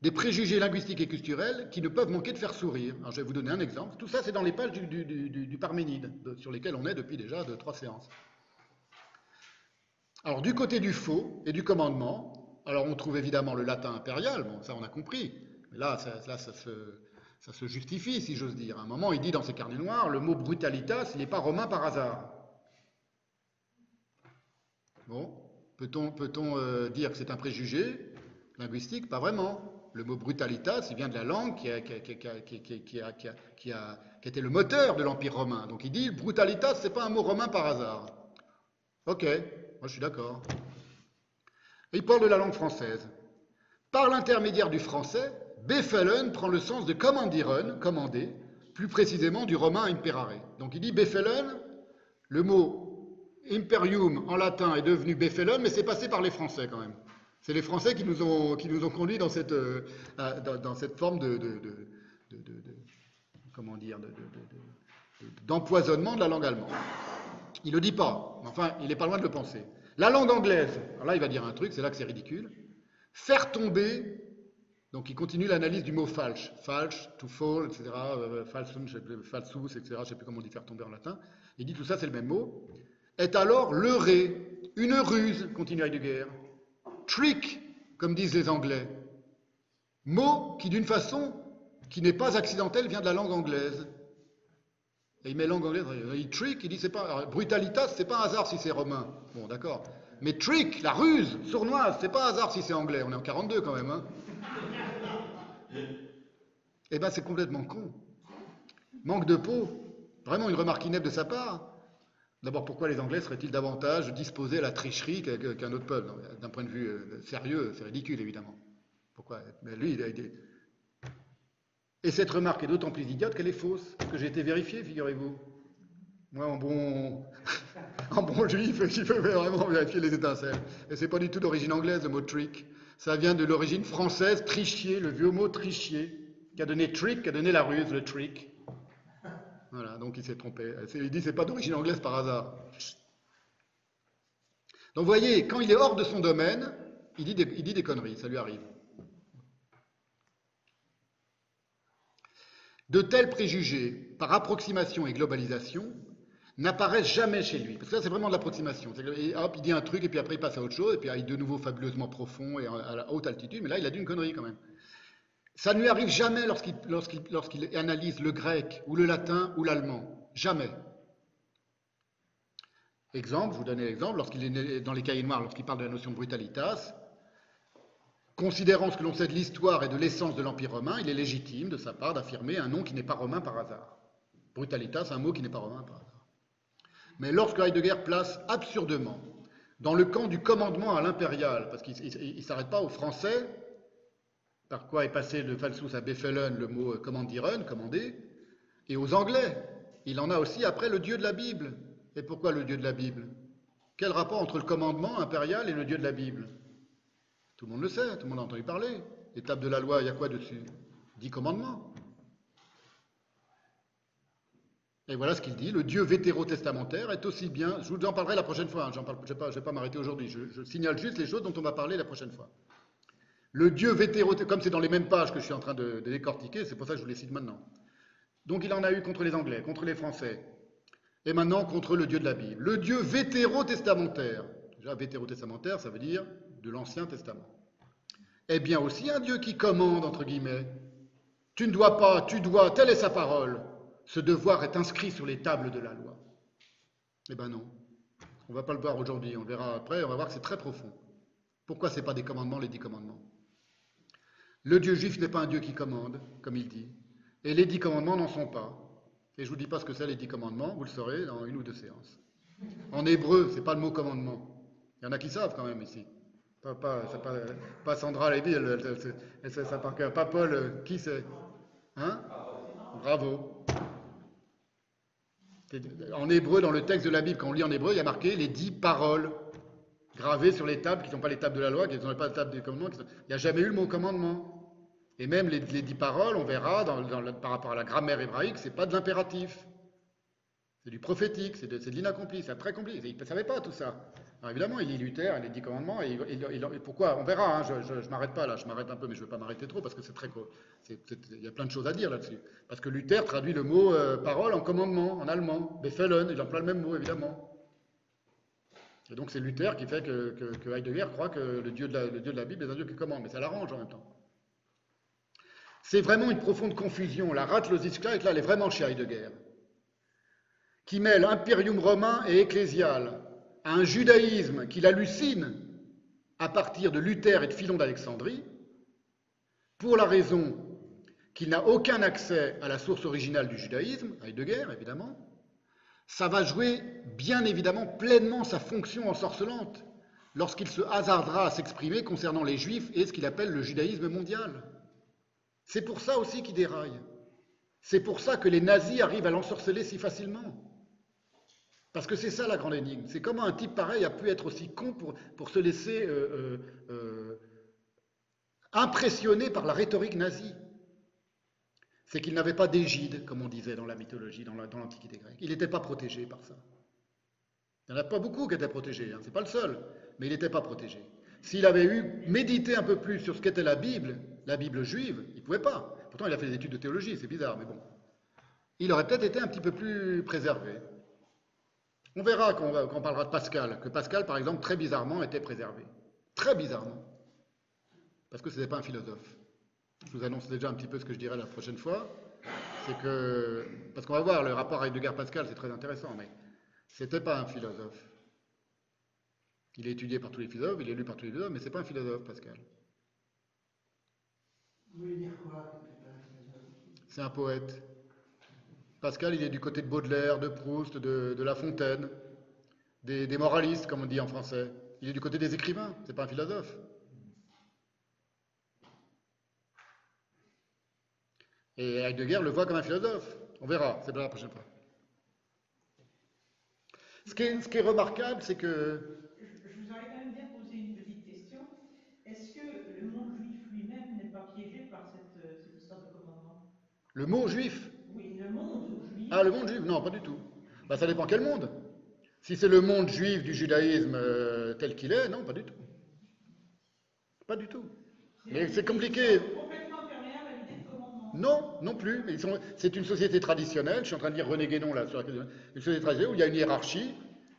des préjugés linguistiques et culturels qui ne peuvent manquer de faire sourire. Je vais vous donner un exemple. Tout ça, c'est dans les pages du, Parménide, sur lesquelles on est depuis déjà de trois séances. Alors, du côté du faux et du commandement, alors on trouve évidemment le latin impérial, bon, ça on a compris, mais là, ça, ça, se, ça se justifie, si j'ose dire. À un moment, il dit dans ses carnets noirs, le mot brutalitas, il n'est pas romain par hasard. Bon, peut-on peut euh, dire que c'est un préjugé linguistique? Pas vraiment. Le mot brutalitas, il vient de la langue qui a, été le moteur de l'Empire romain. Donc il dit brutalitas, c'est pas un mot romain par hasard. Ok, moi je suis d'accord. Il parle de la langue française. Par l'intermédiaire du français, befelen prend le sens de commandiren, commander, plus précisément du romain imperare. Donc il dit befelen, le mot imperium en latin est devenu beffelon, mais c'est passé par les Français quand même. C'est les Français qui nous ont, qui nous ont conduits dans cette, euh, dans, cette forme de, de, comment dire, d'empoisonnement de, la langue allemande. Il ne le dit pas, enfin, il n'est pas loin de le penser. La langue anglaise, alors là, il va dire un truc, c'est là que c'est ridicule. Faire tomber, donc il continue l'analyse du mot falche, falche, to fall, etc., euh, falsus, etc., je ne sais plus comment on dit faire tomber en latin. Il dit tout ça, c'est le même mot. Est alors leurré, une ruse, continue Heidegger. Trick, comme disent les Anglais. Mot qui, d'une façon qui n'est pas accidentelle, vient de la langue anglaise. Et il met langue anglaise, il trick, il dit c'est pas. brutalitas, c'est pas un hasard si c'est romain. Bon, d'accord. Mais trick, la ruse sournoise, c'est pas un hasard si c'est anglais. On est en 42 quand même. Hein. Eh bien, c'est complètement con. Manque de peau. Vraiment une remarque inepte de sa part. D'abord, pourquoi les Anglais seraient-ils davantage disposés à la tricherie qu'un autre peuple? D'un point de vue euh, sérieux, c'est ridicule, évidemment. Pourquoi? Mais lui, il a été. Et cette remarque est d'autant plus idiote qu'elle est fausse, parce que j'ai été vérifié, figurez-vous. Moi, en bon, juif, qui peut vraiment vérifier les étincelles. Et c'est pas du tout d'origine anglaise, le mot trick. Ça vient de l'origine française, trichier, le vieux mot trichier, qui a donné trick, qui a donné la ruse, le trick. Voilà, donc il s'est trompé. Il dit c'est pas d'origine anglaise par hasard. Donc vous voyez, quand il est hors de son domaine, il dit il dit des conneries, ça lui arrive. De tels préjugés, par approximation et globalisation, n'apparaissent jamais chez lui. Parce que là, c'est vraiment de l'approximation. Hop, il dit un truc, et puis après, il passe à autre chose, et puis il est de nouveau fabuleusement profond et à haute altitude, mais là, il a dit une connerie quand même. Ça ne lui arrive jamais lorsqu'il analyse le grec, ou le latin, ou l'allemand. Jamais. Exemple, je vous donne l'exemple, lorsqu'il est dans les cahiers noirs, lorsqu'il parle de la notion de brutalitas, Considérant ce que l'on sait de l'histoire et de l'essence de l'Empire romain, il est légitime de sa part d'affirmer un nom qui n'est pas romain par hasard. Brutalitas, un mot qui n'est pas romain par hasard. Mais lorsque Heidegger place absurdement dans le camp du commandement à l'impérial, parce qu'il ne s'arrête pas aux Français, par quoi est passé de falsus à befehlen le mot commandieren, commander, et aux Anglais, il en a aussi après le Dieu de la Bible. Et pourquoi le Dieu de la Bible? Quel rapport entre le commandement impérial et le Dieu de la Bible? Tout le monde le sait, tout le monde a entendu parler. L'étape de la loi, il y a quoi dessus? Dix commandements. Et voilà ce qu'il dit, le Dieu vétérotestamentaire est aussi bien, je vous en parlerai la prochaine fois, hein, je ne vais pas, m'arrêter aujourd'hui, je, signale juste les choses dont on va parler la prochaine fois. Le Dieu vétérotestamentaire, comme c'est dans les mêmes pages que je suis en train de, décortiquer, c'est pour ça que je vous les cite maintenant. Donc il en a eu contre les Anglais, contre les Français, et maintenant contre le Dieu de la Bible. Le Dieu vétérotestamentaire, déjà vétérotestamentaire, ça veut dire de l'Ancien Testament, est bien aussi un Dieu qui commande, entre guillemets. Tu ne dois pas, tu dois, telle est sa parole. Ce devoir est inscrit sur les tables de la loi. Eh bien non, on ne va pas le voir aujourd'hui, on verra après, on va voir que c'est très profond. Pourquoi ce n'est pas des commandements, les dix commandements? Le Dieu juif n'est pas un Dieu qui commande, comme il dit, et les dix commandements n'en sont pas. Et je vous dis pas ce que c'est les dix commandements, vous le saurez dans une ou deux séances. En hébreu, ce n'est pas le mot commandement. Il y en a qui savent quand même ici. Pas, pas Sandra Lévy, elle, elle, ça par cœur. Pas Paul, euh, qui c'est? Hein? Bravo. En hébreu, dans le texte de la Bible, quand on lit en hébreu, il y a marqué les dix paroles gravées sur les tables, qui ne sont pas les tables de la loi, qui ne sont pas les tables des commandements. Il n'y a jamais eu le mot commandement. Et même les, dix paroles, on verra par rapport à la grammaire hébraïque, ce n'est pas de l'impératif. C'est du prophétique, c'est de, l'inaccompli, c'est très compliqué. Il ne savait pas tout ça. Alors évidemment, il lit Luther, les dix commandements, et pourquoi? On verra, hein, je ne m'arrête pas là, je m'arrête un peu, mais je ne veux pas m'arrêter trop, parce que c'est très... Il y a plein de choses à dire là-dessus. Parce que Luther traduit le mot euh, parole en commandement, en allemand, Befehlen, il emploie le même mot, évidemment. Et donc c'est Luther qui fait que, Heidegger croit que le Dieu, de la, Bible est un Dieu qui commande, mais ça l'arrange en même temps. C'est vraiment une profonde confusion. La Ratlosis-Clark, là, elle est vraiment chez Heidegger, qui mêle impérium romain et ecclésial, à un judaïsme qu'il hallucine à partir de Luther et de Philon d'Alexandrie, pour la raison qu'il n'a aucun accès à la source originale du judaïsme, Heidegger évidemment, ça va jouer bien évidemment pleinement sa fonction ensorcelante lorsqu'il se hasardera à s'exprimer concernant les juifs et ce qu'il appelle le judaïsme mondial. C'est pour ça aussi qu'il déraille. C'est pour ça que les nazis arrivent à l'ensorceler si facilement. Parce que c'est ça la grande énigme. C'est comment un type pareil a pu être aussi con pour, se laisser euh, euh, euh, impressionner par la rhétorique nazie. C'est qu'il n'avait pas d'égide, comme on disait dans la mythologie, dans l'Antiquité grecque. Il n'était pas protégé par ça. Il n'y en a pas beaucoup qui étaient protégés, hein. c'est pas le seul, mais il n'était pas protégé. S'il avait eu médité un peu plus sur ce qu'était la Bible, la Bible juive, il ne pouvait pas. Pourtant, il a fait des études de théologie, c'est bizarre, mais bon. Il aurait peut-être été un petit peu plus préservé. On verra quand on, parlera de Pascal, que Pascal, par exemple, très bizarrement, était préservé. Très bizarrement. Parce que ce n'était pas un philosophe. Je vous annonce déjà un petit peu ce que je dirai la prochaine fois. C'est que, parce qu'on va voir, le rapport avec Edgar Pascal, c'est très intéressant, mais c'était pas un philosophe. Il est étudié par tous les philosophes, il est lu par tous les philosophes, mais c'est pas un philosophe, Pascal. C'est un poète. Pascal, il est du côté de Baudelaire, de Proust, de, La Fontaine, des, moralistes, comme on dit en français. Il est du côté des écrivains, c'est pas un philosophe. Et Heidegger le voit comme un philosophe. On verra, c'est pour la prochaine fois. Ce qui est, remarquable, c'est que. Je, vous aurais quand même bien posé une petite question. Est-ce que le monde juif lui-même n'est pas piégé par cette, cette histoire de commandement? Le mot juif? Oui, le monde ah, le monde juif? Non, pas du tout. Bah, ça dépend quel monde. Si c'est le monde juif du judaïsme euh, tel qu'il est, non, pas du tout. Pas du tout. Mais c'est compliqué. Non, non plus. C'est une société traditionnelle. Je suis en train de dire René Guénon là sur la Une société traditionnelle où il y a une hiérarchie.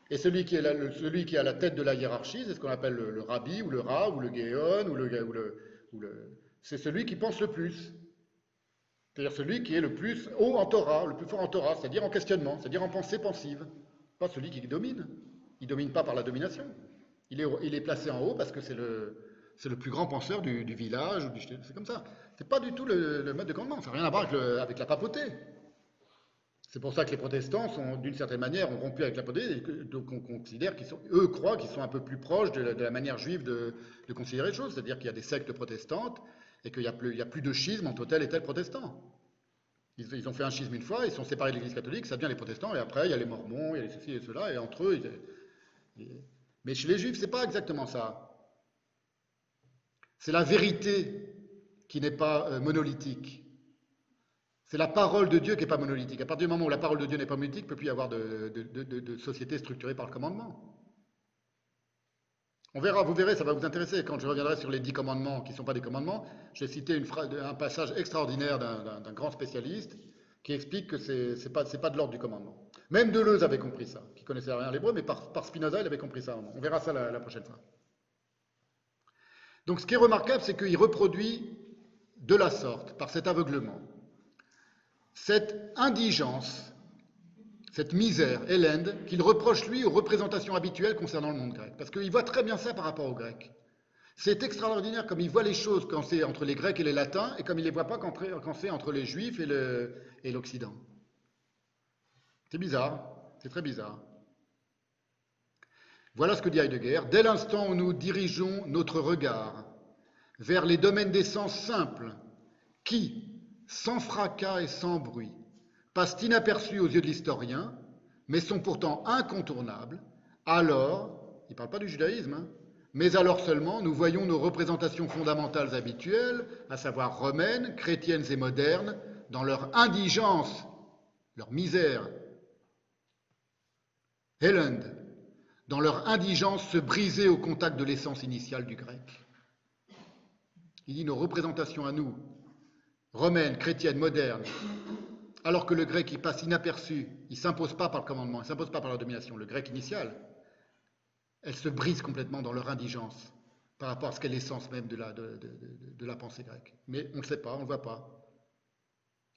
Et celui qui est, est à la tête de la hiérarchie, c'est ce qu'on appelle le, rabbi ou le rav ou le géon ou le, ou le, c'est celui qui pense le plus. C'est-à-dire celui qui est le plus haut en Torah, le plus fort en Torah, c'est-à-dire en questionnement, c'est-à-dire en pensée pensive. Pas celui qui domine. Il ne domine pas par la domination. Il est placé en haut parce que c'est le, c'est le plus grand penseur du, village. C'est comme ça. C'est pas du tout le, le, mode de commandement. Ça n'a rien à voir avec, la papauté. C'est pour ça que les protestants sont, d'une certaine manière, ont rompu avec la papauté, donc on considère qu'ils sont, eux croient qu'ils sont un peu plus proches de la, manière juive de, considérer les choses. C'est-à-dire qu'il y a des sectes protestantes et qu'il n'y a, plus, a plus de schisme entre tel et tel protestant. Ils, ont fait un schisme une fois, ils sont séparés de l'Église catholique, ça devient les protestants, et après il y a les mormons, il y a les ceci et cela, et entre eux. mais chez les juifs, c'est pas exactement ça. C'est la vérité qui n'est pas euh, monolithique. C'est la parole de Dieu qui n'est pas monolithique. À partir du moment où la parole de Dieu n'est pas monolithique, il ne peut plus y avoir de, société structurée par le commandement. On verra, vous verrez, ça va vous intéresser. Quand je reviendrai sur les dix commandements qui ne sont pas des commandements, j'ai cité un passage extraordinaire d'un grand spécialiste qui explique que ce n'est pas, pas, de l'ordre du commandement. Même Deleuze avait compris ça, qui connaissait rien à l'hébreu, mais par, Spinoza, il avait compris ça. On verra ça la, prochaine fois. Donc ce qui est remarquable, c'est qu'il reproduit de la sorte, par cet aveuglement, cette indigence cette misère, Hélène, qu'il reproche lui aux représentations habituelles concernant le monde grec. Parce qu'il voit très bien ça par rapport aux Grecs. C'est extraordinaire comme il voit les choses quand c'est entre les Grecs et les Latins, et comme il ne les voit pas quand, c'est entre les Juifs et l'Occident. C'est bizarre, c'est très bizarre. Voilà ce que dit Heidegger. Dès l'instant où nous dirigeons notre regard vers les domaines des sens simples, qui, sans fracas et sans bruit, passent inaperçus aux yeux de l'historien, mais sont pourtant incontournables, alors, il ne parle pas du judaïsme, hein, mais alors seulement nous voyons nos représentations fondamentales habituelles, à savoir romaines, chrétiennes et modernes, dans leur indigence, leur misère, Helland, dans leur indigence se briser au contact de l'essence initiale du grec. Il dit nos représentations à nous, romaines, chrétiennes, modernes, alors que le grec, il passe inaperçu, il ne s'impose pas par le commandement, il ne s'impose pas par la domination. Le grec initial, elle se brise complètement dans leur indigence par rapport à ce qu'est l'essence même de la, de, la pensée grecque. Mais on ne le sait pas, on ne le voit pas.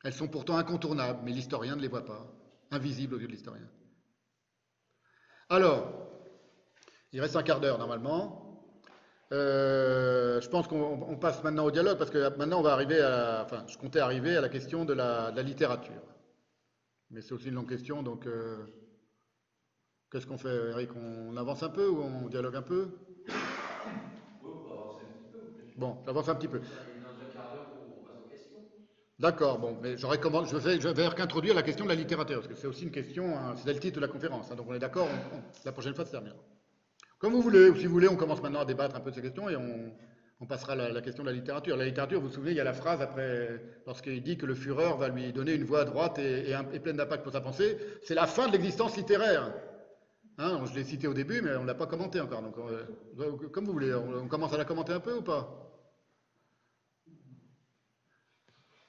Elles sont pourtant incontournables, mais l'historien ne les voit pas, invisibles aux yeux de l'historien. Alors, il reste un quart d'heure normalement. Euh, je pense qu'on passe maintenant au dialogue parce que maintenant on va arriver à, enfin, je comptais arriver à la question de la, littérature. Mais c'est aussi une longue question, donc euh, qu'est-ce qu'on fait, Eric? On avance un peu ou on dialogue un peu? Bon, j'avance un petit peu. D'accord, bon, mais j'aurais comment, je vais, je vais qu'introduire la question de la littérature, parce que c'est aussi une question, hein, c'est le titre de la conférence, hein, donc on est d'accord, la prochaine fois, ça terminera. Comme vous voulez, ou si vous voulez, on commence maintenant à débattre un peu de ces questions et on, passera à la, question de la littérature. La littérature, vous vous souvenez, il y a la phrase après, lorsqu'il dit que le Führer va lui donner une voix droite et, et, pleine d'impact pour sa pensée, c'est la fin de l'existence littéraire. Hein, je l'ai cité au début, mais on ne l'a pas commenté encore. Donc, euh, comme vous voulez, on, commence à la commenter un peu ou pas?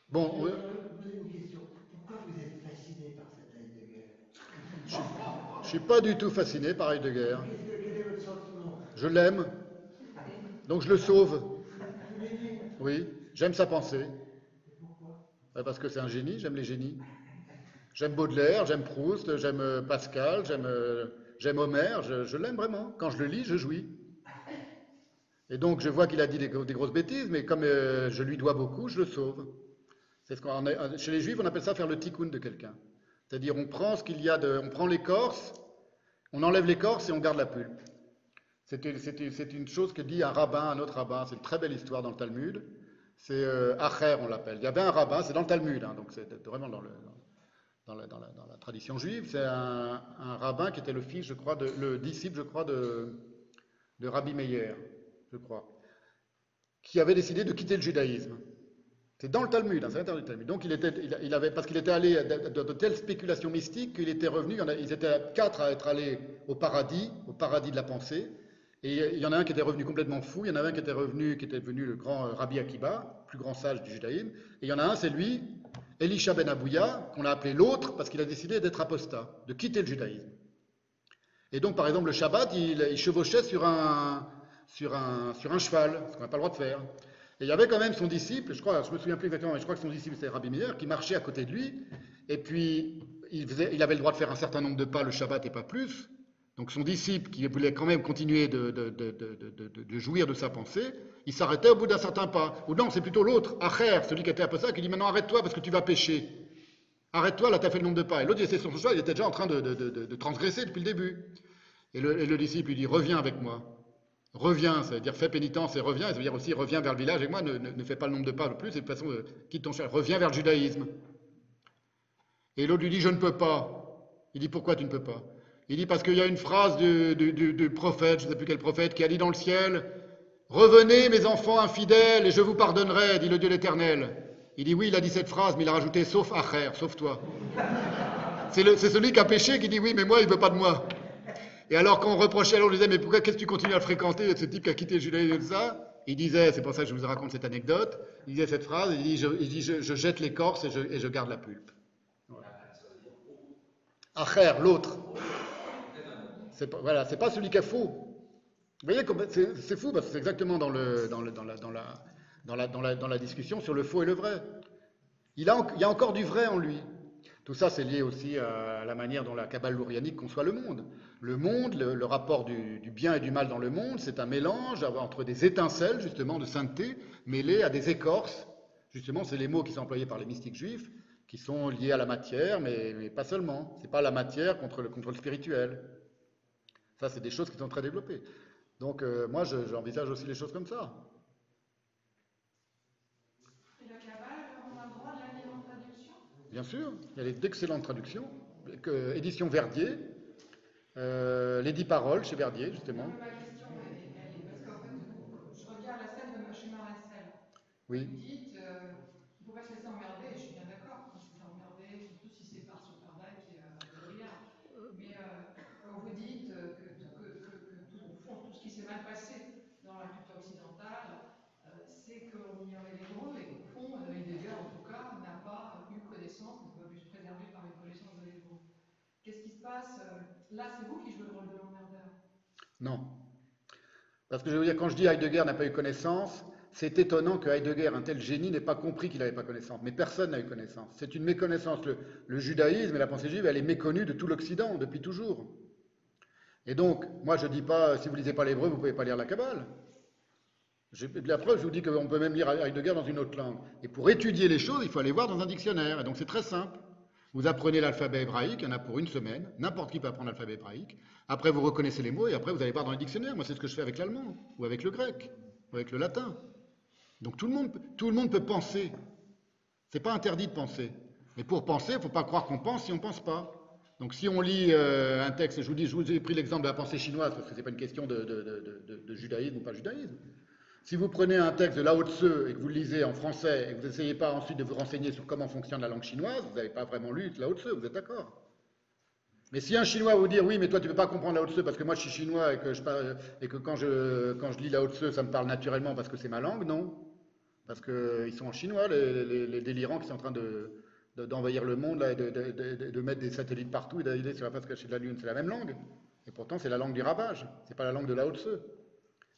Bon, on- une question. Pourquoi vous êtes fasciné par cette je ne suis pas du tout fasciné par Heidegger. Qu'est-ce que- Quel est votre sentiment Je l'aime, donc je le sauve. Oui, j'aime sa pensée. Parce que c'est un génie, j'aime les génies. J'aime Baudelaire, j'aime Proust, j'aime euh, Pascal, j'aime euh, Homère, je, l'aime vraiment. Quand je le lis, je jouis. Et donc je vois qu'il a dit des, gros- des grosses bêtises, mais comme euh, je lui dois beaucoup, je le sauve. Chez les juifs, on appelle ça faire le tikkun de quelqu'un. C'est-à-dire on prend ce qu'il y a de, on prend l'écorce, on enlève l'écorce et on garde la pulpe. C'est une, chose que dit un rabbin, un autre rabbin. C'est une très belle histoire dans le Talmud. C'est euh, Acher, on l'appelle. Il y avait un rabbin, c'est dans le Talmud, hein, donc c'est vraiment dans, la, tradition juive. C'est un, rabbin qui était le fils, je crois, le disciple, je crois, de, Rabbi Meir, je crois, qui avait décidé de quitter le judaïsme. C'est dans le Talmud, hein, c'est l'intérieur du Talmud. Donc il était, il, avait, parce qu'il était allé de, de telles spéculations mystiques qu'il était revenu. il y en a- ils étaient quatre à être allés au paradis, au paradis de la pensée. Et il y en a un qui était revenu complètement fou. Il y en a un qui était revenu, qui était devenu le grand euh, Rabbi Akiba, plus grand sage du judaïsme. Et il y en a un, c'est lui, Elisha ben Abouya, qu'on a appelé l'autre parce qu'il a décidé d'être apostat, de quitter le judaïsme. Et donc, par exemple, le Shabbat, il, chevauchait sur un, sur un, sur un cheval, ce qu'on n'a pas le droit de faire. Et il y avait quand même son disciple, je crois, je me souviens plus exactement, mais je crois que son disciple c'était Rabbi Meir, qui marchait à côté de lui, et puis il avait le droit de faire un certain nombre de pas le Shabbat et pas plus. Donc son disciple, qui voulait quand même continuer de, jouir de sa pensée, il s'arrêtait au bout d'un certain pas. Ou non, c'est plutôt l'autre, Acher, celui qui était peu ça, qui dit maintenant arrête-toi parce que tu vas pécher. Arrête-toi, là tu as fait le nombre de pas. Et l'autre, sur son cheval, il était déjà en train de, transgresser depuis le début. Et le, disciple lui dit reviens avec moi. Reviens, ça veut dire fais pénitence et reviens. Ça veut dire aussi reviens vers le village avec moi, ne, fais pas le nombre de pas le plus, et de toute façon, euh, quitte ton cheval, reviens vers le judaïsme. Et l'autre lui dit je ne peux pas. Il dit pourquoi tu ne peux pas? Il dit parce qu'il y a une phrase du, prophète, je ne sais plus quel prophète, qui a dit dans le ciel Revenez, mes enfants infidèles, et je vous pardonnerai, dit le Dieu l'Éternel. Il dit oui, il a dit cette phrase, mais il a rajouté sauf Acher, sauf toi. C'est celui qui a péché qui dit oui, mais moi, il ne veut pas de moi. Et alors, quand on reprochait, on disait, mais pourquoi, qu'est-ce que tu continues à le fréquenter, ce type qui a quitté le et tout ça Il disait, c'est pour ça que je vous raconte cette anecdote, il disait cette phrase, il dit, je, jette l'écorce et je, et je garde la pulpe. Acher, l'autre. C'est pas, voilà, pas celui qui est faux. Vous voyez, c'est fou, parce que c'est exactement dans, la, discussion sur le faux et le vrai. Il, a, il y a encore du vrai en lui. Tout ça, c'est lié aussi à la manière dont la Kabbale lourianique conçoit le monde. Le monde, le, rapport du, du, bien et du mal dans le monde, c'est un mélange entre des étincelles, justement, de sainteté, mêlées à des écorces. Justement, c'est les mots qui sont employés par les mystiques juifs, qui sont liés à la matière, mais, mais pas seulement. C'est pas la matière contre le, contre le spirituel. Ça, c'est des choses qui sont très développées. Donc, euh, moi, j'envisage aussi les choses comme ça. Et la Kabbale, on a le droit de la lire en traduction? Bien sûr, il y a d'excellentes traductions. Que, édition Verdier, euh, les dix paroles chez Verdier, justement. Ma question, elle est, elle est parce qu'en fait, je regarde la scène de chez Marcel. Oui. Il ne faut pas se laisser emmerder, et je suis bien d'accord, on se fait emmerder, surtout si c'est par son travail qui est euh, rien. Mais euh, quand vous dites que, que, que, que, tout, au fond, tout ce qui s'est mal passé dans la culture occidentale, euh, c'est qu'on ignorait l'hébreu et qu'au fond, euh, Heidegger, en tout cas, n'a pas eu connaissance, n'a pas pu se préserver par une connaissance de l'hébreu. Qu'est-ce qui se passe Là, c'est vous qui jouez le rôle de l'emmerdeur. Non. Parce que je veux dire, quand je dis Heidegger n'a pas eu connaissance, c'est étonnant que Heidegger, un tel génie, n'ait pas compris qu'il n'avait pas connaissance. Mais personne n'a eu connaissance. C'est une méconnaissance. Le, judaïsme et la pensée juive, elle est méconnue de tout l'Occident depuis toujours. Et donc, moi, je ne dis pas, si vous ne lisez pas l'hébreu, vous ne pouvez pas lire la Kabbale. La preuve, je vous dis qu'on peut même lire Heidegger dans une autre langue. Et pour étudier les choses, il faut aller voir dans un dictionnaire. Et donc, c'est très simple. Vous apprenez l'alphabet hébraïque, il y en a pour une semaine, n'importe qui peut apprendre l'alphabet hébraïque. Après, vous reconnaissez les mots et après, vous allez voir dans les dictionnaires. Moi, c'est ce que je fais avec l'allemand, ou avec le grec, ou avec le latin. Donc tout le monde, tout le monde peut penser. C'est pas interdit de penser. Mais pour penser, il ne faut pas croire qu'on pense si on ne pense pas. Donc si on lit euh, un texte, je vous dis, je vous ai pris l'exemple de la pensée chinoise, parce que ce n'est pas une question de, de- judaïsme ou pas judaïsme. Si vous prenez un texte de Lao Tse et que vous le lisez en français et que vous n'essayez pas ensuite de vous renseigner sur comment fonctionne la langue chinoise, vous n'avez pas vraiment lu Lao Tse, vous êtes d'accord? Mais si un Chinois vous dit oui, mais toi tu ne peux pas comprendre Lao Tse parce que moi je suis chinois et que, quand, je, quand je lis Lao Tse ça me parle naturellement parce que c'est ma langue, non. Parce qu'ils sont en chinois, les, délirants qui sont en train de, de- d'envahir le monde là, et de, mettre des satellites partout et d'aller sur la face cachée de la Lune. C'est la même langue. Et pourtant c'est la langue du ravage, c'est pas la langue de Lao Tse.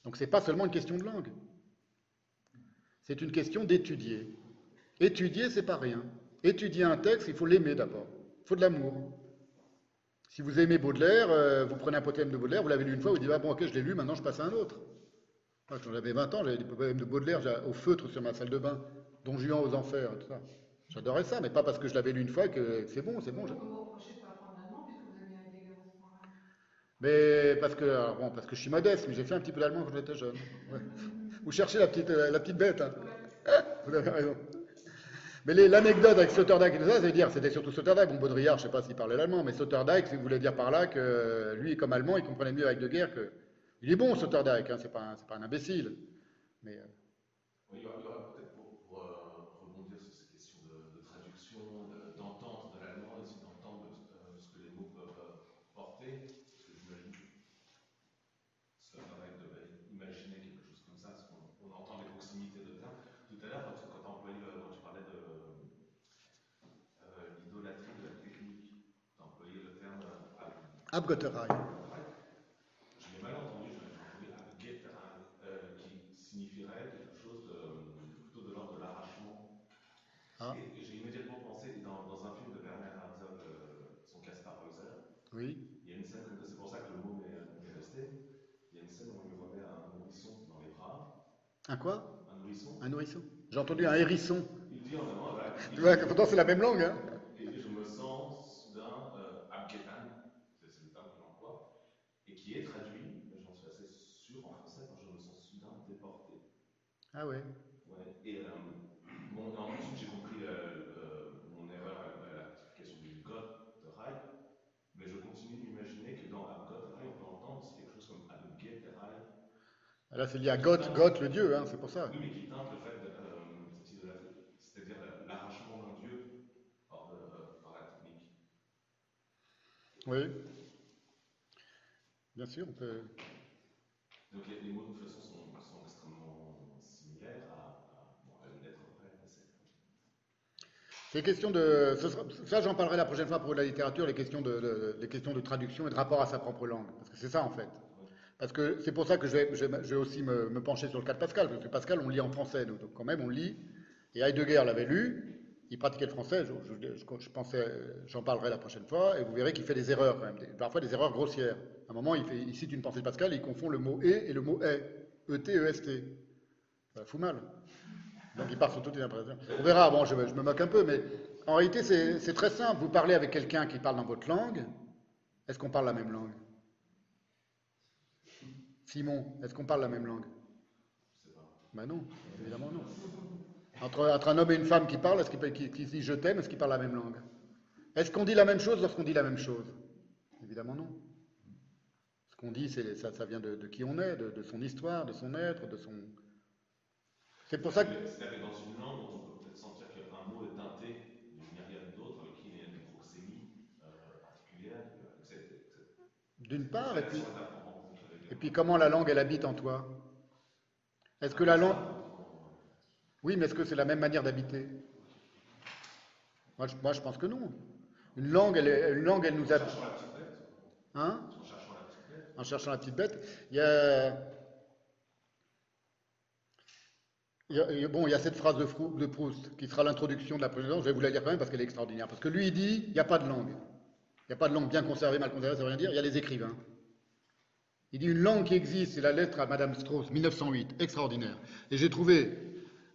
Donc c'est pas seulement une question de langue. C'est une question d'étudier. Étudier, c'est pas rien. Étudier un texte, il faut l'aimer d'abord. Il faut de l'amour. Si vous aimez Baudelaire, euh, vous prenez un poème de Baudelaire, vous l'avez lu une fois, vous dites ah bon ok je l'ai lu, maintenant je passe à un autre. Moi, quand j'avais 20 ans, j'avais des poèmes de Baudelaire au feutre sur ma salle de bain, Don Juan aux enfers, tout ça. J'adorais ça, mais pas parce que je l'avais lu une fois que c'est bon, c'est bon. je- Vous me reprochez de pas apprendre l'allemand puisque vous avez un délire au point. Mais parce que, bon, parce que je suis modeste, mais j'ai fait un petit peu d'allemand quand j'étais jeune. Vous cherchez la petite, euh, la petite bête. hein. Vous avez raison. Mais l'anecdote avec Sloterdijk et tout ça, veut dire, c'était surtout Sloterdijk. Bon, Baudrillard, je ne sais pas s'il parlait l'allemand, mais Sloterdijk, ça voulait dire par là que lui, comme allemand, il comprenait mieux avec de guerre que. Il est bon, Sloterdijk, hein, c'est pas, un- c'est pas un imbécile. Mais euh, Oui, il y aura, il y aura peut-être pour, pour, euh, rebondir sur ces questions de, de traduction, de- d'entente de, l'allemand et aussi d'entente de, euh, ce que les mots peuvent euh, porter, parce que j'imagine que Sloterdijk devait imaginer quelque chose comme ça, parce qu'on on entend les proximités de termes. Tout à l'heure, quand, quand, employé, euh, quand tu parlais de euh, l'idolâtrie de la technique, tu as employé le terme euh, ab- Abgotterei. je l'ai mal entendu, je l'ai euh, qui signifierait quelque chose de, plutôt de l'ordre de l'arrachement. Ah. Et, et j'ai immédiatement pensé, dans, dans un film de Werner Herzog, euh, son Caspar Hauser, Oui. il y a une scène, c'est pour ça que le mot m'est resté, il y a une scène où on lui remet un nourrisson dans les bras, Un quoi? Un nourrisson, Un nourrisson J'ai entendu un hérisson. il dit en voilà, il Tu vois, pourtant c'est la même langue. Hein. et je me sens soudain euh, Abgetan, c'est c'est le terme que j'emploie, et qui est traduit, mais j'en suis assez sûr en français, quand je me sens soudain déporté. Ah ouais. Ouais, et euh, bon, ensuite j'ai compris euh, euh, mon erreur à, à la classification du God de Rai, mais je continue d'imaginer que dans Abgot Rai, on peut entendre aussi quelque chose comme Abget Rai, C'est lié à Goth, Goth le dieu, hein, c'est pour ça. oui, mais qui teinte le fait de euh, cette idolâtrie, c'est-à-dire la- l'arrachement d'un dieu par, de- par la technique. Oui. Bien sûr, on peut. Donc les, les mots de toute façon sont, sont extrêmement similaires à, à, à une lettre près, mais c'est. C'est question de. ce sera- ça, j'en parlerai la prochaine fois pour la littérature, les questions de, de- les questions de traduction et de rapport à sa propre langue. Parce que c'est ça, en fait. Parce que c'est pour ça que je vais, aussi me, pencher sur le cas de Pascal. Parce que Pascal, on lit en français, nous. Donc, quand même, on lit. Et Heidegger l'avait lu. Il pratiquait le français. Je, pensais, j'en parlerai la prochaine fois. Et vous verrez qu'il fait des erreurs, quand même. parfois des erreurs grossières. À un moment, il, cite une pensée de Pascal il confond le mot et et le mot est. E-T, E-S-T. Ça fout mal. Donc il part sur toutes les impressions. On verra, bon, je, me- moque un peu, mais en réalité, c'est très simple. Vous parlez avec quelqu'un qui parle dans votre langue. Est-ce qu'on parle la même langue? Simon, est-ce qu'on parle la même langue? Ben non, évidemment non. Entre, entre un homme et une femme qui parlent, est-ce qu'ils qui, qui se disent je t'aime, est-ce qu'ils parlent la même langue? Est-ce qu'on dit la même chose lorsqu'on dit la même chose? Évidemment non. Ce qu'on dit, c'est ça, ça vient de, de qui on est, de, de son histoire, de son être, de son. C'est pour ça que. Dans une langue, on peut peut-être sentir qu'un mot est teinté d'une myriade d'autres avec qui il y a une proxémie euh, particulière. D'une part, et puis, et puis comment la langue, elle habite en toi? Est-ce que la langue... Oui, mais est-ce que c'est la même manière d'habiter? Moi je, moi, je pense que non. Une langue, elle, une langue, elle nous habite... Hein? En cherchant la petite bête. En cherchant la petite bête. Il y a... il y a- il y a- bon, il y a cette phrase de, Frou- de Proust qui sera l'introduction de la présidence. Je vais vous la lire quand même parce qu'elle est extraordinaire. Parce que lui, il dit il n'y a pas de langue. Il n'y a pas de langue bien conservée, mal conservée, ça veut rien dire. Il y a les écrivains. Il dit une langue qui existe, c'est la lettre à Madame Strauss, 1908, extraordinaire. Et j'ai trouvé,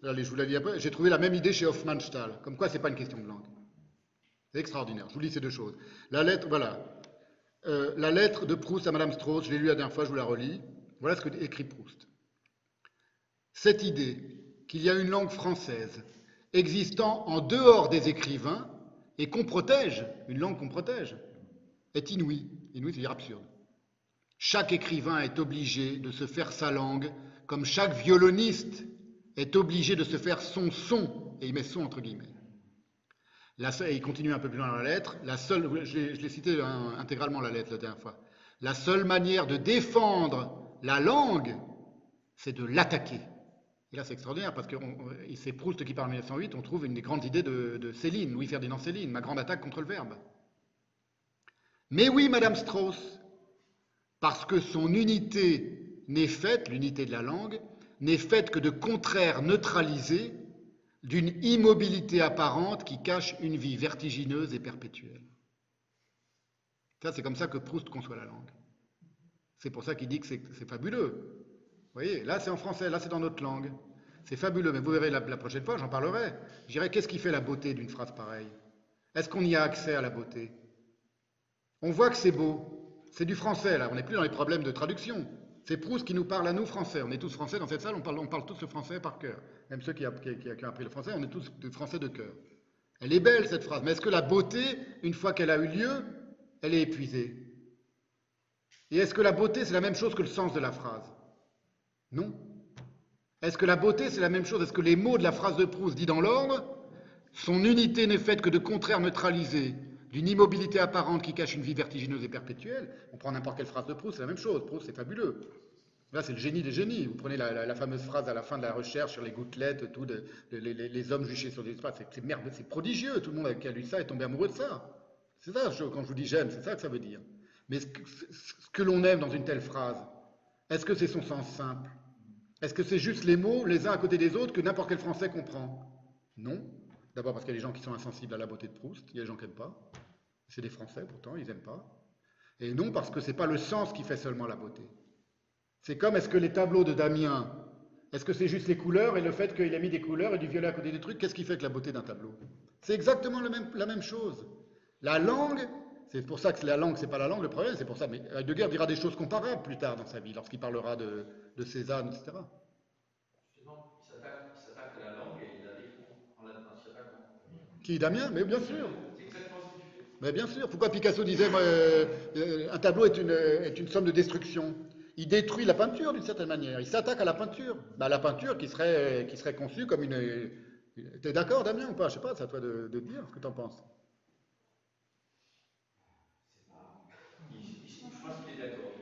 allez, je vous la lis après, j'ai trouvé la même idée chez Hofmannsthal, comme quoi c'est pas une question de langue. C'est extraordinaire. Je vous lis ces deux choses. La lettre, voilà, Euh, la lettre de Proust à Madame Strauss, je l'ai lue la dernière fois, je vous la relis. Voilà ce que écrit Proust. Cette idée qu'il y a une langue française existant en dehors des écrivains et qu'on protège, une langue qu'on protège, est inouïe. Inouïe, c'est-à-dire absurde. Chaque écrivain est obligé de se faire sa langue, comme chaque violoniste est obligé de se faire son son, et il met son entre guillemets. La et il continue un peu plus loin dans la lettre, la seule, je l'ai cité hein, intégralement la lettre la dernière fois, la seule manière de défendre la langue, c'est de l'attaquer. Et là, c'est extraordinaire parce que c'est Proust qui en 1908, on trouve une des grandes idées de, de Céline, Louis-Ferdinand Céline, ma grande attaque contre le verbe. Mais oui, Madame Strauss, parce que son unité n'est faite, l'unité de la langue, n'est faite que de contraires neutralisés d'une immobilité apparente qui cache une vie vertigineuse et perpétuelle. Ça, c'est comme ça que Proust conçoit la langue. C'est pour ça qu'il dit que c'est fabuleux. Vous voyez, là c'est en français, là c'est dans notre langue. C'est fabuleux, mais vous verrez la, la prochaine fois, j'en parlerai. Je dirais, qu'est-ce qui fait la beauté d'une phrase pareille? Est-ce qu'on y a accès à la beauté? On voit que c'est beau. C'est du français, là, on n'est plus dans les problèmes de traduction. C'est Proust qui nous parle à nous français. On est tous français dans cette salle, on parle, tous le français par cœur. Même ceux qui ont appris le français, on est tous de français de cœur. Elle est belle cette phrase, mais est-ce que la beauté, une fois qu'elle a eu lieu, elle est épuisée? Et est-ce que la beauté, c'est la même chose que le sens de la phrase? Non. Est-ce que la beauté, c'est la même chose? Est-ce que les mots de la phrase de Proust dit dans l'ordre? Son unité n'est faite que de contraires neutralisés, d'une immobilité apparente qui cache une vie vertigineuse et perpétuelle. On prend n'importe quelle phrase de Proust, c'est la même chose. Proust, c'est fabuleux. Là, c'est le génie des génies. Vous prenez la, la- fameuse phrase à la fin de la recherche sur les gouttelettes, tout, les, hommes juchés sur des espaces. C'est- merveilleux, c'est prodigieux. Tout le monde qui a lu ça est tombé amoureux de ça. C'est ça, je- quand je vous dis j'aime, c'est ça que ça veut dire. Mais ce que, ce que l'on aime dans une telle phrase, est-ce que c'est son sens simple? Est-ce que c'est juste les mots, les uns à côté des autres, que n'importe quel Français comprend? Non. D'abord parce qu'il y a des gens qui sont insensibles à la beauté de Proust, il y a des gens qui n'aiment pas. C'est des Français pourtant, ils n'aiment pas. Et non parce que c'est pas le sens qui fait seulement la beauté. C'est comme est-ce que les tableaux de Damien, est-ce que c'est juste les couleurs et le fait qu'il a mis des couleurs et du violet à côté des trucs, qu'est-ce qui fait que la beauté d'un tableau C'est exactement la même chose. La langue, c'est pour ça que la langue, c'est pas la langue le problème, c'est pour ça. Mais Heidegger dira des choses comparables plus tard dans sa vie, lorsqu'il parlera de, de Cézanne, etc. Qui, Damien Mais bien sûr. C'est exactement ce que tu fais. Bien sûr. Pourquoi Picasso disait euh, euh, un tableau est une, est une somme de destruction Il détruit la peinture d'une certaine manière. Il s'attaque à la peinture. Bah, la peinture qui serait, conçue comme une. T'es d'accord, Damien, ou pas? Je sais pas, c'est à toi de, de dire ce que t'en penses. Il- il- Je pense qu'il est d'accord.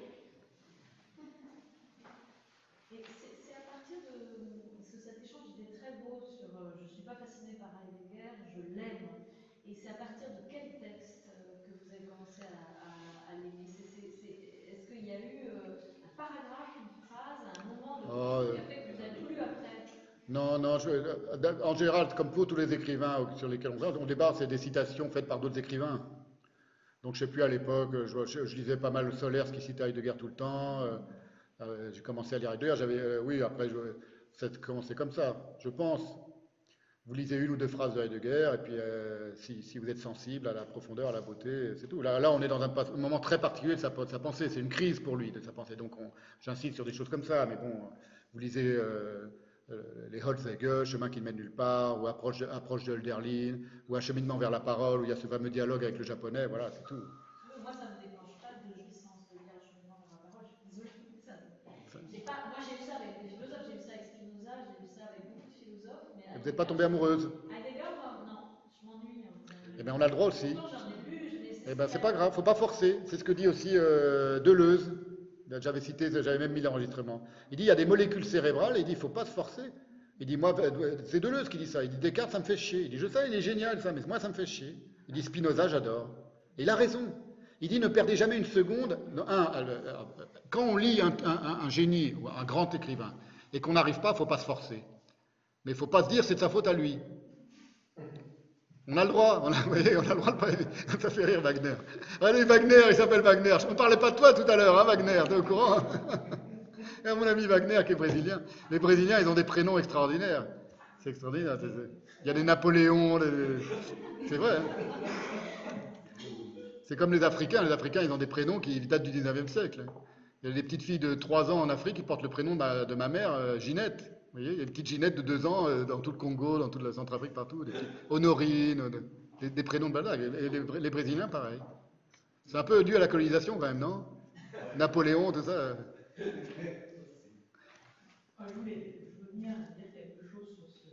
Et c'est c'est à partir de. Parce que cet échange était très beau sur. euh, je ne suis pas fascinée par Heidegger, je l'aime. Et c'est à partir de quel texte euh, que vous avez commencé à, à- à l'aimer C'est- c'est- c'est- Est-ce qu'il y a eu euh, un paragraphe, une phrase, un moment de Oh, qui euh. a fait que vous avez lu après Non, non, je- en général, comme pour tous les écrivains sur lesquels on, on débat, c'est des citations faites par d'autres écrivains. Donc, je sais plus, à l'époque, je, lisais pas mal le Solers qui citait Heidegger tout le temps. euh, euh, j'ai commencé à lire Heidegger, j'avais, euh, oui, après, c'est commencé comme ça, je pense. Vous lisez une ou deux phrases de Heidegger, et puis euh, si, vous êtes sensible à la profondeur, à la beauté, c'est tout. Là, on est dans un, moment très particulier de sa, de sa pensée, c'est une crise pour lui de sa pensée. Donc, on- j'insiste sur des choses comme ça, mais bon, vous lisez euh, euh, les Holzhege, Chemin qui ne mène nulle part, ou Approche de, approche de Hölderlin, ou Acheminement vers la parole, où il y a ce fameux dialogue avec le japonais, voilà, c'est tout. Moi, ça ne me déclenche pas de jouissance de lire Cheminement vers la parole. Je suis désolée. Pas, moi, j'ai vu ça avec des philosophes, j'ai vu ça avec Spinoza, j'ai vu ça avec beaucoup de philosophes. Mais Vous n'êtes pas tombée amoureuse Heidegger, moi, non, je m'ennuie. hein. Eh bien, on a le droit aussi. J'en ai lu, je Eh ben, c'est pas grave, faut pas forcer. C'est ce que dit aussi euh, Deleuze. J'avais cité, j'avais même mis l'enregistrement. Il dit il y a des molécules cérébrales, il dit il faut pas se forcer. Il dit moi, c'est Deleuze qui dit ça. Il dit Descartes, ça me fait chier. Il dit je sais, il est génial ça, mais moi ça me fait chier. Il dit Spinoza, j'adore. Et il a raison. Il dit ne perdez jamais une seconde. Euh, euh, quand on lit un, génie ou un grand écrivain et qu'on n'arrive pas, faut pas se forcer. Mais il faut pas se dire c'est de sa faute à lui. On a le droit, on a, vous voyez, on a le droit de. Ça fait rire Wagner. Allez, Wagner, il s'appelle Wagner. Je ne parlais pas de toi tout à l'heure, hein, Wagner, t'es au courant? Mon ami Wagner qui est brésilien. Les Brésiliens, ils ont des prénoms extraordinaires. C'est extraordinaire. c'est- c'est- Il y a des Napoléons, des- c'est vrai. hein. c'est comme les Africains. Les Africains, ils ont des prénoms qui datent du 19e siècle. Il y a des petites filles de 3 ans en Afrique qui portent le prénom de ma, de ma mère, euh, Ginette. Vous voyez, il y a une petite Ginette de deux ans euh, dans tout le Congo, dans toute la Centrafrique, partout. Honorine, euh, des, prénoms de. Et les, Brésiliens, pareil. C'est un peu dû à la colonisation quand même, non? Napoléon, tout ça je, voulais, je veux bien dire quelque chose sur ce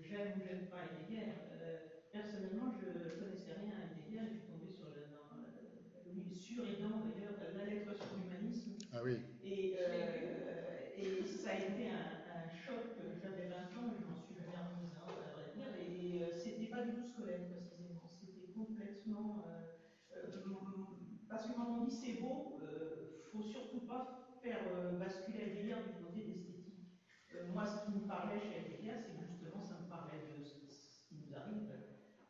j'aime ou j'aime pas Heidegger. Euh, personnellement, je ne connaissais rien à Heidegger et je suis tombé sur, le, dans, le, sur et dans d'ailleurs la lettre sur l'humanisme. Ah oui. Et, euh, et ça a été un, un choc. J'avais 20 ans et je m'en suis jamais remise, hein, à vrai dire. Et euh, c'était pas du tout scolaire précisément. C'était complètement. Euh, euh, parce que quand on dit c'est beau, euh, faut surtout pas faire euh, basculer Heidegger du côté d'esthétique. Euh, moi, ce qui me parlait chez Heidegger, c'est justement, ça me parlait de ce qui nous arrive,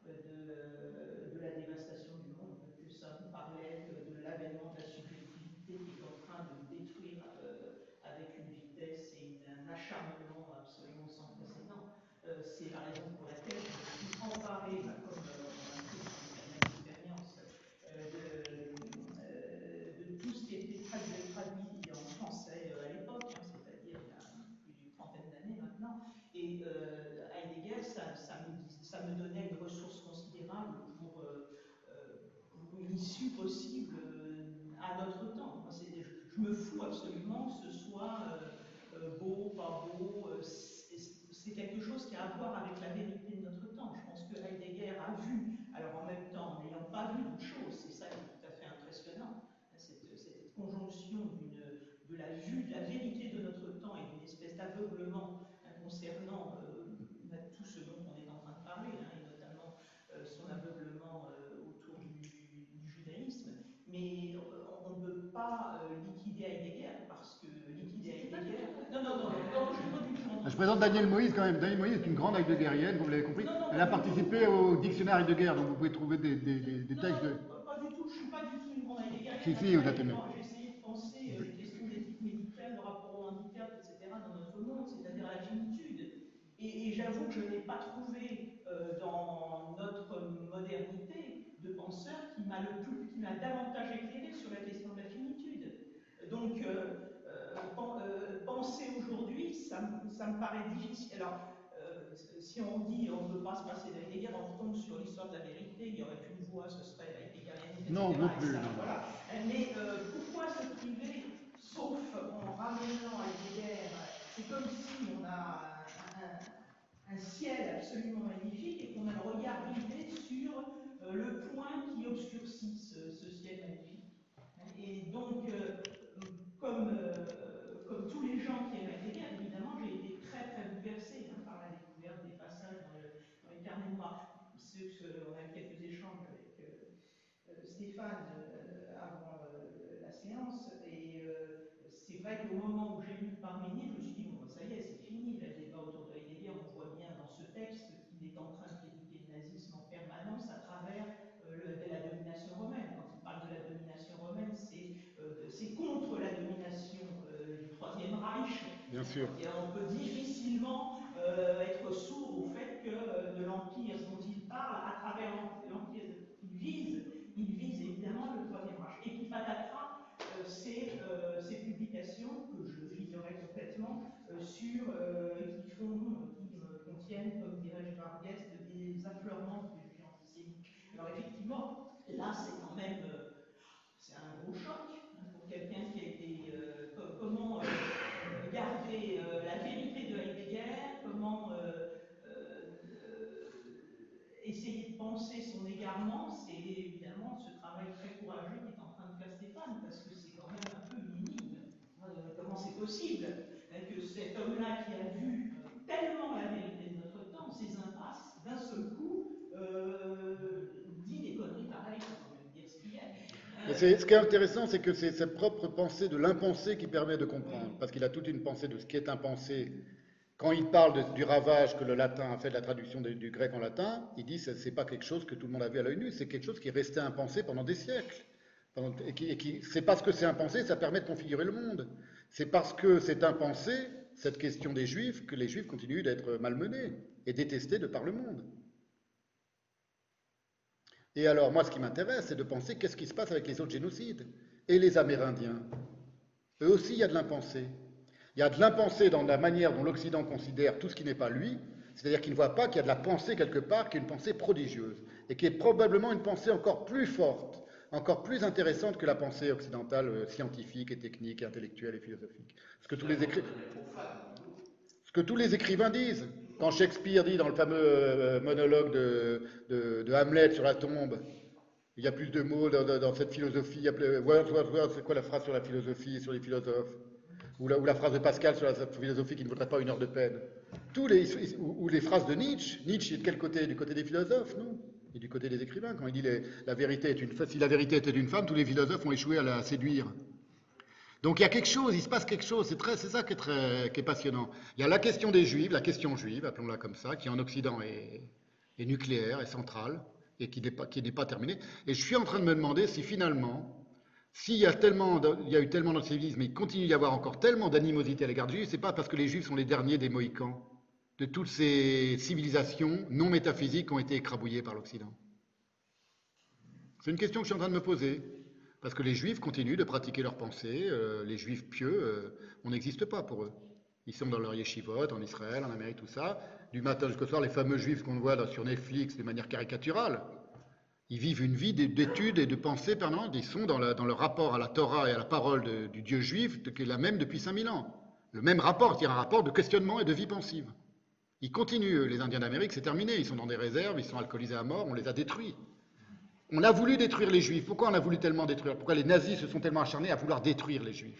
euh, de, de, la dévastation du monde, que ça me parlait de, de l'avènement de la subjectivité qui est en train de détruire euh, avec une vitesse et un acharnement absolument sans précédent. Euh, c'est la raison pour laquelle je me suis emparé, bah, comme euh, on a fait dans l'expérience, de, de tout ce qui était traduit, traduit en français à l'époque, hein, c'est-à-dire il y a plus d'une trentaine d'années maintenant. Et euh, Heidegger, ça, ça, me, ça, me, donnait une ressource considérable pour, euh, pour une issue possible à notre temps. Moi, je, je, me fous absolument que ce soit euh, beau, pas beau. c'est quelque chose qui a à voir avec la vérité de notre temps. Je pense que Heidegger a vu, alors en même temps, en n'ayant pas vu de choses, c'est ça qui est tout à fait impressionnant, cette, cette conjonction de la vue, de la vérité de notre temps d'aveuglement concernant euh, tout ce dont on est en train de parler, hein, et notamment euh, son aveuglement euh, autour du, du, judaïsme. Mais on ne peut pas liquider Heidegger parce que liquider Heidegger. Non, non, non, non, je ne pas du tout. Je présente Daniel Moïse quand même. Daniel Moïse est une grande heideggerienne, vous l'avez compris. Non, non, Elle a participé au dictionnaire Heidegger, donc vous pouvez trouver des, des, des, des textes non, de. Pas, pas du tout, je ne suis pas du tout une grande heideggerienne. Si, si, vous êtes aimé. J'ai essayé de penser les questions d'éthique médicale, le rapport au handicap, etc., dans notre monde, c'est-à-dire à la finitude. Et, j'avoue que je n'ai pas trouvé euh, dans notre modernité de penseur qui m'a le plus, qui m'a davantage éclairé sur la question de la finitude. Donc, euh, euh, penser aujourd'hui, ça, ça, me paraît difficile. Alors, si on dit on ne peut pas se passer d'Heidegger, on retombe sur l'histoire de la vérité, il n'y aurait qu'une voie, ce serait Heideggerienne. Non, non plus. Voilà. Mais pourquoi se priver, sauf en ramenant Heidegger C'est comme si on a un, ciel absolument magnifique et qu'on a le regard rivé sur euh, le point qui obscurcit ce, ce ciel magnifique. Et donc, comme comme tous les gens qui aiment Heidegger, évidemment, j'ai été très très bouleversée hein, par la découverte des passages dans, le, dans les carnets noirs. on a eu quelques échanges avec euh, Stéphane euh, avant euh, la séance, et c'est vrai qu'au moment où j'ai lu Parménide, je me suis dit, bon, ça y est, c'est fini, le débat autour de Heidegger, on voit bien dans ce texte qu'il est en train de critiquer le nazisme en permanence à travers le, de la domination romaine. Quand il parle de la domination romaine, c'est contre la domination Troisième Reich. Et on peut difficilement euh, être sourd au fait que euh, de l'empire dont il parle, à travers l'empire qu'il vise, il vise évidemment le Troisième Reich. Et qui patatera euh, ces, publications que je figurerai complètement sur qui font, qui contiennent, comme dirait Vargas, des affleurements de. Alors effectivement, là c'est quand même c'est un gros choc hein, pour quelqu'un qui a été comment euh, garder euh, la vérité de Heidegger, comment euh, essayer de penser son égarement, c'est évidemment ce travail très courageux qu'est en train de faire Stéphane, parce que c'est quand même un peu une énigme. comment c'est possible hein, que cet homme-là qui a vu tellement la vérité de notre temps, ces impasses, d'un seul coup, dit des conneries pareilles, on va dire ce qu'il y a. ce qui est intéressant, c'est que c'est sa propre pensée de l'impensé qui permet de comprendre, parce qu'il a toute une pensée de ce qui est impensé. Quand il parle du ravage que le latin a fait de la traduction du grec en latin, il dit que ce n'est pas quelque chose que tout le monde a vu à l'œil nu, c'est quelque chose qui est resté impensé pendant des siècles. Et qui c'est parce que c'est impensé, ça permet de configurer le monde. C'est parce que c'est impensé, cette question des juifs, que les juifs continuent d'être malmenés et détestés de par le monde. Et alors, moi, ce qui m'intéresse, c'est de penser qu'est-ce qui se passe avec les autres génocides. Et les Amérindiens. Eux aussi, il y a de l'impensé. Il y a de l'impensé dans la manière dont l'Occident considère tout ce qui n'est pas lui, c'est-à-dire qu'il ne voit pas qu'il y a de la pensée quelque part, qui est une pensée prodigieuse, et qui est probablement une pensée encore plus forte, encore plus intéressante que la pensée occidentale euh, scientifique et technique, et intellectuelle et philosophique. Ce que tous les, écri- ce que tous les écrivains disent. Quand Shakespeare dit dans le fameux euh, monologue de, Hamlet sur la tombe, il y a plus de mots dans, cette philosophie, il y a words, c'est quoi la phrase sur la philosophie sur les philosophes? Ou la, phrase de Pascal sur la philosophie qui ne vaudrait pas une heure de peine. Tous les, ou, ou les phrases de Nietzsche. Nietzsche est de quel côté? Du côté des philosophes, non? Et du côté des écrivains. Quand il dit les- la vérité est une, si la vérité était une femme, tous les philosophes ont échoué à la séduire. Donc il y a quelque chose, il se passe quelque chose, c'est ça qui est, très, passionnant. Il y a la question des juifs, la question juive, appelons-la comme ça, qui en Occident est, nucléaire, est centrale, et qui n'est pas, terminée. Et je suis en train de me demander si finalement, s'il y a, tellement y a eu tellement d'antisémitisme, mais il continue d'y avoir encore tellement d'animosité à l'égard des juifs, c'est pas parce que les juifs sont les derniers des Mohicans, de toutes ces civilisations non métaphysiques qui ont été écrabouillées par l'Occident. C'est une question que je suis en train de me poser. Parce que les juifs continuent de pratiquer leur pensée, euh, les juifs pieux, euh, on n'existe pas pour eux. Ils sont dans leur yeshivot, en Israël, en Amérique, tout ça. Du matin jusqu'au soir, les fameux juifs qu'on voit sur Netflix de manière caricaturale, ils vivent une vie d'é- d'études et de pensée permanente. Ils sont dans, la- dans le rapport à la Torah et à la parole du Dieu juif, qui est la même depuis 5000 ans. Le même rapport, c'est-à-dire un rapport de questionnement et de vie pensive. Ils continuent, les Indiens d'Amérique, c'est terminé. Ils sont dans des réserves, ils sont alcoolisés à mort, on les a détruits. On a voulu détruire les juifs. Pourquoi on a voulu tellement détruire? Pourquoi les nazis se sont tellement acharnés à vouloir détruire les juifs?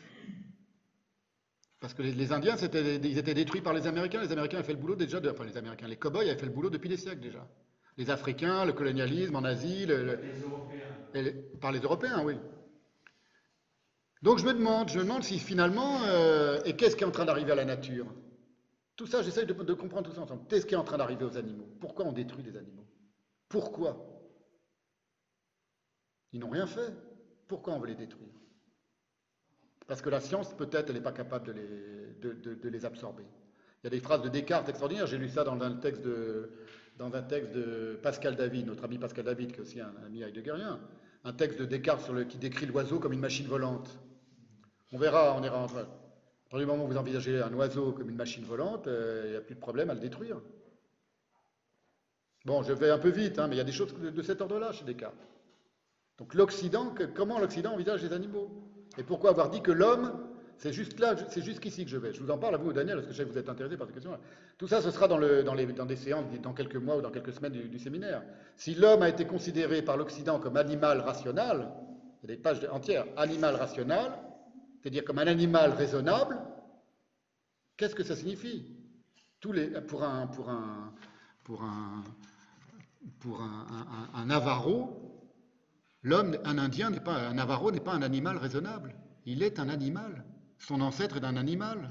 Parce que les, les Indiens, ils étaient détruits par les Américains. Les Américains avaient fait le boulot déjà, de- enfin les Américains, les cow-boys avaient fait le boulot depuis des siècles déjà. Les Africains, le colonialisme en Asie, le- le- Les Européens. les- par les Européens, oui. Donc je me demande, je me demande si finalement, euh, et qu'est-ce qui est en train d'arriver à la nature? Tout ça, j'essaye de, de comprendre tout ça ensemble. Qu'est-ce qui est en train d'arriver aux animaux? Pourquoi on détruit les animaux? Pourquoi? Ils n'ont rien fait. Pourquoi on veut les détruire? Parce que la science, peut-être, elle n'est pas capable de les, absorber. Il y a des phrases de Descartes extraordinaires. J'ai lu ça dans un texte de, Pascal David, notre ami Pascal David, qui est aussi un ami heideggerien. Un texte de Descartes qui décrit l'oiseau comme une machine volante. On verra, on ira en À moment où vous envisagez un oiseau comme une machine volante, euh, il n'y a plus de problème à le détruire. Bon, je vais un peu vite, hein, mais il y a des choses de, de cet ordre-là chez Descartes. Donc l'Occident, comment l'Occident envisage les animaux? Et pourquoi avoir dit que l'homme, c'est juste là, c'est jusqu'ici que je vais? Je vous en parle à vous, Daniel, parce que je sais que vous êtes intéressé par cette question-là. Tout ça, ce sera dans, le- dans les- des séances, dans quelques mois ou dans quelques semaines du, séminaire. Si l'homme a été considéré par l'Occident comme animal rationnel, il y a des pages entières, animal rationnel, c'est-à-dire comme un animal raisonnable, qu'est-ce que ça signifie? Pour un, pour l'homme, un Indien n'est pas, un Navarro n'est pas un animal raisonnable. Il est un animal. Son ancêtre est un animal.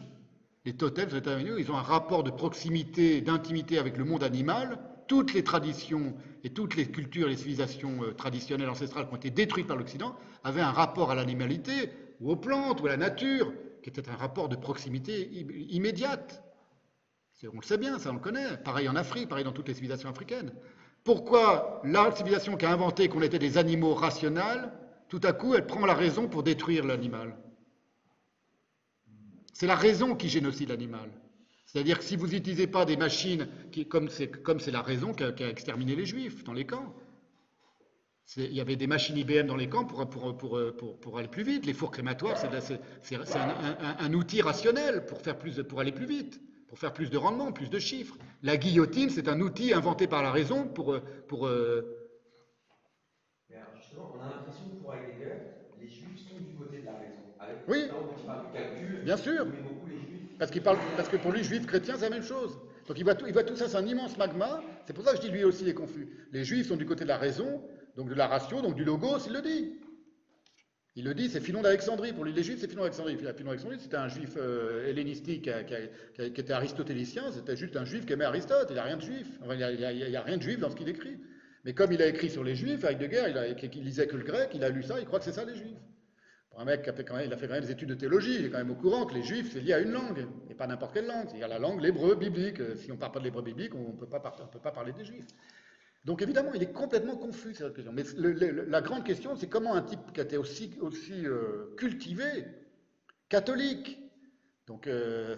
Les totems ils ont un rapport de proximité, d'intimité avec le monde animal. Toutes les traditions et toutes les cultures les civilisations euh, traditionnelles ancestrales qui ont été détruites par l'Occident avaient un rapport à l'animalité, ou aux plantes, ou à la nature, qui était un rapport de proximité im- immédiate. On le sait bien, ça on le connaît. Pareil en Afrique, pareil dans toutes les civilisations africaines. Pourquoi la civilisation qui a inventé qu'on était des animaux rationnels, tout à coup elle prend la raison pour détruire l'animal? C'est la raison qui génocide l'animal. C'est-à-dire que si vous n'utilisez pas des machines, comme c'est la raison qui a, exterminé les juifs dans les camps. Il y avait des machines IBM dans les camps pour, aller plus vite. Les fours crématoires, c'est un, outil rationnel pour, faire plus pour aller plus vite, pour faire plus de rendement, plus de chiffres. La guillotine, c'est un outil inventé par la raison pour... euh, pour euh, Mais alors justement, on a l'impression que pour Heidegger, les juifs sont du côté de la raison. Avec Oui. du calcul, Bien sûr. il met beaucoup les juifs. Parce, qu'il parle, parce que pour lui, juif, chrétien, c'est la même chose. Donc il voit, tout, il voit tout ça, c'est un immense magma. C'est pour ça que je dis lui aussi il est confus. Les juifs sont du côté de la raison, donc de la ratio, donc du logos, il le dit. Il le dit, c'est Philon d'Alexandrie. Pour lui, les juifs, c'est Philon d'Alexandrie. Philon d'Alexandrie, c'était un juif euh, hellénistique qui, était aristotélicien, c'était juste un juif qui aimait Aristote. Il n'y a rien de juif. Enfin, il n'y a, rien de juif dans ce qu'il écrit. Mais comme il a écrit sur les juifs, Heidegger, il, a, il lisait que le grec, il a lu ça, il croit que c'est ça les juifs. Pour un mec qui a fait quand même, il a fait quand même des études de théologie, il est quand même au courant que les juifs, c'est lié à une langue, et pas n'importe quelle langue. Il y a la langue, l'hébreu biblique. Euh, Si on ne parle pas de l'hébreu biblique, on ne peut pas parler des juifs. Donc évidemment, il est complètement confus cette question. Mais la grande question, c'est comment un type qui été aussi, euh, cultivé, catholique, Donc, euh,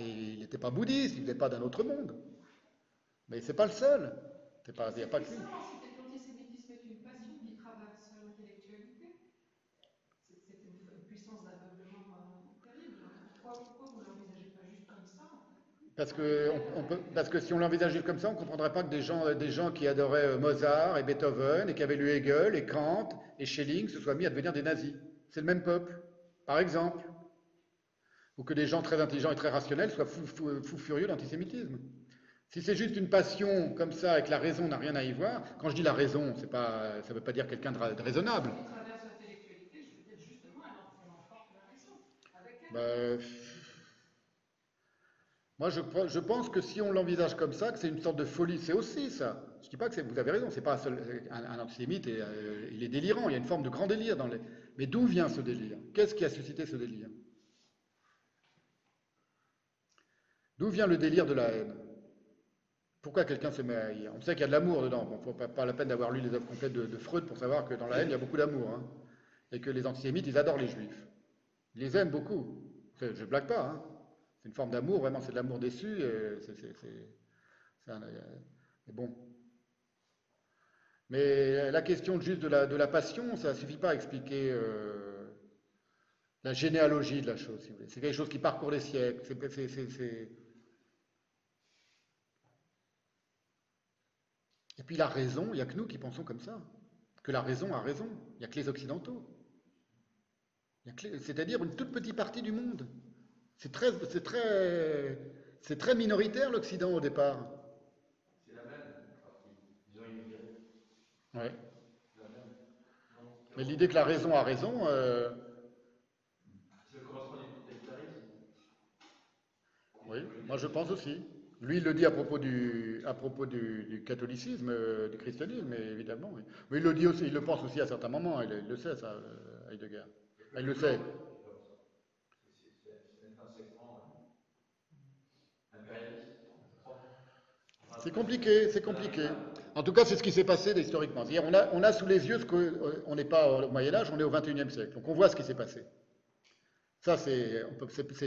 il n'était pas bouddhiste, il n'était pas d'un autre monde. Mais c'est pas le seul. Il n'y a pas que lui. C'était ça, c'était que l'antisémitisme est une passion qui traverse l'intellectualité. C'est- C'était une, une puissance d'aveuglement euh, terrible. Pourquoi, pourquoi vous ne l'envisagez pas juste comme ça en fait Parce que, on, on peut, parce que si on l'envisageait comme ça, on ne comprendrait pas que des gens, des gens qui adoraient euh, Mozart et Beethoven et qui avaient lu Hegel et Kant et Schelling se soient mis à devenir des nazis. C'est le même peuple, par exemple. Ou que des gens très intelligents et très rationnels soient fous, fous furieux d'antisémitisme. Si c'est juste une passion comme ça et que la raison n'a rien à y voir, quand je dis la raison, pas, ça ne veut pas dire quelqu'un de, de raisonnable. Qui traverse l'intellectualité, je veux dire justement, elle en- elle emporte la raison. Avec elle. Ben, moi, je, pense que si on l'envisage comme ça, que c'est une sorte de folie, c'est aussi ça. Je dis pas que vous avez raison, c'est pas un, antisémite, euh, il est délirant, il y a une forme de grand délire. Mais d'où vient ce délire? Qu'est-ce qui a suscité ce délire? D'où vient le délire de la haine? Pourquoi quelqu'un se met à haïr? On sait qu'il y a de l'amour dedans. Bon, faut pas, pas la peine d'avoir lu les œuvres complètes de, Freud pour savoir que dans la haine, il y a beaucoup d'amour. hein. Et que les antisémites, ils adorent les juifs. Ils les aiment beaucoup. Je blague pas. hein. C'est une forme d'amour, vraiment, c'est de l'amour déçu. euh, mais bon. Mais la question juste de la, passion, ça ne suffit pas à expliquer euh, la généalogie de la chose, si vous voulez. C'est quelque chose qui parcourt les siècles. Et puis la raison, il n'y a que nous qui pensons comme ça. Que la raison a raison. Il n'y a que les Occidentaux. C'est-à-dire une toute petite partie du monde. C'est très, c'est très, c'est très minoritaire l'Occident au départ. C'est la même partie. Ils ont immigré. Ouais. La même. Non. Mais l'idée que la raison a raison, euh, C'est le oui, moi je pense aussi. Lui, il le dit à propos du, à propos du, du catholicisme, euh, du christianisme, évidemment. Oui. Mais il le dit aussi, il le pense aussi à certains moments. Il, il le sait, ça, euh, Heidegger. Il le sait. C'est c'est intrinsèquement impérialiste. C'est compliqué, c'est compliqué. En tout cas, c'est ce qui s'est passé historiquement. C'est-à-dire, on a, sous les yeux ce que, euh, n'est pas au Moyen Âge, on est au XXIe siècle. Donc, on voit ce qui s'est passé. Ça, c'est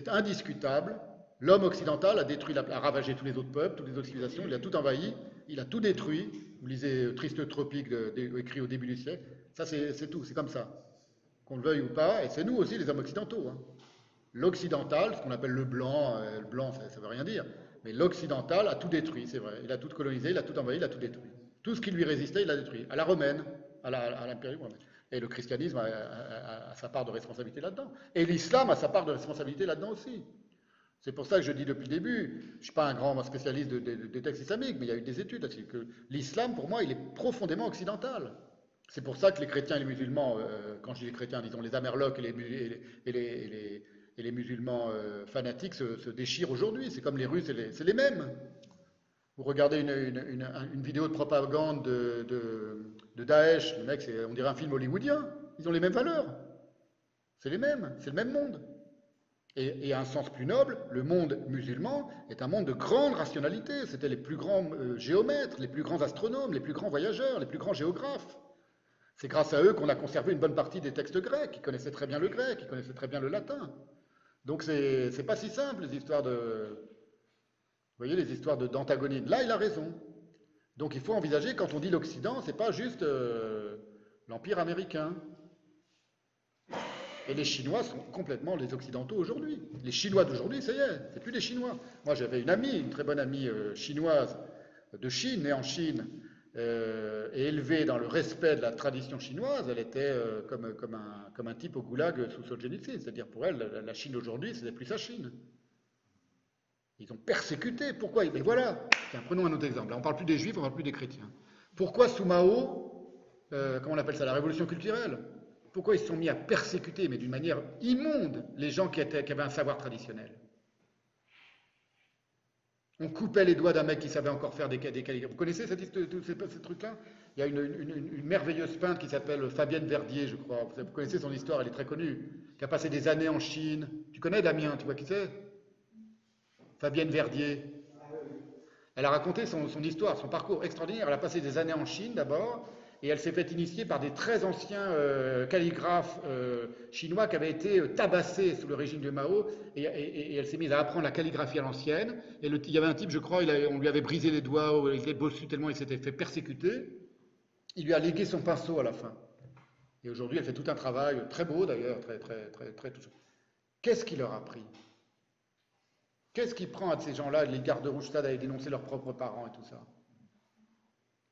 indiscutable. L'homme occidental a détruit, a ravagé tous les autres peuples, toutes les autres civilisations. Il a tout envahi, il a tout détruit. Vous lisez euh, Triste Tropique, écrit au début du siècle. Ça, c'est c'est tout, c'est comme ça. Qu'on le veuille ou pas, et c'est nous aussi, les hommes occidentaux. hein. L'occidental, ce qu'on appelle le blanc, euh, le blanc, ça ne veut rien dire, mais l'occidental a tout détruit, c'est vrai. Il a tout colonisé, il a tout envahi, il a tout détruit. Tout ce qui lui résistait, il l'a détruit. À la romaine, à l'impérium romain. Et le christianisme a, sa part de responsabilité là-dedans. Et l'islam a sa part de responsabilité là-dedans aussi. C'est pour ça que je dis depuis le début, je ne suis pas un grand spécialiste de- de- de- des textes islamiques, mais il y a eu des études que l'islam, pour moi, il est profondément occidental. C'est pour ça que les chrétiens et les musulmans, euh, quand je dis les chrétiens, disons les Amerlocs et les, et et les- et les musulmans euh, fanatiques se, déchirent aujourd'hui. C'est comme les Russes, c'est les mêmes. Vous regardez une, vidéo de propagande de, Daesh, le mec, on dirait un film hollywoodien. Ils ont les mêmes valeurs. C'est les mêmes, c'est le même monde. Et, et à un sens plus noble, le monde musulman est un monde de grande rationalité. C'était les plus grands euh, géomètres, les plus grands astronomes, les plus grands voyageurs, les plus grands géographes. C'est grâce à eux qu'on a conservé une bonne partie des textes grecs. Ils connaissaient très bien le grec, ils connaissaient très bien le latin. Donc c'est pas si simple les histoires de, voyez les histoires d'antagonisme. Là, il a raison. Donc il faut envisager quand on dit l'Occident, c'est pas juste euh, l'empire américain. Et les Chinois sont complètement les Occidentaux aujourd'hui. Les Chinois d'aujourd'hui, ça y est, c'est plus des Chinois. Moi, j'avais une amie, une très bonne amie euh, chinoise de Chine, née en Chine, euh, et élevée dans le respect de la tradition chinoise. Elle était euh, comme, un, type au goulag sous Solzhenitsyn. C'est-à-dire pour elle, la, la Chine d'aujourd'hui, n'est plus sa Chine. Ils ont persécuté. Pourquoi? Mais voilà. Prenons un autre exemple. On ne parle plus des Juifs, on ne parle plus des chrétiens. Pourquoi sous Mao, euh, comment on appelle ça, la révolution culturelle? Pourquoi ils se sont mis à persécuter, mais d'une manière immonde, les gens qui avaient un savoir traditionnel? On coupait les doigts d'un mec qui savait encore faire des, des calligraphies. Vous connaissez cette, tous ces, ces trucs-là? Il y a une, merveilleuse peintre qui s'appelle Fabienne Verdier, je crois. Vous, connaissez son histoire, elle est très connue. Qui a passé des années en Chine. Tu connais Damien, tu vois qui c'est? Fabienne Verdier. Elle a raconté son histoire, son parcours extraordinaire. Elle a passé des années en Chine d'abord, et elle s'est fait initier par des très anciens euh, calligraphes euh, chinois qui avaient été euh, tabassés sous le régime de Mao, et, elle s'est mise à apprendre la calligraphie à l'ancienne. Et il y avait un type, je crois, on lui avait brisé les doigts, il était bossu tellement il s'était fait persécuter. Il lui a légué son pinceau à la fin. Et aujourd'hui, elle fait tout un travail, très beau d'ailleurs, très, très, très, très touchant. Qu'est-ce qu'il leur a appris? Qu'est-ce qui prend à ces gens-là, les gardes rouges, ça, d'aller dénoncer leurs propres parents et tout ça?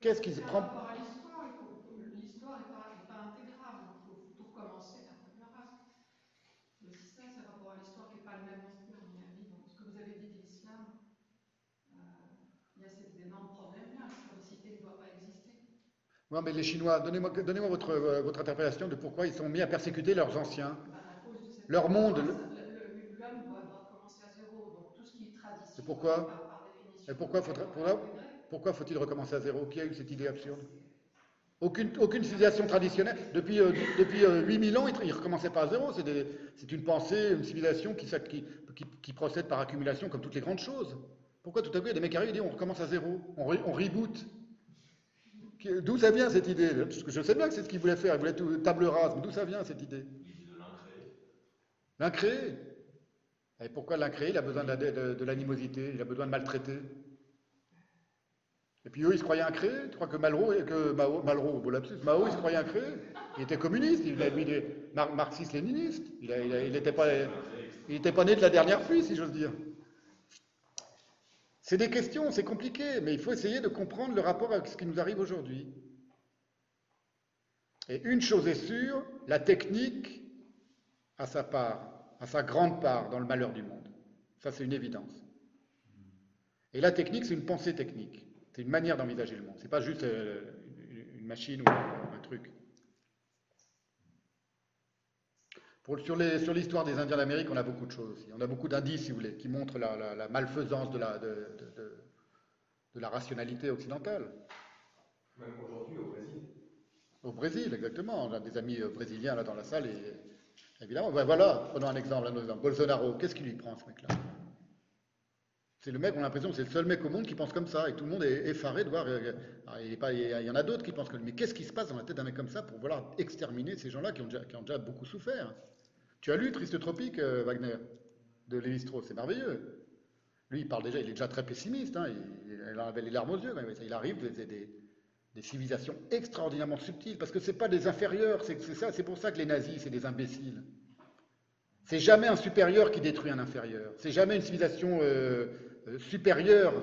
Qu'est-ce qu'ils C'est par prennent rapport à l'histoire, il faut- l'histoire n'est pas, est pas intégrable, il faut tout recommencer d'un table rase. Le système, c'est par rapport à l'histoire qui n'est pas le même non plus, à mon avis. Donc, ce que vous avez dit de l'islam, euh, il y a cet énorme problème-là, l'historicité ne doit pas exister. Non, mais les Chinois, donnez-moi votre, euh, votre interprétation de pourquoi ils sont mis à persécuter leurs anciens. Leur monde, L'homme doit, à zéro, donc tout ce qui est tradition. Et pourquoi Et pourquoi faut-il recommencer à zéro? Qui a eu cette idée absurde? Aucune, aucune civilisation traditionnelle. Depuis, euh, depuis euh, 8000 ans, ils ne recommençaient pas à zéro. C'est une pensée, une civilisation qui, s'ac- qui, qui- qui procède par accumulation comme toutes les grandes choses. Pourquoi tout à coup, il y a des mecs qui arrivent et disent on recommence à zéro, on, re- on reboot D'où ça vient cette idée? Parce que je sais bien que c'est ce qu'ils voulaient faire, ils voulaient tout, table rase, mais d'où ça vient cette idée? L'incréé. L'incréé. Et pourquoi l'incréé Il a besoin de la- de- de l'animosité, il a besoin de maltraiter. Et puis eux, ils se croyaient incréés. Tu crois que Malraux, que Mao, Malraux, Mao, il se croyait incréé? Il était communiste, il a mis des mar- marxiste-léniniste. Il n'était il il pas, il était pas né de la dernière pluie, si j'ose dire. C'est des questions, c'est compliqué, mais il faut essayer de comprendre le rapport avec ce qui nous arrive aujourd'hui. Et une chose est sûre, la technique a sa part, a sa grande part dans le malheur du monde. Ça, c'est une évidence. Et la technique, c'est une pensée technique. C'est une manière d'envisager le monde. C'est pas juste euh, une machine ou un truc. Pour- sur l'histoire des Indiens d'Amérique, on a beaucoup de choses aussi. On a beaucoup d'indices, si vous voulez, qui montrent la, la- la malfaisance de la, de, de- de- de la rationalité occidentale. Même aujourd'hui au Brésil. Au Brésil, exactement. On a des amis euh, brésiliens là dans la salle et évidemment, ben voilà, prenons un exemple, un autre exemple. Bolsonaro, qu'est-ce qui lui prend ce mec-là? C'est le mec, on a l'impression que c'est le seul mec au monde qui pense comme ça et tout le monde est effaré de voir. euh, alors, il, est pas- il y en a d'autres qui pensent comme lui. Mais qu'est-ce qui se passe dans la tête d'un mec comme ça pour vouloir exterminer ces gens-là qui ont déjà beaucoup souffert? Tu as lu Triste Tropique, euh, Wagner, de Lévi-Strauss, c'est merveilleux. Lui, il parle déjà, il est déjà très pessimiste, hein, il, il avait les larmes aux yeux. même. Il arrive des, des- des civilisations extraordinairement subtiles, parce que c'est pas des inférieurs, c'est ça, c'est pour ça que les nazis, c'est des imbéciles. C'est jamais un supérieur qui détruit un inférieur. C'est jamais une civilisation euh, euh, supérieure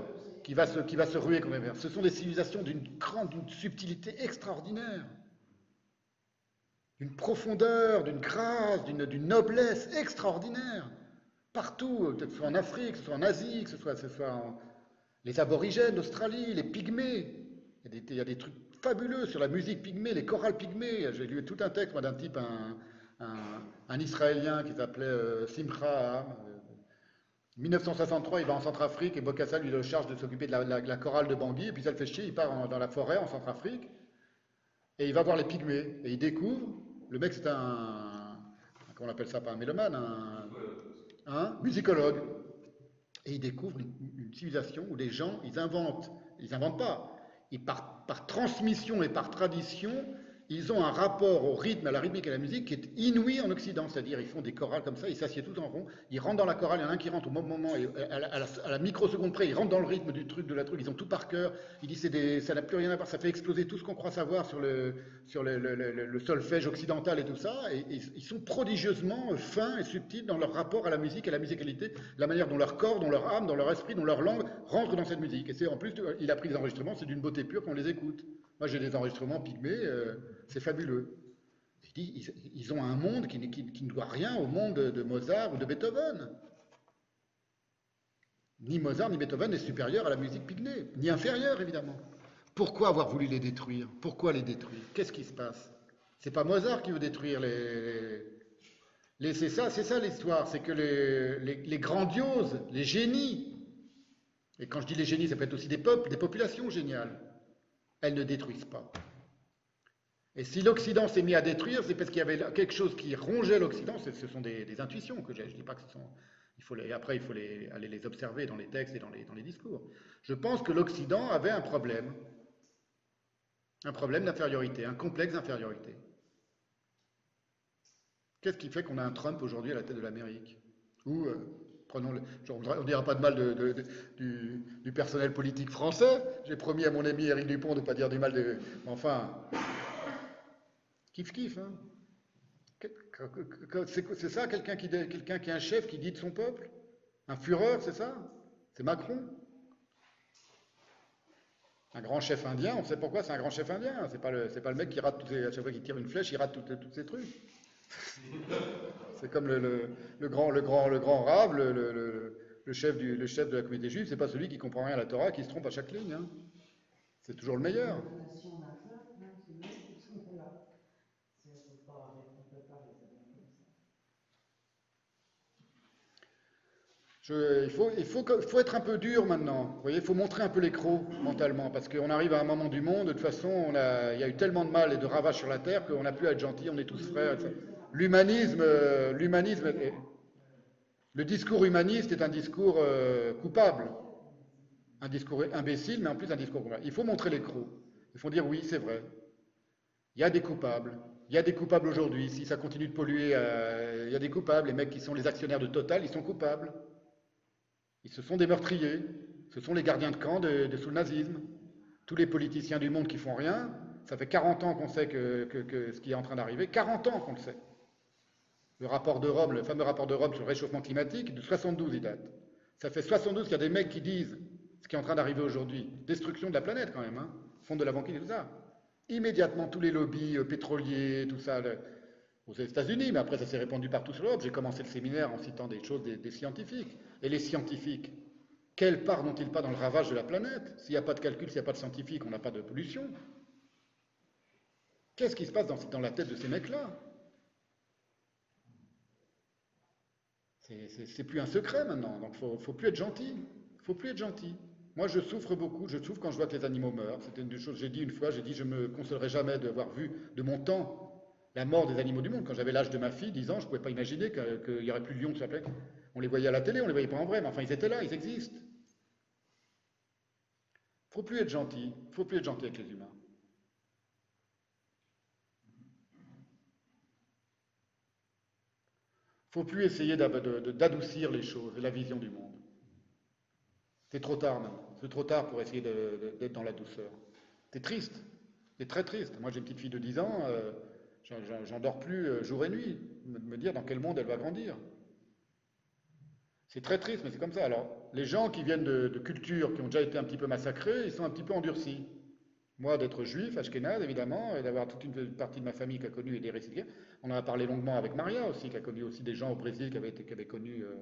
qui va, se, ruer Ce sont des civilisations d'une grande, d'une subtilité extraordinaire, d'une profondeur, d'une grâce, d'une noblesse extraordinaire. Partout, que ce soit en Afrique, que ce soit en Asie, que ce soit, en- les aborigènes d'Australie, les pygmées. Il y, a des, trucs fabuleux sur la musique pygmée, les chorales pygmées. J'ai lu tout un texte d'un type, un, Israélien qui s'appelait euh, Simcha. Aham. Euh, 1963, il va en Centrafrique et Bokassa lui charge de s'occuper de la, chorale de Bangui. Et puis ça le fait chier, il part dans la forêt en Centrafrique et il va voir les pygmées. Et il découvre, le mec c'est un, comment on appelle ça, pas un mélomane, un, un musicologue. Et il découvre une, civilisation où les gens, ils inventent, ils inventent pas, ils, par, par transmission et par tradition, ils ont un rapport au rythme, à la rythmique et à la musique qui est inouï en Occident. C'est-à-dire, ils font des chorales comme ça, ils s'assiedent tous en rond, ils rentrent dans la chorale, il y en a un qui rentre au bon moment, et à la, à la- microseconde près, ils rentrent dans le rythme du truc, de la truc, ils ont tout par cœur. Il dit, c'est des, ça n'a plus rien à voir, ça fait exploser tout ce qu'on croit savoir sur le, sur le, le- le- solfège occidental et tout ça. Et, ils sont prodigieusement fins et subtils dans leur rapport à la musique, à la musicalité, la manière dont leur corps, dont leur âme, dans leur esprit, dont leur langue rentrent dans cette musique. Et c'est en plus, il a pris des enregistrements, c'est d'une beauté pure qu'on les écoute. Moi, j'ai des enregistrements pygmées, euh, c'est fabuleux. Ils, ont un monde qui, ne doit rien au monde de Mozart ou de Beethoven. Ni Mozart ni Beethoven n'est supérieur à la musique pygmée, ni inférieur évidemment. Pourquoi avoir voulu les détruire? Pourquoi les détruire? Qu'est-ce qui se passe? C'est pas Mozart qui veut détruire les. c'est ça, c'est ça l'histoire, c'est que les grandioses, les génies, et quand je dis les génies, ça peut être aussi des peuples, des populations géniales, elles ne détruisent pas. Et si l'Occident s'est mis à détruire, c'est parce qu'il y avait quelque chose qui rongeait l'Occident. Ce sont des, intuitions que j'ai. Je ne dis pas que ce sont. Il faut après, il faut aller les observer dans les textes et dans les, dans les discours. Je pense que l'Occident avait un problème. Un problème d'infériorité, un complexe d'infériorité. Qu'est-ce qui fait qu'on a un Trump aujourd'hui à la tête de l'Amérique? Ou, euh, prenons le, on ne dira pas de mal du, personnel politique français. J'ai promis à mon ami Eric Dupont de ne pas dire du mal de. Enfin, kiff kiff. Hein c'est ça quelqu'un qui, est un chef qui guide son peuple? Un fureur, c'est ça? C'est Macron un grand chef indien, on sait pourquoi c'est un grand chef indien. C'est pas le, pas le mec qui rate toutes qu'il tire une flèche, il rate ces trucs. C'est comme le, grand, le grand, le grand rave, le, chef de la communauté juive, c'est pas celui qui comprend rien à la Torah, qui se trompe à chaque ligne. Hein. C'est toujours le meilleur. Il, faut, être un peu dur maintenant. Il faut montrer un peu les crocs mentalement, parce qu'on arrive à un moment du monde, de toute façon, il y a eu tellement de mal et de ravages sur la terre qu'on n'a plus à être gentil, on est tous frères. L'humanisme, euh, l'humanisme, le discours humaniste est un discours euh, coupable, un discours imbécile, mais en plus un discours coupable. Il faut montrer les crocs. Il faut dire oui, c'est vrai. Il y a des coupables. Il y a des coupables aujourd'hui. Si ça continue de polluer, euh, il y a des coupables. Les mecs qui sont les actionnaires de Total, ils sont coupables. Ils se sont des meurtriers, ce sont les gardiens de camp de, sous le nazisme. Tous les politiciens du monde qui font rien, ça fait 40 ans qu'on sait que, ce qui est en train d'arriver, 40 ans qu'on le sait. Le rapport de Rome, le fameux rapport de Rome sur le réchauffement climatique, de 72 il date. Ça fait 72 qu'il y a des mecs qui disent ce qui est en train d'arriver aujourd'hui. Destruction de la planète quand même, hein, fond de la banquise et tout ça. Immédiatement, tous les lobbies euh, pétroliers, tout ça, aux États-Unis, mais après ça s'est répandu partout sur l'Europe. J'ai commencé le séminaire en citant des choses des, scientifiques. Et les scientifiques, quelle part n'ont-ils pas dans le ravage de la planète? S'il n'y a pas de calcul, s'il n'y a pas de scientifiques, on n'a pas de pollution. Qu'est-ce qui se passe dans la tête de ces mecs-là? C'est plus un secret maintenant, donc faut, faut, plus être gentil. Il faut plus être gentil. Moi, je souffre beaucoup, je souffre quand je vois que les animaux meurent. C'était une des choses, j'ai dit une fois, j'ai dit, je me consolerai jamais d'avoir vu de mon temps la mort des animaux du monde. Quand j'avais l'âge de ma fille, 10 ans, je ne pouvais pas imaginer qu'il n'y aurait plus de lions sur la. On les voyait à la télé, on les voyait pas en vrai, mais enfin, ils étaient là, ils existent. Faut plus être gentil, faut plus être gentil avec les humains. Il ne faut plus essayer d'adoucir les choses et la vision du monde. C'est trop tard maintenant. C'est trop tard pour essayer d'être dans la douceur. C'est triste. C'est très triste. Moi, j'ai une petite fille de 10 ans. Euh, J'en dors plus euh, jour et nuit, me dire dans quel monde elle va grandir. C'est très triste, mais c'est comme ça. Alors, les gens qui viennent de, de, cultures qui ont déjà été un petit peu massacrés, ils sont un petit peu endurcis. Moi, d'être juif, ashkénaze, évidemment, et d'avoir toute une partie de ma famille qui a connu des récits. On en a parlé longuement avec Maria aussi, qui a connu aussi des gens au Brésil qui avaient, connu, euh,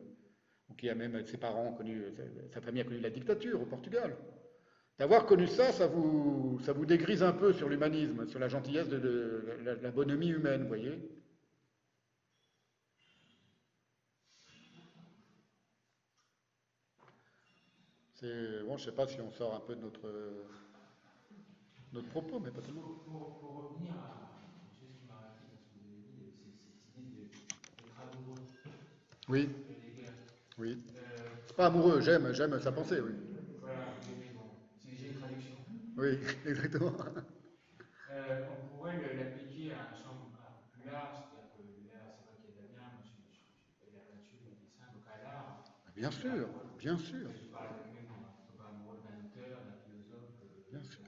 ou qui a même, ses parents, connu, sa, sa famille a connu la dictature au Portugal. D'avoir connu ça, ça vous, ça vous dégrise un peu sur l'humanisme, sur la gentillesse de, la, la, bonhomie humaine, vous voyez. Bon, je ne sais pas si on sort un peu de notre, notre propos, mais pas tellement. Pour, pour, pour revenir à une chose qui m'a marqué dans ce que vous avez dit, c'est cette idée d'être amoureux. Oui. Oui. Euh, pas amoureux, j'aime, j'aime sa pensée, oui. Oui, exactement. Euh, on pourrait l'appliquer à un champ un peu plus large, c'est-à-dire que là, c'est vrai qu'il y a Damien, moi je ne suis pas la nature, du dessin, donc à l'art. Bien sûr, bien sûr. Je parle même on pas amoureux d'un auteur, d'un philosophe. Euh, bien sûr.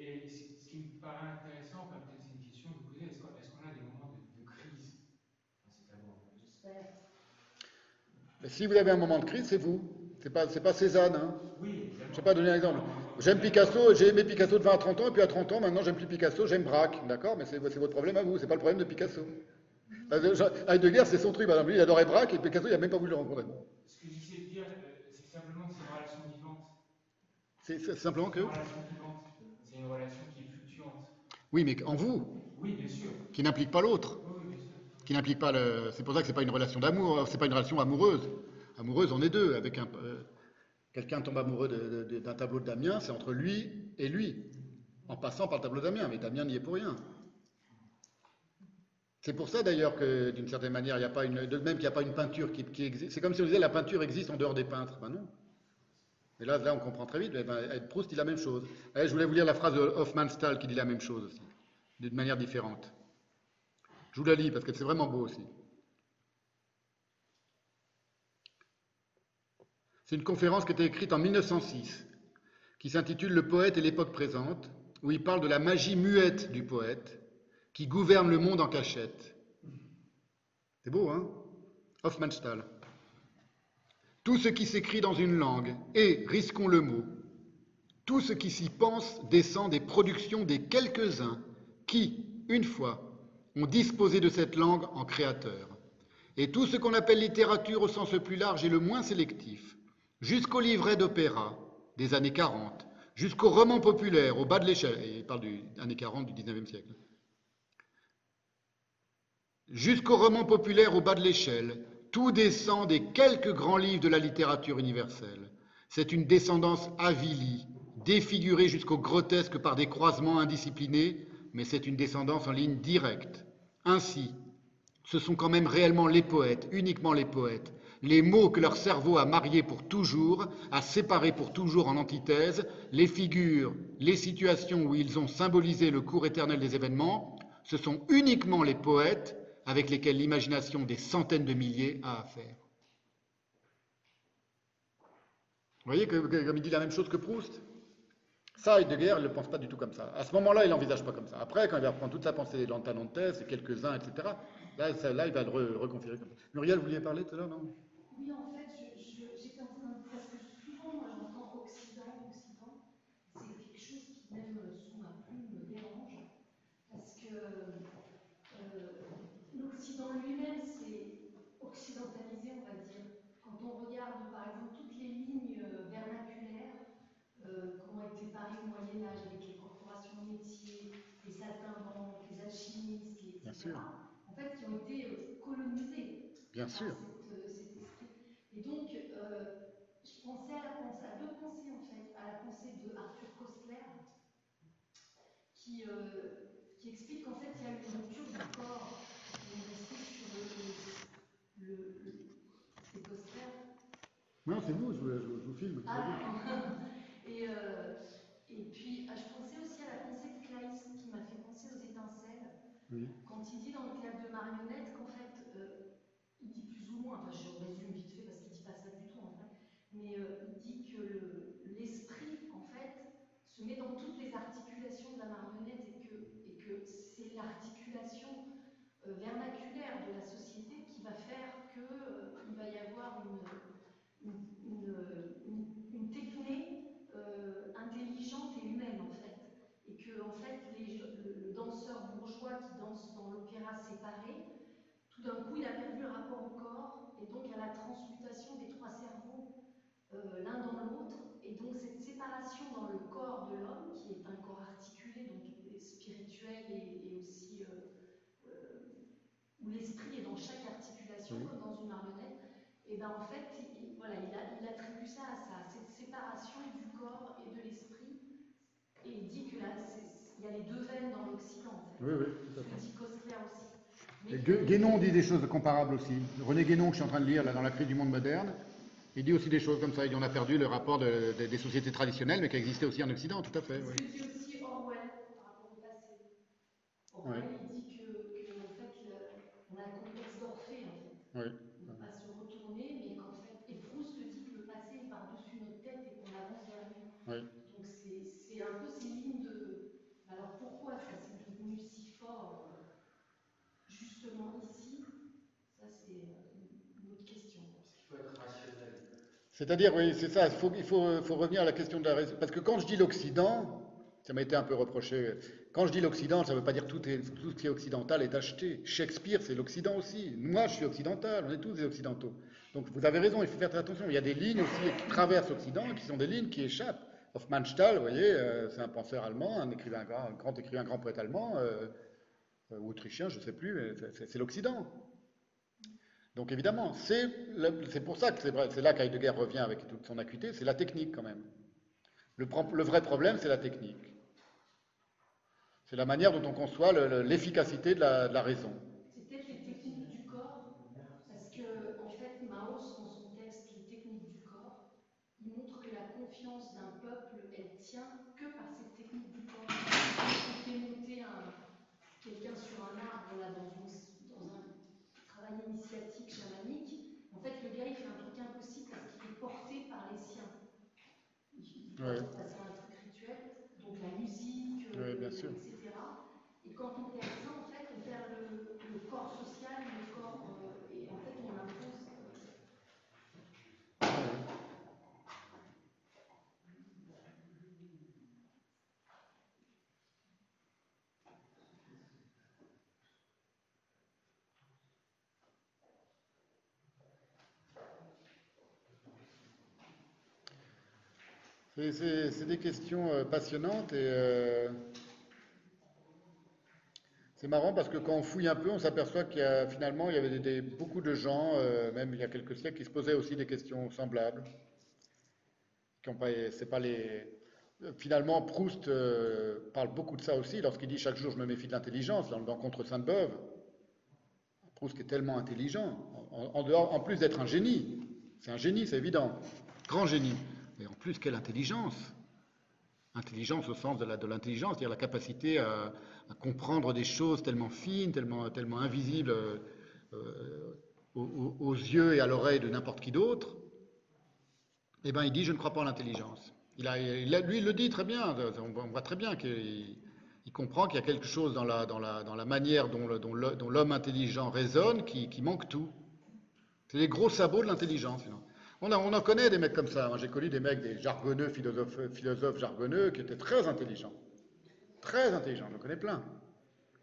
Et ce qui me paraît intéressant, enfin, peut-être c'est une question que vous posez, est-ce qu'on est qu a des moments de, de crise C'est à vous. J'espère. Si vous avez un moment de crise, c'est vous. C'est pas, c'est pas Cézanne. Hein. Oui, je ne vais pas donner un exemple. J'aime Picasso, j'ai aimé Picasso de 20 à 30 ans, et puis à 30 ans, maintenant j'aime plus Picasso, j'aime Braque, d'accord? Mais c'est votre problème à vous, c'est pas le problème de Picasso. Heidegger, c'est son truc, exemple, il adorait Braque, et Picasso, il n'a même pas voulu le rencontrer. Ce que j'essaie de dire, c'est simplement que c'est une relation vivante. C'est simplement que C'est une relation vivante, c'est une relation qui est fluctuante. Oui, mais en vous Oui, bien sûr. Qui n'implique pas l'autre. Oui, bien sûr. Qui n'implique pas le. C'est pour ça que c'est pas une relation d'amour, c'est pas une relation amoureuse. Amoureuse, on est deux, avec un. Euh, Quelqu'un tombe amoureux d'un tableau de Damien, c'est entre lui et lui, en passant par le tableau de Damien, mais Damien n'y est pour rien. C'est pour ça d'ailleurs que, d'une certaine manière, il n'y a pas une, de même qu'il n'y a pas une peinture qui, qui existe. C'est comme si on disait la peinture existe en dehors des peintres. Ben non. Et là, là, on comprend très vite. Eh Proust dit la même chose. Eh, je voulais vous lire la phrase de Hofmannsthal qui dit la même chose aussi, d'une manière différente. Je vous la lis parce que c'est vraiment beau aussi. C'est une conférence qui été écrite en 1906, qui s'intitule Le poète et l'époque présente, où il parle de la magie muette du poète qui gouverne le monde en cachette. C'est beau, hein? Hofmannsthal. Tout ce qui s'écrit dans une langue et, risquons le mot, tout ce qui s'y pense descend des productions des quelques-uns qui, une fois, ont disposé de cette langue en créateur. Et tout ce qu'on appelle littérature au sens le plus large et le moins sélectif, jusqu'au livret d'opéra des années 40, jusqu'au roman populaire au bas de l'échelle, et il parle des années 40 du 19e siècle, jusqu'au roman populaire au bas de l'échelle, tout descend des quelques grands livres de la littérature universelle. C'est une descendance avilie, défigurée jusqu'au grotesque par des croisements indisciplinés, mais c'est une descendance en ligne directe. Ainsi, ce sont quand même réellement les poètes, uniquement les poètes, les mots que leur cerveau a mariés pour toujours, a séparés pour toujours en antithèse, les figures, les situations où ils ont symbolisé le cours éternel des événements, ce sont uniquement les poètes avec lesquels l'imagination des centaines de milliers a affaire. Vous voyez que, comme il dit la même chose que Proust Ça, Heidegger, il ne le pense pas du tout comme ça. À ce moment-là, il n'envisage pas comme ça. Après, quand il va prendre toute sa pensée l'antanantès et quelques-uns, etc., là, ça, là, il va le re reconfigurer comme ça. Muriel, vous vouliez parler tout à l'heure, non? Oui, en fait, j'étais en train de... Parce que souvent, moi, j'entends Occident, Occident. C'est quelque chose qui, même sous ma plume, me dérange. Parce que euh, l'Occident lui-même, c'est occidentalisé, on va dire. Quand on regarde, par exemple, toutes les lignes vernaculaires euh, parées au Moyen-Âge avec les corporations métiers, les saltimbanques, les alchimistes, les, etc. Bien sûr. En fait, qui ont été colonisés Bien sûr. Cette, cet esprit. Et donc, euh, je pensais à, la pensée, à deux pensées en fait, à la pensée de Arthur Kostler, qui, euh, qui explique qu'en fait il y a une rupture du corps. On est sur le. le, le c'est Kostler Non, c'est vous, je, je, je, vous filme. Ah, et, euh, et puis, je pensais aussi à la pensée de Kleist qui m'a fait penser aux étincelles. Oui. Quand il dit dans le théâtre de marionnettes qu'en fait, euh, il dit plus ou moins, enfin je résume vite fait parce qu'il dit pas ça du tout en fait, mais euh, il dit que l'esprit le, en fait se met dans toutes les articulations de la marionnette et que, et que c'est l'articulation euh, vernaculaire de la société qui va faire qu'il euh, va y avoir une, une, une, une techné euh, intelligente et humaine en fait. Et que en fait les, le, le danseur bourgeois qui danse dans l'opéra séparé, tout d'un coup il a perdu le rapport au corps et donc à la transmutation des trois cerveaux euh, l'un dans l'autre. Et donc cette séparation dans le corps de l'homme, qui est un corps articulé, donc spirituel et, et aussi euh, euh, où l'esprit est dans chaque articulation, Oui. comme dans une marionnette, et ben en fait, il, voilà, il, a, il attribue ça à ça, cette séparation du corps et de l'esprit, et il dit que là, il y a les deux veines dans l'Occident, en fait. Oui, oui, tout à fait. que dit Kostler aussi. Mais Et Gue- Guénon dit des choses comparables aussi. René Guénon, que je suis en train de lire là, dans La crise du monde moderne, il dit aussi des choses comme ça. Il dit on a perdu le rapport de- de- des sociétés traditionnelles, mais qui existaient aussi en Occident, tout à fait. Oui. Ce que dit aussi Orwell par rapport au passé. Orwell, il dit que, que, en fait, le- on a le complexe d'Orphée, en fait. Oui. On ne peut pas se retourner, mais qu'en fait, et Proust dit que le passé est par-dessus notre tête et qu'on avance vers lui. Oui. Donc c'est c'est un peu ces lignes de. Alors pourquoi ça s'est devenu si fort euh, justement ici Ça c'est euh, une autre question. Parce qu'il faut être rationnel. C'est-à-dire, oui, c'est ça, il faut, revenir à la question de la raison. Parce que quand je dis l'Occident, ça m'a été un peu reproché, quand je dis l'Occident, ça ne veut pas dire tout, tout ce qui est occidental est acheté. Shakespeare, c'est l'Occident aussi. Moi, je suis occidental, on est tous des occidentaux. Donc vous avez raison, il faut faire très attention. Il y a des lignes aussi qui traversent l'Occident, qui sont des lignes qui échappent. Hofmannsthal, vous voyez, euh, c'est un penseur allemand, un écrivain, un grand, écrivain, un grand poète allemand, euh, euh, autrichien, je ne sais plus, c'est l'Occident. Donc évidemment, c'est pour ça que c'est vrai- là qu'Heidegger revient avec toute son acuité, c'est la technique quand même. Le, vrai problème, c'est la technique. C'est la manière dont on conçoit le- le- l'efficacité de la raison. C'est peut-être les techniques du corps, parce que en fait Maos, dans son texte Les techniques du corps, il montre que la confiance initiatique chamanique, en fait, le gars, il fait un truc impossible parce qu'il est porté par les siens. Il il Ouais. passe par un truc rituel, donc la musique, euh, Ouais, bien sûr. etc. Et quand on perd ça, en fait, on perd le, le corps social, le corps, euh, et en fait, on l'impose. euh, C'est- des questions euh, passionnantes et euh, c'est marrant parce que quand on fouille un peu, on s'aperçoit qu'il y a finalement avait beaucoup de gens, euh, même il y a quelques siècles, qui se posaient aussi des questions semblables. Qui pas, les. Finalement, Proust parle beaucoup de ça aussi lorsqu'il dit chaque jour je me méfie de l'intelligence dans, dans Contre Sainte-Beuve. Proust est tellement intelligent, en plus d'être un génie, c'est un génie, c'est évident, grand génie. Mais en plus, quelle intelligence Intelligence au sens de l'intelligence, c'est-à-dire la capacité à, comprendre des choses tellement fines, tellement, invisibles euh, aux, yeux et à l'oreille de n'importe qui d'autre. Eh bien, il dit, je ne crois pas en l'intelligence. Lui, il le dit très bien, on voit, très bien qu'il il comprend qu'il y a quelque chose dans la, manière dont, l'homme intelligent raisonne qui, manque tout. C'est les gros sabots de l'intelligence. sinon. On, en connaît des mecs comme ça. Moi, j'ai connu des mecs, des jargonneux, philosophes, philosophes jargonneux, qui étaient très intelligents. Très intelligents, j'en connais plein.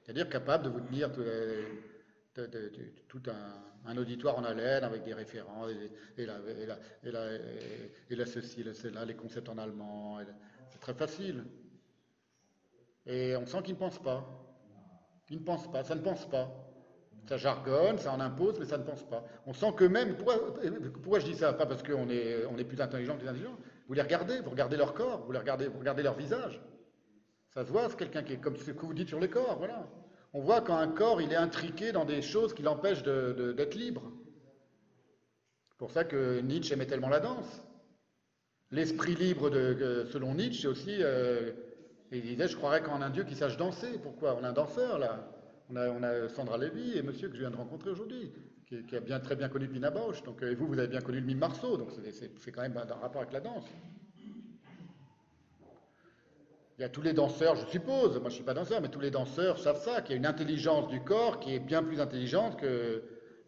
C'est-à-dire capables de vous tenir tout, euh, un, auditoire en haleine avec des référents, et, et la, ceci, la cela, les concepts en allemand. C'est très facile. Et on sent qu'ils ne pensent pas. Ils ne pensent pas, ça ne pense pas. Ça jargonne, ça en impose, mais ça ne pense pas. On sent que même, pourquoi, je dis ça? Pas parce qu'on est, on est plus intelligent que les intelligents. Vous les regardez, vous regardez leur corps, vous les regardez, vous regardez leur visage. Ça se voit, c'est quelqu'un qui est comme ce que vous dites sur les corps, voilà. On voit quand un corps, il est intriqué dans des choses qui l'empêchent d'être libre. C'est pour ça que Nietzsche aimait tellement la danse. L'esprit libre, de, selon Nietzsche, c'est aussi... euh, il disait, je croirais qu'en un Dieu qui sache danser. Pourquoi? On a un danseur, là. On a, Sandra Lévy et monsieur que je viens de rencontrer aujourd'hui, qui, a bien, très bien connu Pina Bausch. Donc, euh, et vous, vous avez bien connu le mime Marceau, donc c'est- quand même un, rapport avec la danse. Il y a tous les danseurs, je suppose, moi je ne suis pas danseur, mais tous les danseurs savent ça, qu'il y a une intelligence du corps qui est bien plus intelligente que,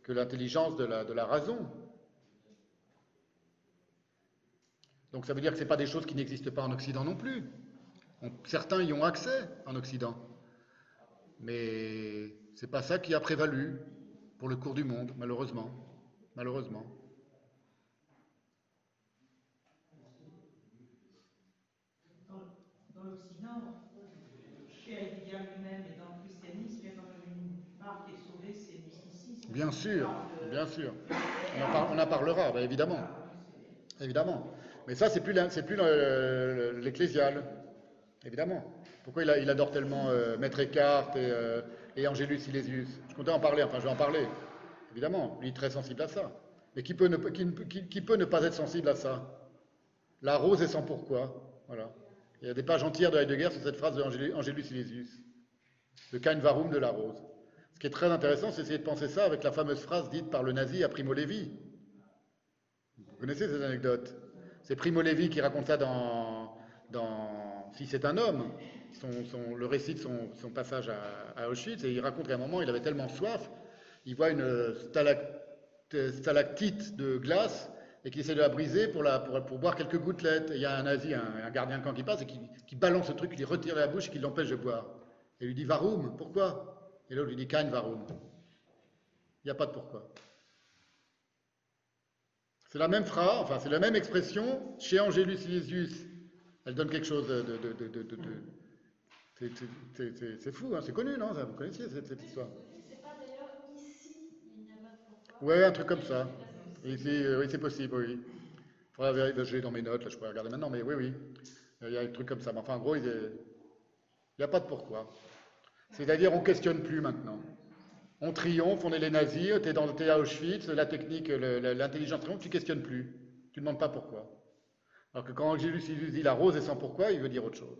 l'intelligence de la, raison. Donc ça veut dire que ce pas des choses qui n'existent pas en Occident non plus. Certains y ont accès en Occident. Mais c'est pas ça qui a prévalu pour le cours du monde, malheureusement. Malheureusement. Dans, dans l'Occident, chez Heidegger lui-même et dans le christianisme, il y a quand même une part qui est sauvée, c'est le mysticisme. Bien sûr, de- bien sûr. On en, par- on en parlera, bah, évidemment. Évidemment. Mais ça, c'est plus, c'est l'ecclésial. Évidemment. Pourquoi il, adore tellement euh, Maître Eckhart et, euh, et Angelus Silesius? Je comptais en parler, enfin je vais en parler. Évidemment, lui est très sensible à ça. Mais qui peut ne, pas être sensible à ça? La rose est sans pourquoi. Voilà. Il y a des pages entières de Heidegger sur cette phrase de Angelu- Angelus Silesius. Le Kain Varum de la rose. Ce qui est très intéressant, c'est essayer de penser ça avec la fameuse phrase dite par le nazi à Primo Levi. Vous connaissez cette anecdote? C'est Primo Levi qui raconte ça dans Si c'est un homme, le récit de son, passage à, Auschwitz, et il raconte qu'à un moment, il avait tellement soif, il voit une stalact- stalactite de glace et qu'il essaie de la briser pour, boire quelques gouttelettes. Et il y a un nazi, un, gardien de camp qui passe et qui, balance ce truc, qui lui retire la bouche et qui l'empêche de boire. Et lui dit Varum, pourquoi? Et l'autre lui dit Kain Varum. Il n'y a pas de pourquoi. C'est la même phrase, enfin c'est la même expression chez Angelus Silesius. Elle donne quelque chose de- c'est- fou, hein, c'est connu, non ça, Vous connaissiez cette, cette histoire C'est pas d'ailleurs ici, il n'y a pas de pourquoi. Ouais, un truc comme ça. Et c'est- euh, oui, c'est possible, oui. Faudra vérifier, je l'ai dans mes notes, là, je pourrais regarder maintenant, mais oui, oui. Il y a un truc comme ça. Mais enfin, en gros, il n'y a pas de pourquoi. C'est-à-dire, on ne questionne plus maintenant. On triomphe, on est les nazis, t'es dans t'es à Auschwitz, la technique, le- le- l'intelligence triomphe, tu questionnes plus. Tu ne demandes pas pourquoi. Alors que quand Angelus dit la rose est sans pourquoi, il veut dire autre chose.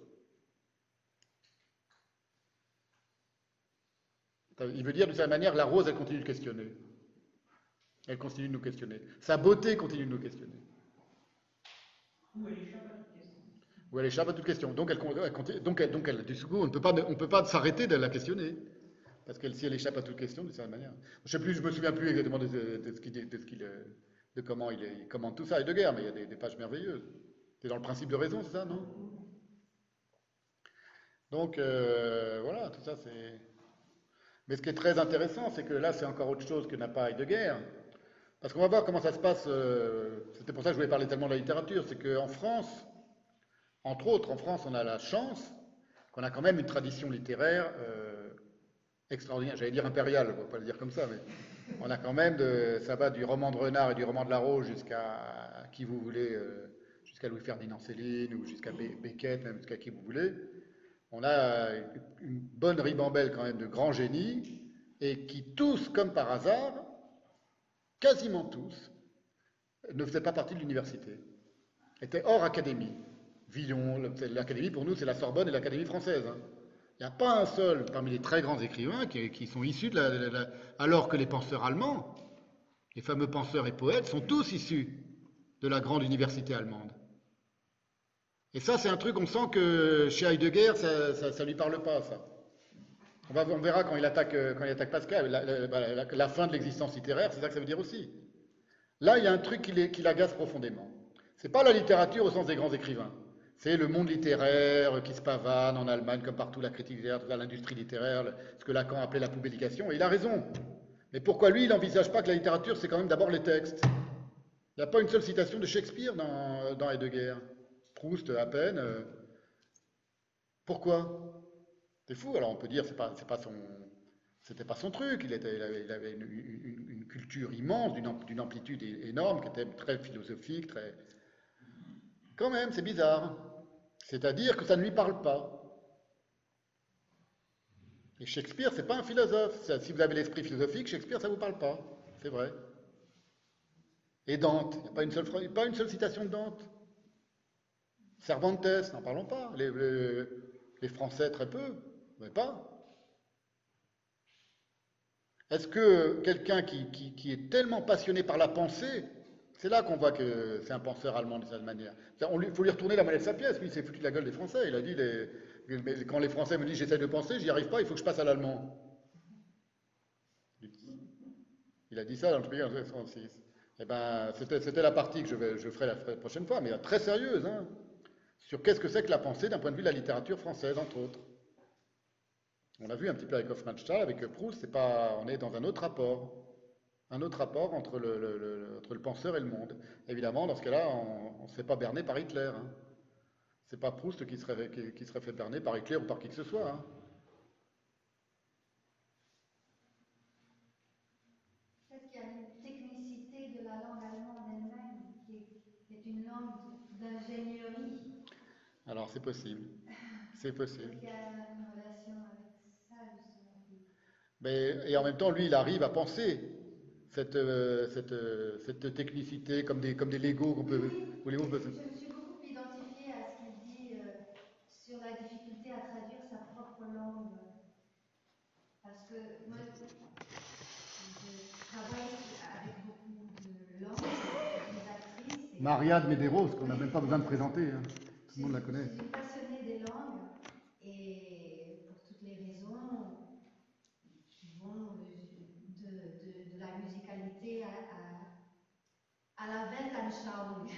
Il veut dire de cette manière, la rose, elle continue de questionner. Elle continue de nous questionner. Sa beauté continue de nous questionner. Ou elle échappe à toute question. Ou elle échappe à toute question. Donc, elle, elle continue- donc, elle, donc elle- du coup, on ne peut pas, on peut pas s'arrêter de la questionner. Parce que si elle échappe à toute question, d'une certaine manière. Je sais plus, je me souviens plus exactement de, ce de, ce qu'il, euh, de comment il, tout ça, et de guerre, mais il y a des, des pages merveilleuses. C'est dans le principe de raison, c'est ça, non? Donc, euh, voilà, tout ça, c'est... Mais ce qui est très intéressant, c'est que là, c'est encore autre chose que n'a pas Heidegger. Parce qu'on va voir comment ça se passe. euh, C'était pour ça que je voulais parler tellement de la littérature. C'est qu'en France, entre autres, en France, on a la chance qu'on a quand même une tradition littéraire euh, extraordinaire. J'allais dire impériale, on va pas le dire comme ça, mais on a quand même, ça va du roman de Renard et du roman de La Rose jusqu'à qui vous voulez, euh, jusqu'à Louis-Ferdinand Céline ou jusqu'à Be- Beckett, même jusqu'à qui vous voulez. On a une bonne ribambelle quand même de grands génies et qui tous, comme par hasard, quasiment tous, ne faisaient pas partie de l'université, étaient hors académie. Villon, l'académie pour nous, c'est la Sorbonne et l'académie française. hein. Il n'y a pas un seul parmi les très grands écrivains qui, sont issus de la- alors que les penseurs allemands, les fameux penseurs et poètes, sont tous issus de la grande université allemande. Et ça, c'est un truc, on sent que chez Heidegger, ça ne lui parle pas, ça. On, verra quand il attaque, euh, Pascal, la, la- fin de l'existence littéraire, c'est ça que ça veut dire aussi. Là, il y a un truc qui l'agace profondément. C'est pas la littérature au sens des grands écrivains. C'est le monde littéraire qui se pavane en Allemagne, comme partout, la critique littéraire, ça, l'industrie littéraire, ce que Lacan appelait la publication. Et il a raison. Mais pourquoi lui, il n'envisage pas que la littérature, c'est quand même d'abord les textes? Il n'y a pas une seule citation de Shakespeare dans, dans Heidegger. Proust, à peine. euh. Pourquoi? C'est fou. Alors on peut dire, c'est pas, c'est pas son, truc. Il, avait, une, culture immense, d'une am- d'une amplitude énorme, qui était très philosophique, très. Quand même, c'est bizarre. C'est-à-dire que ça ne lui parle pas. Et Shakespeare, c'est pas un philosophe. Si vous avez l'esprit philosophique, Shakespeare, ça vous parle pas. C'est vrai. Et Dante, il n'y a pas une, seule, pas une seule citation de Dante. Cervantes, n'en parlons pas. Les, Français, très peu, mais pas. Est-ce que quelqu'un qui, est tellement passionné par la pensée, c'est là qu'on voit que c'est un penseur allemand de cette manière. Il faut lui retourner la monnaie de sa pièce. Lui, il s'est foutu de la gueule des Français. Il a dit quand les Français me disent j'essaie de penser, j'y arrive pas, il faut que je passe à l'allemand. Il a dit ça dans le Spiegel en 1936. Eh ben, c'était la partie que je, ferai la la prochaine fois, mais très sérieuse, hein, sur qu'est-ce que c'est que la pensée d'un point de vue de la littérature française, entre autres. On l'a vu un petit peu avec Hofmannsthal, avec Proust, c'est pas, on est dans un autre rapport. Un autre rapport entre le, penseur et le monde. Évidemment, dans ce cas-là, on ne se fait pas berner par Hitler. Hein. C'est pas Proust qui serait, qui serait fait berner par Hitler ou par qui que ce soit. hein. Peut-être qu'il y a une technicité de la langue allemande elle-même qui est, qui est une langue d'ingénierie. Alors c'est possible. C'est possible. Peut-être qu'il y a une relation avec ça justement. qui- Mais, et en même temps, lui, il arrive à penser cette, euh, cette, euh, cette technicité comme des, comme des Legos qu'on peut. ou les mots peuvent- Je me suis beaucoup identifiée à ce qu'il dit euh, sur la difficulté à traduire sa propre langue. Parce que moi, je travaille avec beaucoup de langues, des actrices. et- Maria de Medeiros, qu'on n'a même pas besoin de présenter. hein. Je suis passionnée des langues et pour toutes les raisons qui vont de, de- la musicalité à, à, la Weltanschauung.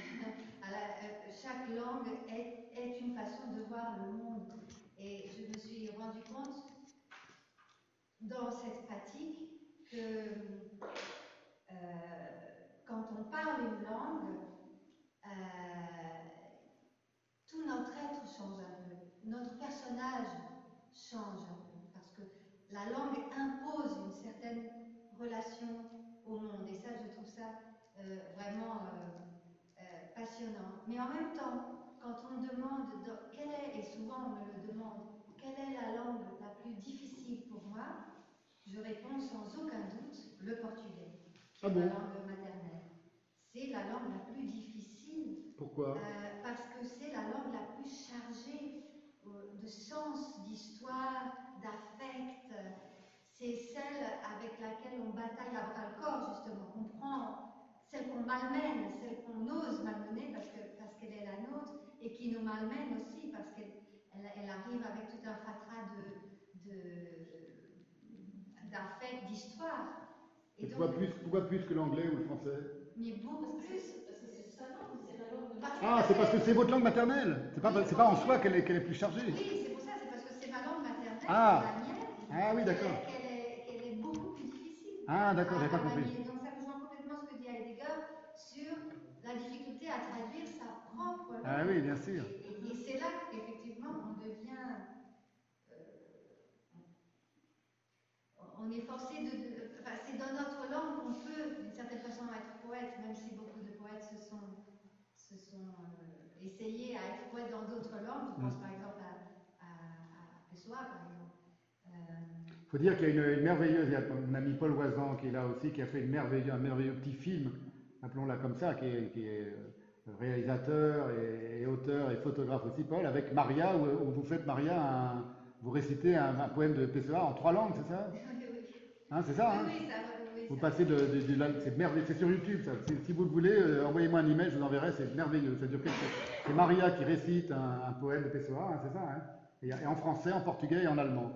Euh, chaque langue est, est une façon de voir le monde. Et je me suis rendu compte dans cette pratique que euh, quand on parle une langue, euh, tout notre être change un peu, notre personnage change un peu, parce que la langue impose une certaine relation au monde, et ça, je trouve ça euh, vraiment euh, euh, passionnant. Mais en même temps, quand on me demande dans- quelle est, et souvent on me le demande, quelle est la langue la plus difficile pour moi, je réponds sans aucun doute le portugais, qui Ah bon? langue maternelle. C'est la langue la plus difficile Pourquoi? parce que c'est la langue la plus chargée euh, de sens, d'histoire, d'affect. c'est celle avec laquelle on bataille à le corps, justement. On prend celle qu'on malmène, celle qu'on ose malmener parce que parce qu'elle est la nôtre, et qui nous malmène aussi parce qu'elle elle, elle arrive avec tout un fatras de, de, d'affect, d'histoire. Et pourquoi plus, pourquoi plus que l'anglais ou le français? Mais beaucoup plus. Ah, c'est parce que c'est votre langue maternelle. C'est pas, c'est pas en soi qu'elle est, qu'elle est plus chargée. Oui, c'est pour ça, c'est parce que c'est ma langue maternelle, Ah. c'est la mienne. Ah oui, d'accord. Qu'elle est, qu'elle est beaucoup plus difficile. Ah, d'accord, j'avais pas compris. manier. Donc ça rejoint complètement ce que dit Heidegger sur la difficulté à traduire sa propre langue. Ah oui, bien sûr. Et, et c'est là qu'effectivement on devient. euh, on est forcé de. de- enfin, c'est dans notre langue qu'on peut, d'une certaine façon, être poète, même si beaucoup de poètes se sont, se sont euh, essayés à être poètes dans d'autres langues. Je pense Mm. par exemple à, à, à Pessoa, par exemple. Euh, Il faut dire qu'il y a une, une merveilleuse, il y a mon ami Paul Oisan qui est là aussi, qui a fait une merveilleux, un merveilleux petit film, appelons-la comme ça, qui est, qui est, euh, réalisateur et, et auteur et photographe aussi, Paul, avec Maria, où, où vous faites Maria, un- vous récitez un, un poème de Pessoa en trois langues, c'est ça? Oui, Hein, C'est ça, hein? Oui, ça, oui, Vous passez de, de- c'est merveilleux, c'est sur YouTube ça. Si, si vous le voulez, euh, envoyez-moi un email, je vous enverrai, c'est merveilleux. C'est Maria qui récite un, un poème de Pessoa, hein, c'est ça, hein et, et en français, en portugais et en allemand.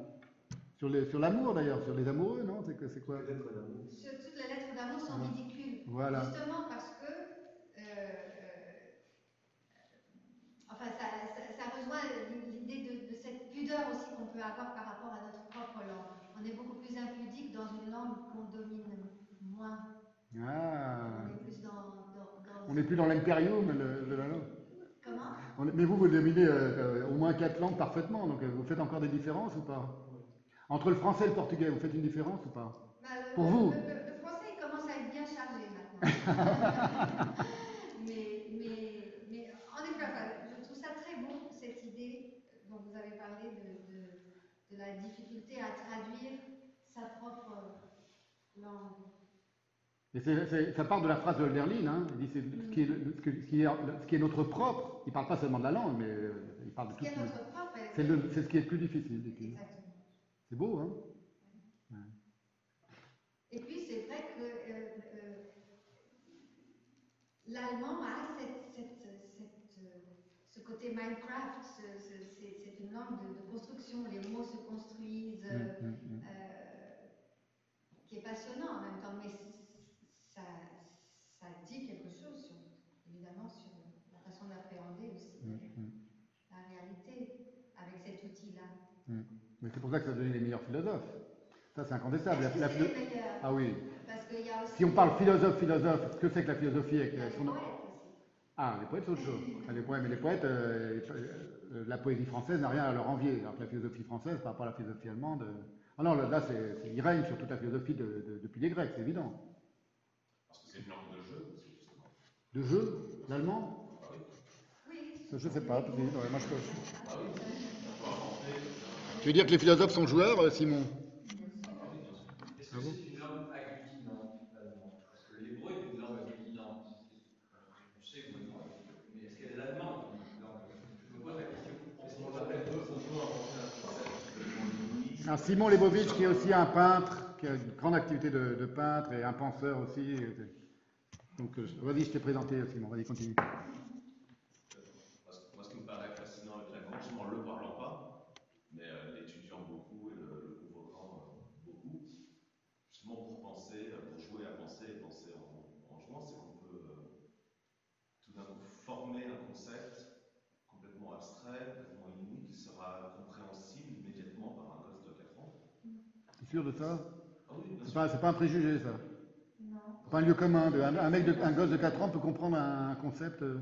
Sur les- sur l'amour d'ailleurs, sur les amoureux, non? C'est quoi? Peut-être d'amour. Sur- toutes les lettres d'amour sont Ouais. ridicules. Voilà. Justement parce que. euh, euh, enfin, ça, ça- ça rejoint l'idée de, de cette pudeur aussi qu'on peut avoir par rapport à notre propre langue. On est beaucoup plus impudique dans une langue qu'on domine moins. Ah, On est plus dans. dans- dans- on n'est plus dans l'impérium de, la langue. Comment? On est- mais vous, vous dominez euh, au moins quatre langues parfaitement, donc euh, vous faites encore des différences ou pas? Entre le français et le portugais, vous faites une différence ou pas? Bah, le- Pour le- vous. le, français il commence à être bien chargé maintenant. mais, mais, mais en effet, je trouve ça très bon, cette idée dont vous avez parlé de, de, de la difficulté à traduire sa propre langue. Et c'est- c'est- ça part de la phrase de Hölderlin, hein, il dit c'est ce qui, est, le- ce, que- ce qui est, ce qui est notre propre, il ne parle pas seulement de la langue, mais euh, il parle de Ce tout qui ce est qui notre propre. c'est c'est ce qui est le plus difficile. C'est beau, hein Et puis c'est vrai que euh, euh, l'allemand a cette, cette, cette, euh, ce côté Minecraft, ce- ce- c'est c'est une langue de, de construction, les mots se construisent, euh, Mm, mm, mm. euh, qui est passionnant en même temps, mais c- ça, ça dit quelque chose, sur, évidemment, sur la façon d'appréhender aussi Mm, mm. la réalité avec cet outil-là. Mais c'est pour ça que ça a donné les meilleurs philosophes. Ça, c'est incontestable. La- la Ah oui. Parce qu'il y a aussi Si on parle philosophe, philosophe, ce que c'est que la philosophie avec a les son- poètes aussi. Ah, les poètes, c'est autre chose. Les poètes, mais les poètes, euh, euh, la poésie française n'a rien à leur envier. Alors que la philosophie française, par rapport à la philosophie allemande. euh, Ah non, là, là, c'est, c'est- il règne sur toute la philosophie de- de- depuis les Grecs, c'est évident. Parce que c'est une langue de jeu aussi, justement. De jeu, l'allemand? Ah oui. Je sais pas. peut-être, ouais, moi, je peux- Ah oui. Tu veux dire que les philosophes sont joueurs, euh, Simon? Ah Simon Lebovitch, qui est aussi un peintre, qui a une grande activité de, de peintre et un penseur aussi. et- Donc, euh, vas-y, je t'ai présenté, Simon, vas-y, continue. Moi, ce- moi, ce qui me paraît fascinant avec l'allemand, justement, le parlant pas, mais euh, l'étudiant beaucoup et le, le convoquant euh, beaucoup, justement pour penser, euh, pour jouer à penser et penser en, en jouant, c'est qu'on peut euh, tout d'un coup former un concept complètement abstrait, complètement inouï, qui sera compréhensible immédiatement par un gosse de 4 ans. T'es sûr de ça? C'est pas, un préjugé, ça? non. C'est pas un lieu commun. de- un, mec, de, un gosse de 4 ans peut comprendre un, concept. euh,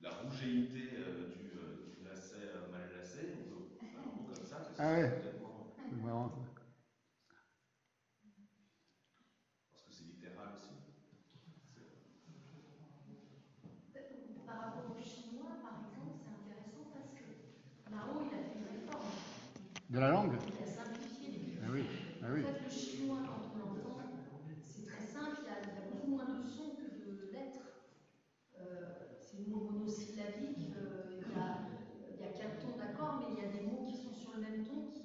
la rougéité euh, du, euh, du lacet mal lacé, on peut faire un mot comme ça, Ah ouais. c'est marrant, ça. parce que c'est littéral aussi. C'est- Par rapport au chinois, par exemple, c'est intéressant parce que Mao, il a fait une réforme. De la langue Ah oui, ah oui. En fait, le chinois, quand on l'entend, c'est très simple, il y, a, il y a beaucoup moins de sons que de lettres. Euh, c'est monosyllabique, euh, il y a, il y a quatre tons d'accords, mais il y a des mots qui sont sur le même ton qui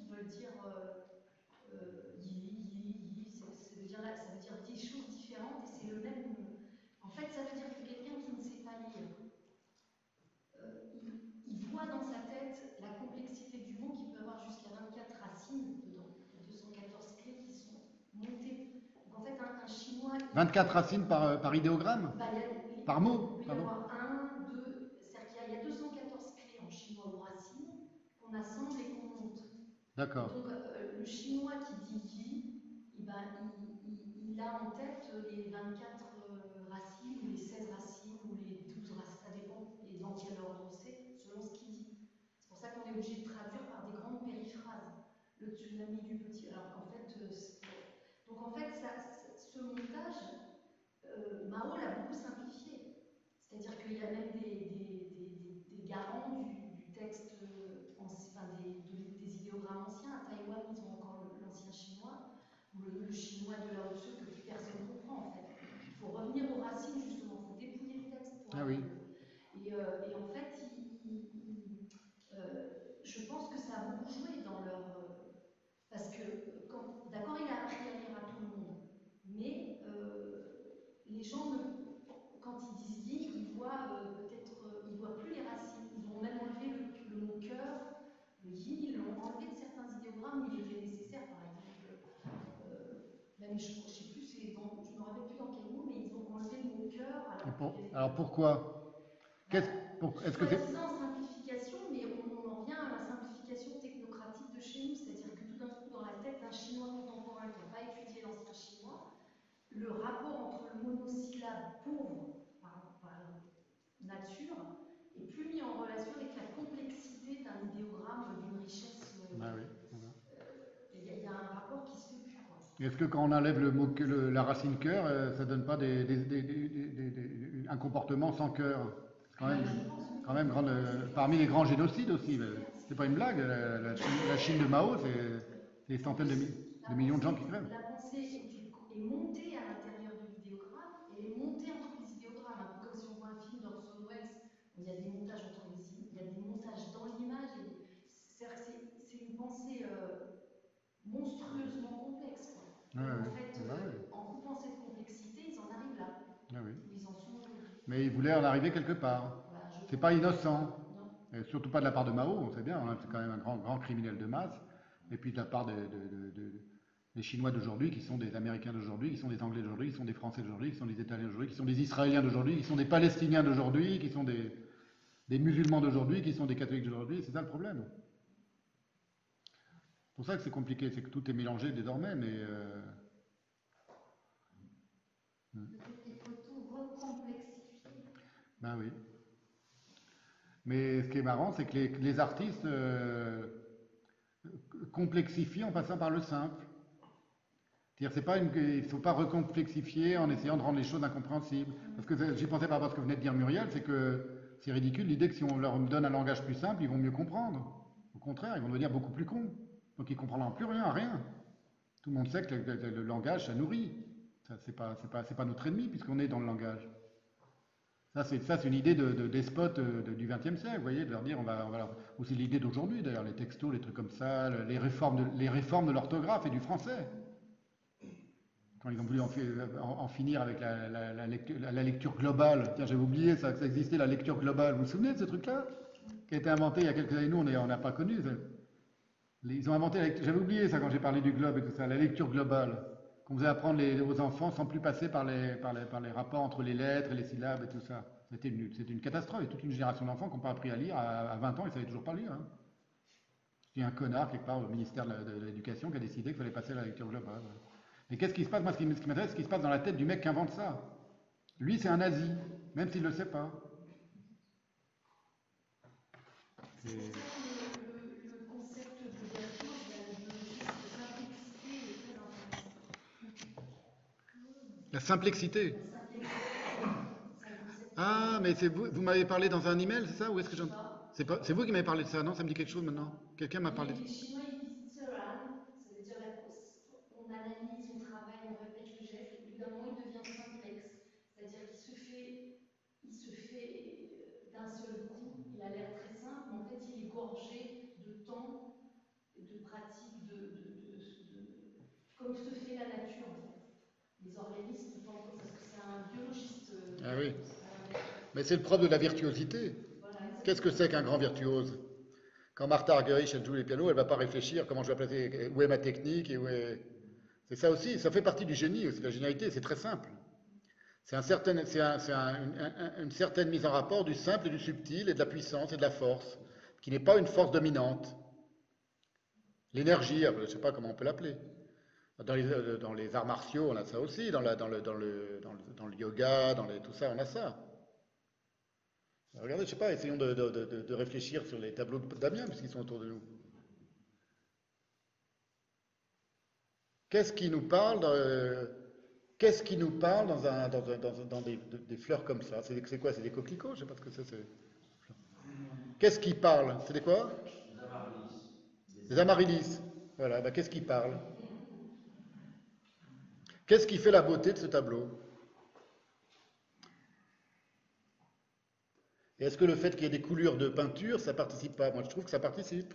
racines dedans. Il y a 214 clés qui sont montées. Donc en fait, un, un chinois. il- 24 racines par, euh, par idéogramme Bah, a- Par mot, Il y pardon. avoir un, deux, c'est-à-dire qu'il y a- il y a 214 clés en chinois ou racines qu'on assemble et qu'on monte. D'accord. Donc euh, le chinois qui dit yi, eh ben, il, il- il a en tête les 24 euh, racines ou les 16 racines ou les 12 racines, ça dépend et dans quel ordre c'est, selon ce qu'il dit. C'est pour ça qu'on est obligé de traduire par des grandes périphrases. Le tsunami du petit. Alors qu'en fait, euh, c'est- donc en fait, ça- ça- ce montage, euh, Mao l'a beaucoup simplifié. C'est-à-dire qu'il y a même des, des- des- des- des garants du, du texte, euh, enfin des, de- des idéogrammes anciens. À Taïwan, ils ont encore l'ancien chinois, ou le, le chinois de Lao Tzu que plus personne ne comprend en fait. Il faut revenir aux racines justement, il faut dépouiller le texte pour Ah oui. et, euh, et en fait, il- il- il- euh, je pense que ça a beaucoup joué dans leur. euh, parce que, euh, quand- d'accord, il a appris à lire à tout le monde, mais euh, les gens, ne- quand ils disent yi, ils voient euh, peut-être. euh, ils voient plus les racines. Ils ont même enlevé le, le mot cœur, le yi, ils l'ont enlevé de certains idéogrammes où il était nécessaire, par exemple. euh, même, je ne sais plus, c'est dans- je me rappelle plus dans quel mot, mais ils ont enlevé le mot cœur. Et Alors, pour- pourquoi? Qu'est-ce- pour- Est-ce que c'est. Soi-disant simplification, mais on, on en revient à la simplification technocratique de chez nous, c'est-à-dire que tout d'un coup, dans la tête d'un chinois contemporain qui n'a pas étudié l'ancien chinois, le rapport entre le monosyllabe pauvre par, par nature est plus mis en relation avec la complexité d'un idéogramme d'une richesse. euh, Ah oui, voilà. Il y, a- il y a un rapport qui se fait plus. Est-ce que quand on enlève le mot le- la racine cœur, euh, ça donne pas des, des- des- des- des- des- un comportement sans cœur quand même, quand même grande, euh, parmi les grands génocides aussi. C'est pas une blague. La, la Chine, la Chine de Mao, c'est des centaines de, mi- de millions de gens qui crèvent. La pensée est, montée à l'intérieur de l'idéogramme et elle est montée entre les idéogrammes, comme si on voit un film d'Orson Welles, il y a des montages entre les il y a des montages dans l'image. et C'est-à-dire que c'est- une pensée euh, monstrueusement complexe. quoi. Ouais. en coupant cette complexité, ils en arrivent là, Ah oui. où ils en sont aujourd'hui. Mais ils voulaient en arriver quelque part. C'est pas innocent. Surtout pas de la part de Mao, on sait bien, hein, c'est quand même un grand, grand criminel de masse. Et puis de la part de- de- de- de- des Chinois d'aujourd'hui, qui sont des Américains d'aujourd'hui, qui sont des Anglais d'aujourd'hui, qui sont des Français d'aujourd'hui, qui sont des Italiens d'aujourd'hui, qui sont des Israéliens d'aujourd'hui, qui sont des Palestiniens d'aujourd'hui, qui sont des, des musulmans d'aujourd'hui, qui sont des catholiques d'aujourd'hui. C'est ça le problème. C'est pour ça que c'est compliqué, c'est que tout est mélangé désormais, mais euh, Peut-être qu'il faut tout recomplexifier. Ben oui. Mais ce qui est marrant, c'est que les, les artistes euh, complexifient en passant par le simple. C'est-à-dire, c'est pas une, il ne faut pas recomplexifier en essayant de rendre les choses incompréhensibles. Parce que j'y pensais par rapport à ce que venait de dire Muriel, c'est que c'est ridicule l'idée que si on leur donne un langage plus simple, ils vont mieux comprendre. Au contraire, ils vont devenir beaucoup plus cons. Donc ils ne comprendront plus rien rien. Tout le monde sait que le, le- le langage, ça nourrit. Pas, pas, c'est pas notre ennemi puisqu'on est dans le langage. Ça, c'est une idée de, de euh, de- du XXe siècle, vous voyez, de leur dire, on va, on ou c'est l'idée d'aujourd'hui d'ailleurs, les textos, les trucs comme ça, le- les réformes de, les réformes de l'orthographe et du français. Quand ils ont voulu en, fi- en- en finir avec la, lecture, globale. Tiens, j'avais oublié ça, ça existait, la lecture globale. Vous vous souvenez de ce truc-là Qui a été inventé il y a quelques années, nous, on n'a pas connu. Ils ont inventé, j'avais oublié ça quand j'ai parlé du globe et tout ça, la lecture globale. Qu'on faisait apprendre aux enfants sans plus passer par les, rapports entre les lettres et les syllabes et tout ça. C'était une, c'était une catastrophe. A toute une génération d'enfants qui n'ont pas appris à lire. À, à 20 ans, ils ne savaient toujours pas lire. Il y a un connard quelque part au ministère de l'Éducation qui a décidé qu'il fallait passer à la lecture globale. Mais qu'est-ce qui se passe? Moi, ce qui, m'intéresse, c'est ce qui se passe dans la tête du mec qui invente ça. Lui, c'est un nazi, même s'il ne le sait pas pour ça que le, le- le concept de vertu, de de simplicité est très intéressant. La concept Ah, mais c'est vous, vous m'avez parlé dans un email, c'est ça Ou est-ce que j'en... C'est vous qui m'avez parlé de ça, non? Ça me dit quelque chose maintenant? Quelqu'un m'a parlé de Les Chinois, ils disent Tseran, ça veut dire la- on analyse, on travaille, on répète le geste, et puis d'un moment, il devient simplexe. C'est-à-dire qu'il se fait, il se fait euh, d'un seul coup, il a l'air très simple, mais en fait, il est gorgé de temps, de pratiques, de, de, de- de- comme se fait la nature, en fait. Les organismes, font- parce que c'est un biologiste. euh, Ah oui. Mais c'est le propre de la virtuosité. Qu'est-ce que c'est qu'un grand virtuose? Quand Martha Argerich, elle joue les pianos, elle va pas réfléchir comment je vais placer, où est ma technique, et où est... C'est ça aussi, ça fait partie du génie aussi, de la génialité, c'est très simple. C'est une, un- une certaine mise en rapport du simple et du subtil, et de la puissance et de la force, qui n'est pas une force dominante. L'énergie, je ne sais pas comment on peut l'appeler. Dans les, euh, dans les arts martiaux, on a ça aussi, dans, le, yoga, dans tout ça, on a ça. Regardez, je sais pas, essayons de, réfléchir sur les tableaux de Damien, puisqu'ils sont autour de nous. Qu'est-ce qui nous parle dans, des, de- des fleurs comme ça? C'est quoi? C'est des coquelicots? Je sais pas ce que c'est. Qu'est-ce qui parle? C'est des quoi? Les amaryllis. Des amaryllis. Voilà, bah, qu'est-ce qui parle? Qu'est-ce qui fait la beauté de ce tableau? Est-ce que le fait qu'il y ait des coulures de peinture, ça participe pas? Moi, je trouve que ça participe.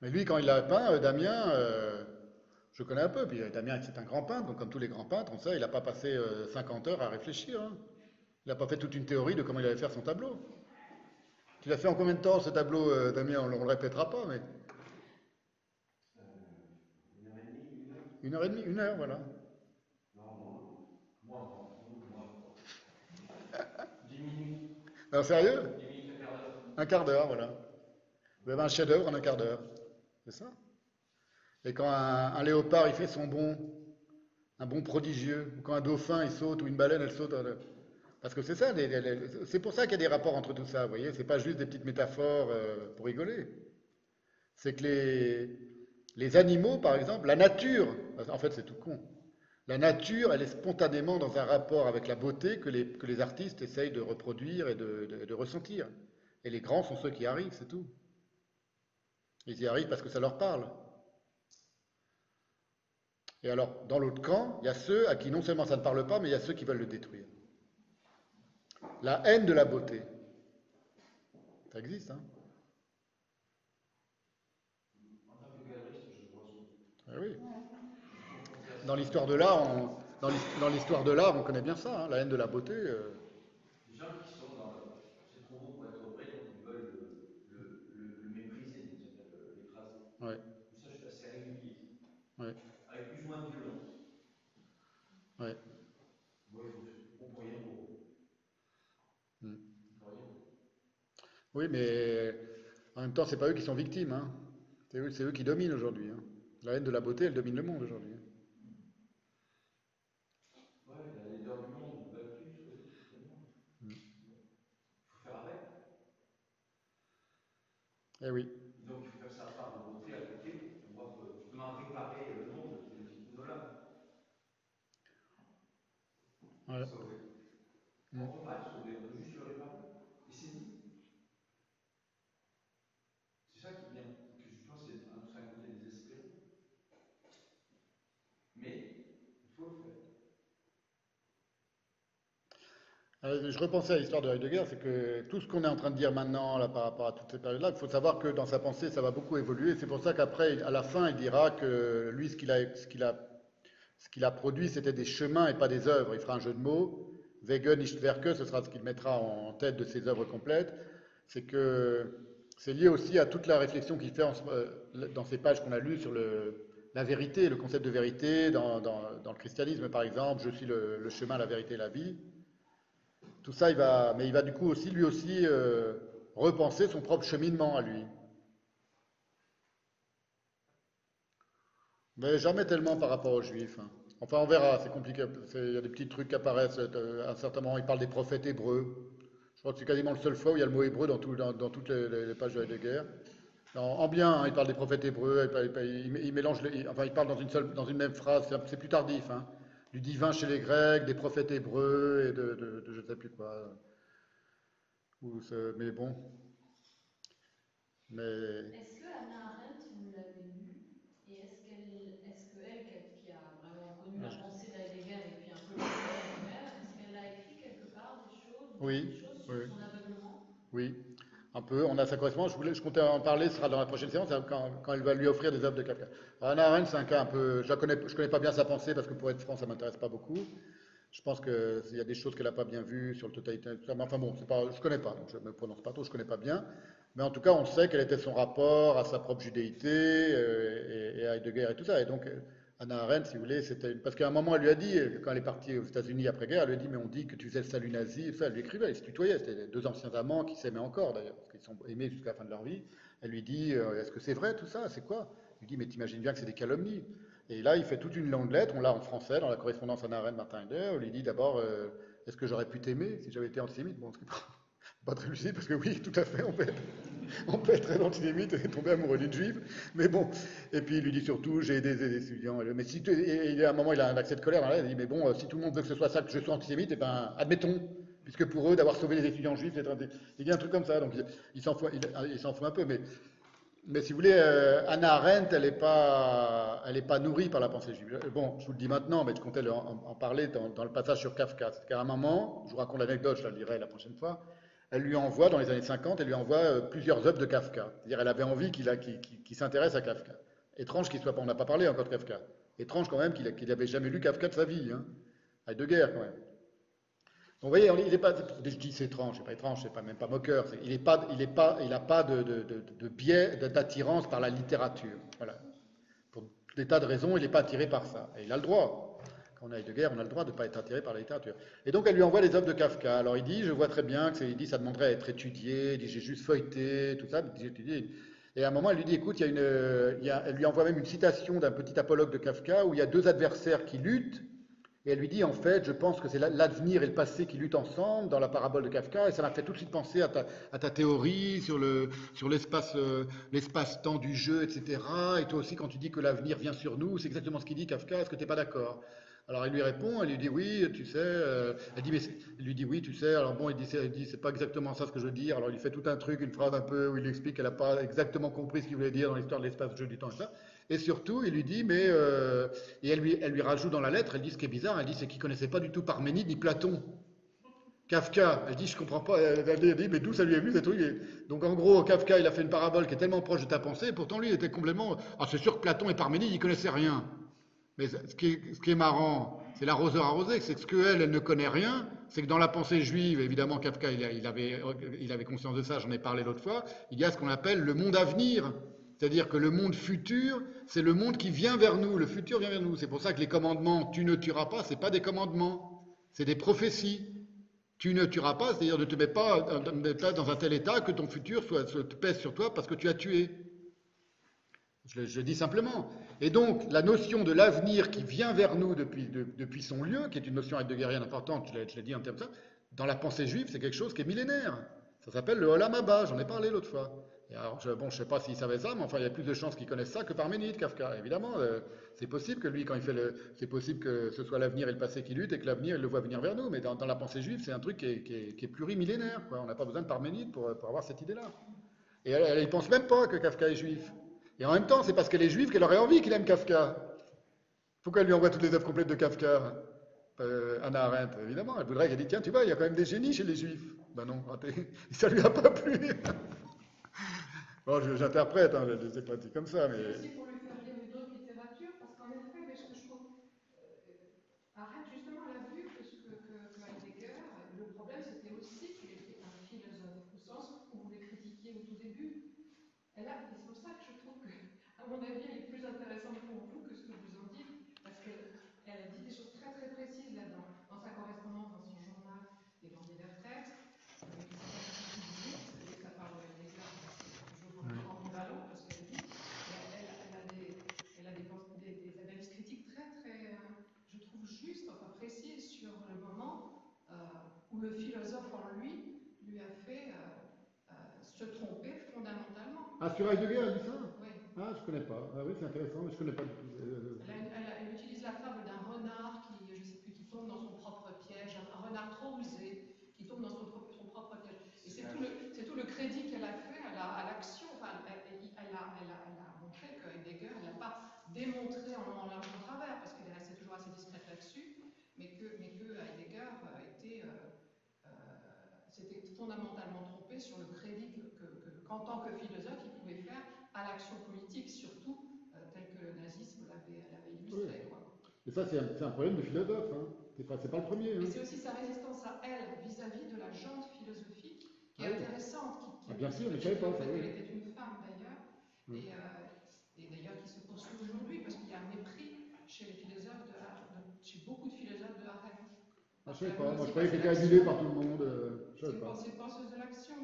Mais lui, quand il a peint, euh, Damien, euh, je connais un peu, puis euh, Damien, c'est un grand peintre, donc comme tous les grands peintres, on sait, il n'a pas passé euh, 50 heures à réfléchir. hein. Il n'a pas fait toute une théorie de comment il allait faire son tableau. Tu l'as fait en combien de temps ce tableau, euh, Damien? On ne le répétera pas, mais Une heure et demie, une heure une heure et demie, une heure, voilà. Non, moins, moins, moins. Dix minutes. Non, sérieux? Dix minutes, un quart d'heure. Un quart d'heure, voilà. Vous avez un chef-d'œuvre en un quart d'heure. C'est ça? Et quand un, léopard, il fait son bond, un bond prodigieux, ou quand un dauphin, il saute, ou une baleine, elle saute. euh, Parce que c'est ça, c'est pour ça qu'il y a des rapports entre tout ça, vous voyez C'est pas juste des petites métaphores euh, pour rigoler. C'est que les, animaux, par exemple, la nature, en fait c'est tout con, la nature, elle est spontanément dans un rapport avec la beauté que les, artistes essayent de reproduire et de- de ressentir. Et les grands sont ceux qui arrivent, c'est tout. Ils y arrivent parce que ça leur parle. Et alors, dans l'autre camp, il y a ceux à qui non seulement ça ne parle pas, mais il y a ceux qui veulent le détruire. La haine de la beauté. Ça existe, hein. Eh oui. Dans l'histoire de l'art, on- dans l'his- dans l'histoire de l'art, on connaît bien ça, hein, la haine de la beauté. euh. Les gens qui sont dans. C'est trop beau pour être vrai, donc ils veulent le, le, le, mépriser, euh, l'écraser. Ouais. Ça, suis assez régulier. Ouais. Avec plus ou moins de violence. Ouais. Moi, il faut. On pour rien pour. Hmm. Pour rien. Oui, mais en même temps, c'est pas eux qui sont victimes. hein. C'est eux, qui dominent aujourd'hui. hein. La haine de la beauté, elle domine le monde aujourd'hui. hein. Ouais, la laideur du monde, oui. Il faut faire avec. Eh oui. Donc, il faut faire sa part de beauté à côté pour pouvoir euh, justement réparer le monde, c'est. Sauver. On va le sauver, on veut juste le réparer. Et c'est dit. C'est ça qui est bien, que justement c'est un, c'est un côté désespéré. Mais il faut le faire. Euh, Je repensais à l'histoire de Heidegger, c'est que tout ce qu'on est en train de dire maintenant par rapport à toutes ces périodes-là, il faut savoir que dans sa pensée, ça va beaucoup évoluer. C'est pour ça qu'après, à la fin, il dira que lui, ce qu'il a, produit, c'était des chemins et pas des œuvres. Il fera un jeu de mots. Wegen nicht Werke, ce sera ce qu'il mettra en tête de ses œuvres complètes. C'est lié aussi à toute la réflexion qu'il fait euh, dans ces pages qu'on a lues sur la vérité, le concept de vérité, dans, le christianisme par exemple, je suis le, le chemin, la vérité, la vie. Tout ça, il va, mais il va du coup aussi, lui aussi, euh, repenser son propre cheminement à lui. Mais jamais tellement par rapport aux juifs. hein. Enfin, on verra, c'est compliqué. Il y a des petits trucs qui apparaissent. euh, À un certain moment, il parle des prophètes hébreux. Je crois que c'est quasiment le seul fois où il y a le mot hébreu dans, tout- dans- dans toutes les, pages de Heidegger. En, en bien, hein, il parle des prophètes hébreux, il, il enfin, il parle dans une, seule, dans une même phrase, c'est plus tardif. hein. Du divin chez les Grecs, des prophètes hébreux et de, de- de je ne sais plus quoi. Ou ce- mais bon. Mais Est-ce que Anna Arendt, vous l'avez lu? Et est-ce qu'elle, que elle, qui a vraiment connu la pensée d'Heidegger et puis un peu le Heidegger, est-ce qu'elle a écrit quelque part des choses, Oui, des choses sur son aveuglement? Oui. On a sa correspondance. Je, voulais, je comptais en parler, ce sera dans la prochaine séance, hein, quand, quand elle va lui offrir des œuvres de Kafka. Anna Arendt, c'est un cas un peu. Je ne connais, pas bien sa pensée parce que pour être franc, ça ne m'intéresse pas beaucoup. Je pense qu'il y a des choses qu'elle n'a pas bien vues sur le totalitarisme. Enfin bon, je ne connais pas, je ne me prononce pas trop, je ne connais pas bien. Mais en tout cas, on sait quel était son rapport à sa propre judéité euh, et, et, à Heidegger et tout ça. Et donc, Anna Arendt, si vous voulez, parce qu'à un moment, elle lui a dit, quand elle est partie aux États-Unis après-guerre, elle lui a dit, mais on dit que tu faisais le salut nazi. Enfin, elle lui écrivait, elle se tutoyait. C'était deux anciens amants qui s'aimaient encore d'ailleurs, parce qu'ils sont aimés jusqu'à la fin de leur vie. Elle lui dit, euh, est-ce que c'est vrai tout ça? C'est quoi? Il lui dit, mais t'imagines bien que c'est des calomnies. Et là, il fait toute une longue lettre, on l'a en français, dans la correspondance Anna Arendt, Martin Heidegger, où il dit d'abord, euh, est-ce que j'aurais pu t'aimer si j'avais été antisémite? Bon, ce qui n'est pas, très lucide, parce que oui, tout à fait, on peut être, on peut être très antisémite et tomber amoureux d'une juive, mais bon. Et puis il lui dit surtout, j'ai aidé des étudiants. Mais si tu, et, à un moment, il a un accès de colère, là, il dit, mais bon, si tout le monde veut que ce soit ça, que je sois antisémite, eh ben, admettons, puisque pour eux, d'avoir sauvé les étudiants juifs, c'est il dit un truc comme ça, donc il, s'en fout, il, fout un peu, mais mais si vous voulez, euh, Anna Arendt, elle n'est pas, elle pas nourrie par la pensée juive. Bon, je vous le dis maintenant, mais je comptais en, en parler dans, dans, le passage sur Kafka. C'est qu'à un moment, je vous raconte l'anecdote, je la lirai la prochaine fois, elle lui envoie, dans les années 50, elle lui envoie euh, plusieurs œuvres de Kafka. C'est-à-dire, elle avait envie qu'il qu qu s'intéresse à Kafka. Étrange qu'il soit pas, on n'a pas parlé encore de Kafka. Étrange quand même qu'il n'avait jamais lu Kafka de sa vie. Hein. Heidegger, quand même. Donc, vous voyez, il n'est pas, je dis c'est étrange, c'est pas étrange, c'est pas même pas moqueur, il n'a pas, il pas, il a pas de biais d'attirance par la littérature. Voilà. Pour des tas de raisons, il n'est pas attiré par ça. Et il a le droit. Quand on a de guerre, on a le droit de ne pas être attiré par la littérature. Et donc elle lui envoie les œuvres de Kafka. Alors il dit, je vois très bien que ça demanderait à être étudié. Il dit, j'ai juste feuilleté, tout ça. Et à un moment, elle lui dit, écoute, il y a une, elle lui envoie même une citation d'un petit apologue de Kafka où il y a deux adversaires qui luttent. Et elle lui dit, en fait, je pense que c'est l'avenir et le passé qui luttent ensemble dans la parabole de Kafka, et ça m'a fait tout de suite penser à ta, théorie sur l'espace le, sur l'espace temps du jeu, etc. Et toi aussi, quand tu dis que l'avenir vient sur nous, c'est exactement ce qu'il dit Kafka, est-ce que tu n'es pas d'accord? Alors elle lui répond, elle lui dit oui, tu sais, euh, elle, dit, mais lui dit oui, tu sais, alors bon, il dit, il c'est pas exactement ça ce que je veux dire, alors il fait tout un truc, une phrase un peu où il lui explique qu'elle n'a pas exactement compris ce qu'il voulait dire dans l'histoire de l'espace, jeu, du temps et ça, et surtout il lui dit, mais, euh, et elle lui, rajoute dans la lettre, elle dit ce qui est bizarre, elle dit c'est qu'il connaissait pas du tout Parménide ni Platon. Kafka, elle dit je comprends pas, elle dit mais d'où ça lui est venu ces trucs Donc en gros, Kafka il a fait une parabole qui est tellement proche de ta pensée, pourtant lui il était complètement, ah c'est sûr que Platon et Parménide il connaissait rien. Mais ce qui est, ce qui est marrant, c'est l'arroseur arrosé, c'est que ce qu'elle, elle ne connaît rien, c'est que dans la pensée juive, évidemment, Kafka, il, avait, il avait conscience de ça, j'en ai parlé l'autre fois, il y a ce qu'on appelle le monde à venir. C'est-à-dire que le monde futur, c'est le monde qui vient vers nous, le futur vient vers nous. C'est pour ça que les commandements, tu ne tueras pas, ce pas des commandements, c'est des prophéties. Tu ne tueras pas, c'est-à-dire ne te mets pas, dans un tel état que ton futur soit, pèse sur toi parce que tu as tué. Je, je dis simplement. Et donc, la notion de l'avenir qui vient vers nous depuis, de, depuis son lieu, qui est une notion heideggerienne importante, je l'ai dit en termes de ça, dans la pensée juive, c'est quelque chose qui est millénaire. Ça s'appelle le Olam Abba, j'en ai parlé l'autre fois. Bon, je ne sais pas s'il savait ça, mais enfin, il y a plus de chances qu'il connaisse ça que Parménide, Kafka. Évidemment, euh, c'est possible que lui, quand il fait le. C'est possible que ce soit l'avenir et le passé qui luttent et que l'avenir, il le voit venir vers nous. Mais dans, la pensée juive, c'est un truc qui est, qui est, plurimillénaire. On n'a pas besoin de Parménide pour, pour avoir cette idée-là. Et elle ne pense même pas que Kafka est juif. Et en même temps, c'est parce qu'elle est juive qu'elle aurait envie qu'il aime Kafka. Pourquoi elle lui envoie toutes les œuvres complètes de Kafka euh, Anna Arendt, évidemment. Elle voudrait qu'elle dise Tiens, tu vois, il y a quand même des génies chez les juifs. Ben non, ça lui a pas plu. bon, j'interprète, hein, c'est pas dit comme ça, mais. Aussi pour lui faire lire une autre littérature, parce qu'en effet, mais ce que je trouve. Euh, Arendt, justement, elle a vu que, ce que, que, que Heidegger, le problème, c'était aussi qu'il était un philosophe, au sens où vous le critiquiez au tout début. Elle a, et c'est pour ça que je trouve que, à mon avis, elle est plus intéressante pour vous que ce que vous en dites, parce qu'elle a dit des choses très très précises là-dedans, dans sa correspondance, dans son journal et dans divers textes, mais qui sont pas du tout ça parle de Heidegger, c'est toujours ambivalent, parce qu'elle dit, elle, elle, elle, a des, elle a des, des, des analyses critiques très très, euh, je trouve, justes, enfin précises sur le moment euh, où le philosophe en lui lui a fait euh, se tromper fondamentalement. Ah, sur Heidegger, elle dit ça? Oui. Ah, je connais pas. Ah oui, c'est intéressant, mais je connais pas du tout. Elle, elle, elle, utilise la fable d'un renard qui, je sais plus, qui tombe dans son propre piège, un renard trop rusé, qui tombe dans son, son propre piège. Et c'est tout, le, tout le crédit qu'elle a fait à l'action. La, enfin, elle, elle, a, elle, a, elle a montré que Heidegger, elle n'a pas démontré en long, en large, en travers, parce qu'elle est restée toujours assez discrète là-dessus, mais que, mais que Heidegger était, euh, euh, s'était fondamentalement trompé sur le crédit que, philosophe il pouvait faire à l'action politique, surtout euh, tel que le nazisme l'avait illustré. Quoi. Et ça, c'est un, problème de philosophe. Hein. C'est pas, le premier. Mais Hein. c'est aussi sa résistance à elle vis-à-vis de la jante philosophique qui est Ah oui. intéressante. Qui, qui Ah, bien sûr, mais je pas en fait, oui. Elle était une femme d'ailleurs, Mm. et, euh, et d'ailleurs qui se poursuit aujourd'hui parce qu'il y a un mépris chez les philosophes de, chez beaucoup de philosophes de Harem. Ah, je sais pas. Moi, je croyais qu'elle était adulée par tout le monde. euh, je sais une, pas. penseuse de l'action.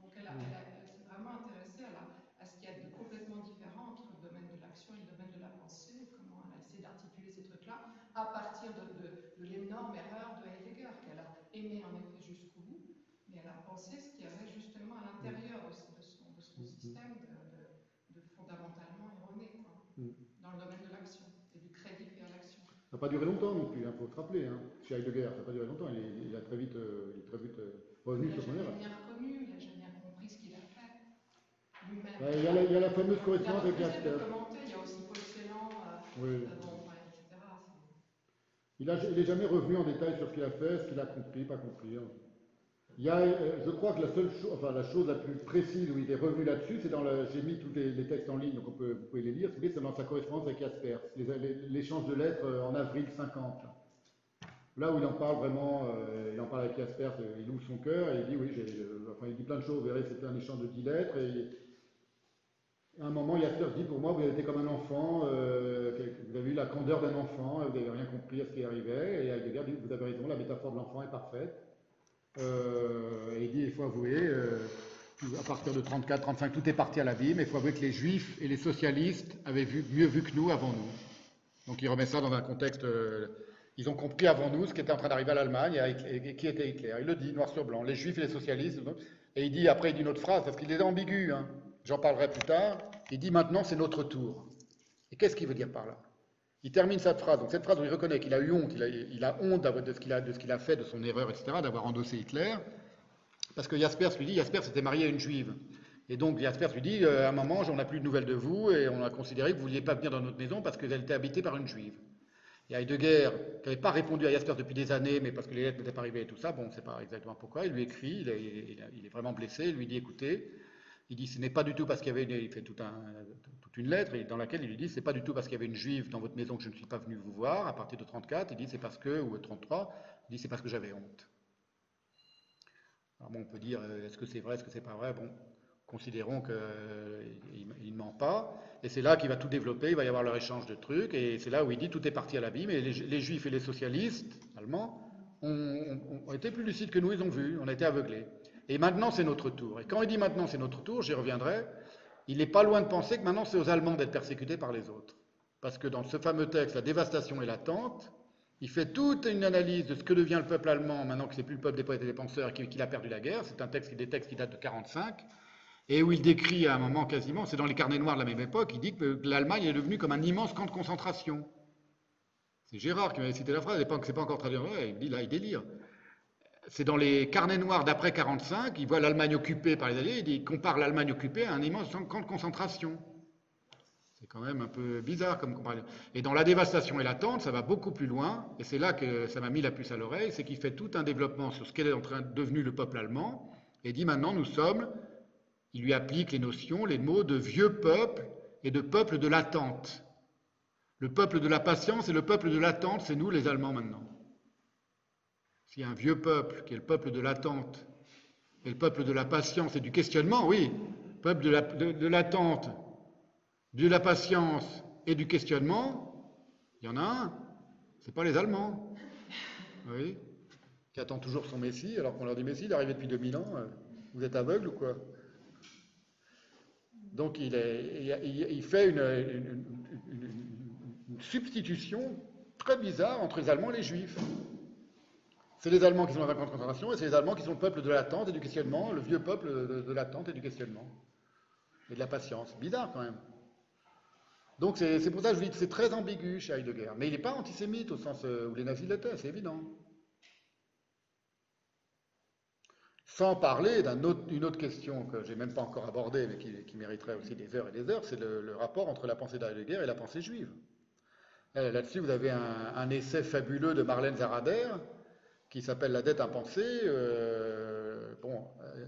Donc elle, a- Mm. elle, a- vraiment intéressée à, la- à ce qu'il y a de complètement différent entre le domaine de l'action et le domaine de la pensée, comment elle a essayé d'articuler ces trucs-là à partir de, de, de l'énorme erreur de Heidegger, qu'elle a aimé en effet jusqu'au bout, mais elle a pensé ce qu'il y avait justement à l'intérieur de, ce- de son, de son Mm. système de, fondamentalement erroné, quoi, Mm. dans le domaine de l'action et du crédit fait à l'action. Ça n'a pas duré longtemps non plus, il faut se rappeler. Hein. Chez Heidegger, ça n'a pas duré longtemps. Il, a très vite, euh, il est très vite euh, revenu sur son erreur. il compris ce qu'il a fait. Ouais, il, y a la, il y a la fameuse correspondance avec commenter, il y a aussi Paul Celan, euh, Oui. euh, bon, ouais, etc. C'est- Il n'est jamais revenu en détail sur ce qu'il a fait, ce qu'il a compris, pas compris. hein. Il y a, euh, je crois que la seule chose, enfin la chose la plus précise où il est revenu là-dessus, c'est dans le, j'ai mis tous les, les textes en ligne, donc on peut, vous pouvez les lire, c'est dans sa correspondance avec Jasper, l'échange de lettres en avril 50. Là, où il en parle vraiment, euh, il en parle avec Jasper, il ouvre son cœur et il dit oui, j'ai, enfin il dit plein de choses, vous verrez, c'était un échange de 10 lettres et à un moment, Jasper dit pour moi, vous avez été comme un enfant, euh, vous avez eu la candeur d'un enfant, vous n'avez rien compris à ce qui arrivait, et Heidegger dit vous avez raison, la métaphore de l'enfant est parfaite. Euh, et il dit il faut avouer, euh, à partir de 34, 35, tout est parti à l'abîme, il faut avouer que les juifs et les socialistes avaient vu, mieux vu que nous avant nous. Donc il remet ça dans un contexte. ils ont compris avant nous ce qui était en train d'arriver à l'Allemagne et, et qui était Hitler. Il le dit noir sur blanc, les juifs et les socialistes. Et il dit après, il dit une autre phrase, parce qu'il est ambigu, hein. J'en parlerai plus tard. Il dit maintenant c'est notre tour. Et qu'est-ce qu'il veut dire par là? Il termine cette phrase, donc cette phrase où il reconnaît qu'il a eu honte, il a, honte de ce qu'il a, fait, de son erreur, etc., d'avoir endossé Hitler. Parce que Jaspers lui dit, Jaspers s'était marié à une juive. Et donc Jaspers lui dit, euh, à un moment, on n'a plus de nouvelles de vous, et on a considéré que vous ne vouliez pas venir dans notre maison parce qu'elle était habitée par une juive. Et Heidegger, qui n'avait pas répondu à Jaspers depuis des années, mais parce que les lettres n'étaient pas arrivées et tout ça, bon, on ne sait pas exactement pourquoi, il lui écrit, il est vraiment blessé, il lui dit, écoutez, il dit, ce n'est pas du tout parce qu'il y avait une, il fait toute une lettre et dans laquelle il lui dit, c'est pas du tout parce qu'il y avait une juive dans votre maison que je ne suis pas venu vous voir à partir de 34, il dit, c'est parce que, ou 33, il dit, c'est parce que j'avais honte. Alors bon, on peut dire, euh, est-ce que c'est vrai, est-ce que c'est pas vrai? Bon, considérons qu'il ne ment pas. Et c'est là qu'il va tout développer, il va y avoir leur échange de trucs, et c'est là où il dit tout est parti à l'abîme, et les, juifs et les socialistes allemands ont, ont- ont été plus lucides que nous, ils ont vu, on a été aveuglés. Et maintenant c'est notre tour. Et quand il dit maintenant c'est notre tour, j'y reviendrai, il n'est pas loin de penser que maintenant c'est aux Allemands d'être persécutés par les autres. Parce que dans ce fameux texte, La dévastation et l'attente, il fait toute une analyse de ce que devient le peuple allemand maintenant que c'est plus le peuple des poètes et des penseurs qu'il a perdu la guerre. C'est un texte, des textes qui datent de 45 et où il décrit à un moment quasiment, c'est dans les carnets noirs de la même époque, il dit que l'Allemagne est devenue comme un immense camp de concentration. C'est Gérard qui m'avait cité la phrase, à l'époque c'est pas encore traduit il dit là il délire. C'est dans les carnets noirs d'après 45, il voit l'Allemagne occupée par les Alliés, il compare l'Allemagne occupée à un immense camp de concentration. C'est quand même un peu bizarre comme comparaison. Et dans la dévastation et l'attente, ça va beaucoup plus loin, et c'est là que ça m'a mis la puce à l'oreille, c'est qu'il fait tout un développement sur ce qu'est en train devenu le peuple allemand, et dit maintenant nous sommes, il lui applique les notions, les mots de vieux peuple et de peuple de l'attente. Le peuple de la patience et le peuple de l'attente, c'est nous les Allemands maintenant. A un vieux peuple qui est le peuple de l'attente, et le peuple de la patience et du questionnement, oui, peuple de la- de- de l'attente, de, la patience et du questionnement, il y en a un, c'est pas les Allemands. Oui, qui attend toujours son Messie, alors qu'on leur dit Messie, il est arrivé depuis 2000 ans, euh, vous êtes aveugle ou quoi? Donc il, fait une substitution très bizarre entre les Allemands et les Juifs. C'est les Allemands qui sont dans un camp de concentration et c'est les Allemands qui sont le peuple de l'attente et du questionnement, le vieux peuple de, l'attente et du questionnement. Et de la patience. Bizarre quand même. Donc c'est pour ça que je vous dis que c'est très ambigu chez Heidegger. Mais il n'est pas antisémite au sens euh, où les nazis l'étaient, c'est évident. Sans parler d'une autre, question que j'ai même pas encore abordée, mais qui, mériterait aussi des heures et des heures, c'est le, le rapport entre la pensée d'Heidegger et la pensée juive. Euh, Là-dessus, vous avez un, un essai fabuleux de Marlène Zarader qui s'appelle La dette impensée. Euh, bon, euh,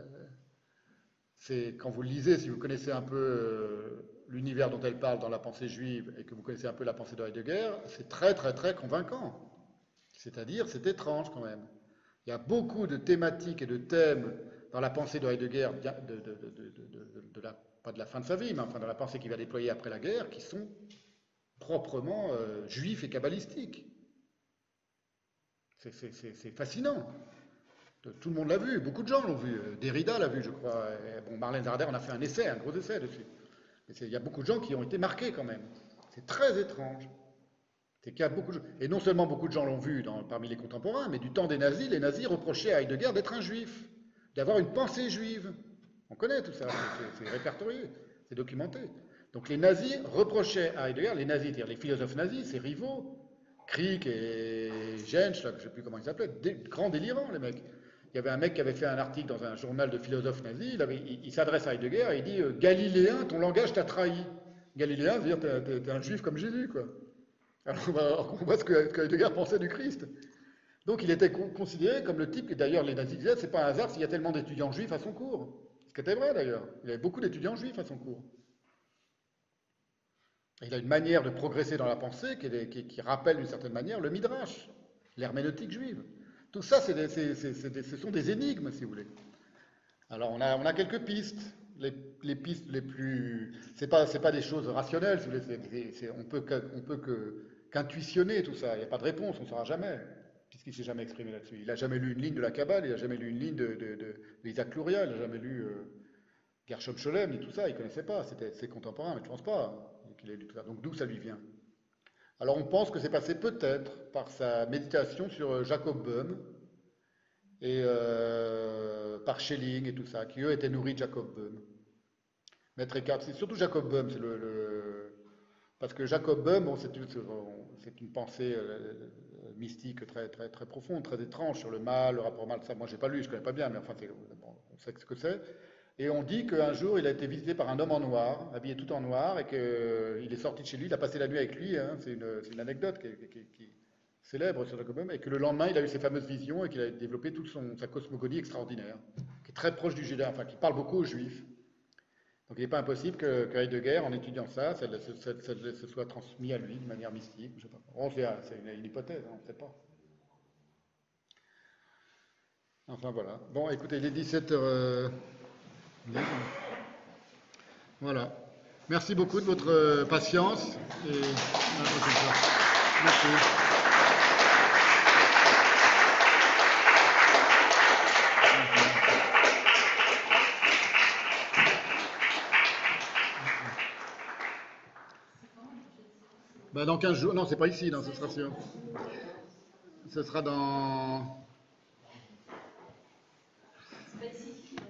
c'est quand vous lisez, si vous connaissez un peu euh, l'univers dont elle parle dans la pensée juive et que vous connaissez un peu la pensée de Heidegger, c'est très très très convaincant. C'est-à-dire, c'est étrange quand même. Il y a beaucoup de thématiques et de thèmes dans la pensée de Heidegger, de, pas de la fin de sa vie, mais enfin dans la pensée qu'il va déployer après la guerre, qui sont proprement euh, juifs et kabbalistiques. C'est fascinant. Tout le monde l'a vu, beaucoup de gens l'ont vu. Derrida l'a vu, je crois. bon, Marlène Zarder en a fait un essai, un gros essai dessus. il y a beaucoup de gens qui ont été marqués quand même. C'est très étrange. Et non seulement beaucoup de gens l'ont vu parmi les contemporains, mais du temps des nazis, les nazis reprochaient à Heidegger d'être un juif, d'avoir une pensée juive. On connaît tout ça, c'est répertorié, c'est documenté. Donc les nazis reprochaient à Heidegger, les nazis, c'est-à-dire les philosophes nazis, ses rivaux, Crick et Jensch, je ne sais plus comment ils s'appelaient, grands délirants, les mecs. Il y avait un mec qui avait fait un article dans un journal de philosophes nazis, il, s'adresse à Heidegger et il dit euh, Galiléen, ton langage t'a trahi. Galiléen, veut dire t'es, un juif comme Jésus, quoi. Alors on voit ce que, Heidegger pensait du Christ. Donc il était considéré comme le type, et d'ailleurs les nazis disaient c'est pas un hasard s'il y a tellement d'étudiants juifs à son cours. Ce qui était vrai d'ailleurs. Il y avait beaucoup d'étudiants juifs à son cours. Il a une manière de progresser dans la pensée qui, rappelle d'une certaine manière le midrash, l'herméneutique juive. Tout ça, ce sont des énigmes, si vous voulez. Alors, on a, quelques pistes. Les, pistes les plus. Ce n'est pas, pas des choses rationnelles, si vous voulez. on peut, peut qu'intuitionner tout ça. Il n'y a pas de réponse, on ne saura jamais, puisqu'il ne s'est jamais exprimé là-dessus. Il n'a jamais lu une ligne de la Kabbale, il n'a jamais lu une ligne de, de, Luria, il n'a jamais lu euh, Gershom Scholem, ni tout ça, il ne connaissait pas. C'était ses contemporains, mais je ne pense pas Donc, d'où ça lui vient? Alors on pense que c'est passé peut-être par sa méditation sur euh, Jacob Böhm et euh, par Schelling et tout ça, qui eux étaient nourris de Jacob Böhm. Maître Eckhart, c'est surtout Jacob Böhm, le, parce que Jacob Böhm, c'est une, pensée euh, mystique très, très, très profonde, très étrange sur le mal, le rapport mal, ça, moi j'ai pas lu, je connais pas bien, mais enfin on sait ce que c'est. Et on dit qu'un jour, il a été visité par un homme en noir, habillé tout en noir, et qu'il est sorti de chez lui, il a passé la nuit avec lui. Hein, c'est une, anecdote qui, est célèbre sur Jacob et que le lendemain, il a eu ses fameuses visions et qu'il a développé toute sa cosmogonie extraordinaire, qui est très proche du judaïsme, enfin, qui parle beaucoup aux juifs. Donc il n'est pas impossible que, que en étudiant ça, ça, se soit transmis à lui de manière mystique. C'est une, hypothèse, hein, on ne sait pas. Enfin voilà. Bon, écoutez, il est 17h. Voilà. Merci beaucoup de votre euh, patience et Merci. Ben dans 15 jours, non, c'est pas ici, non, ce sera sûr. Ce sera dans.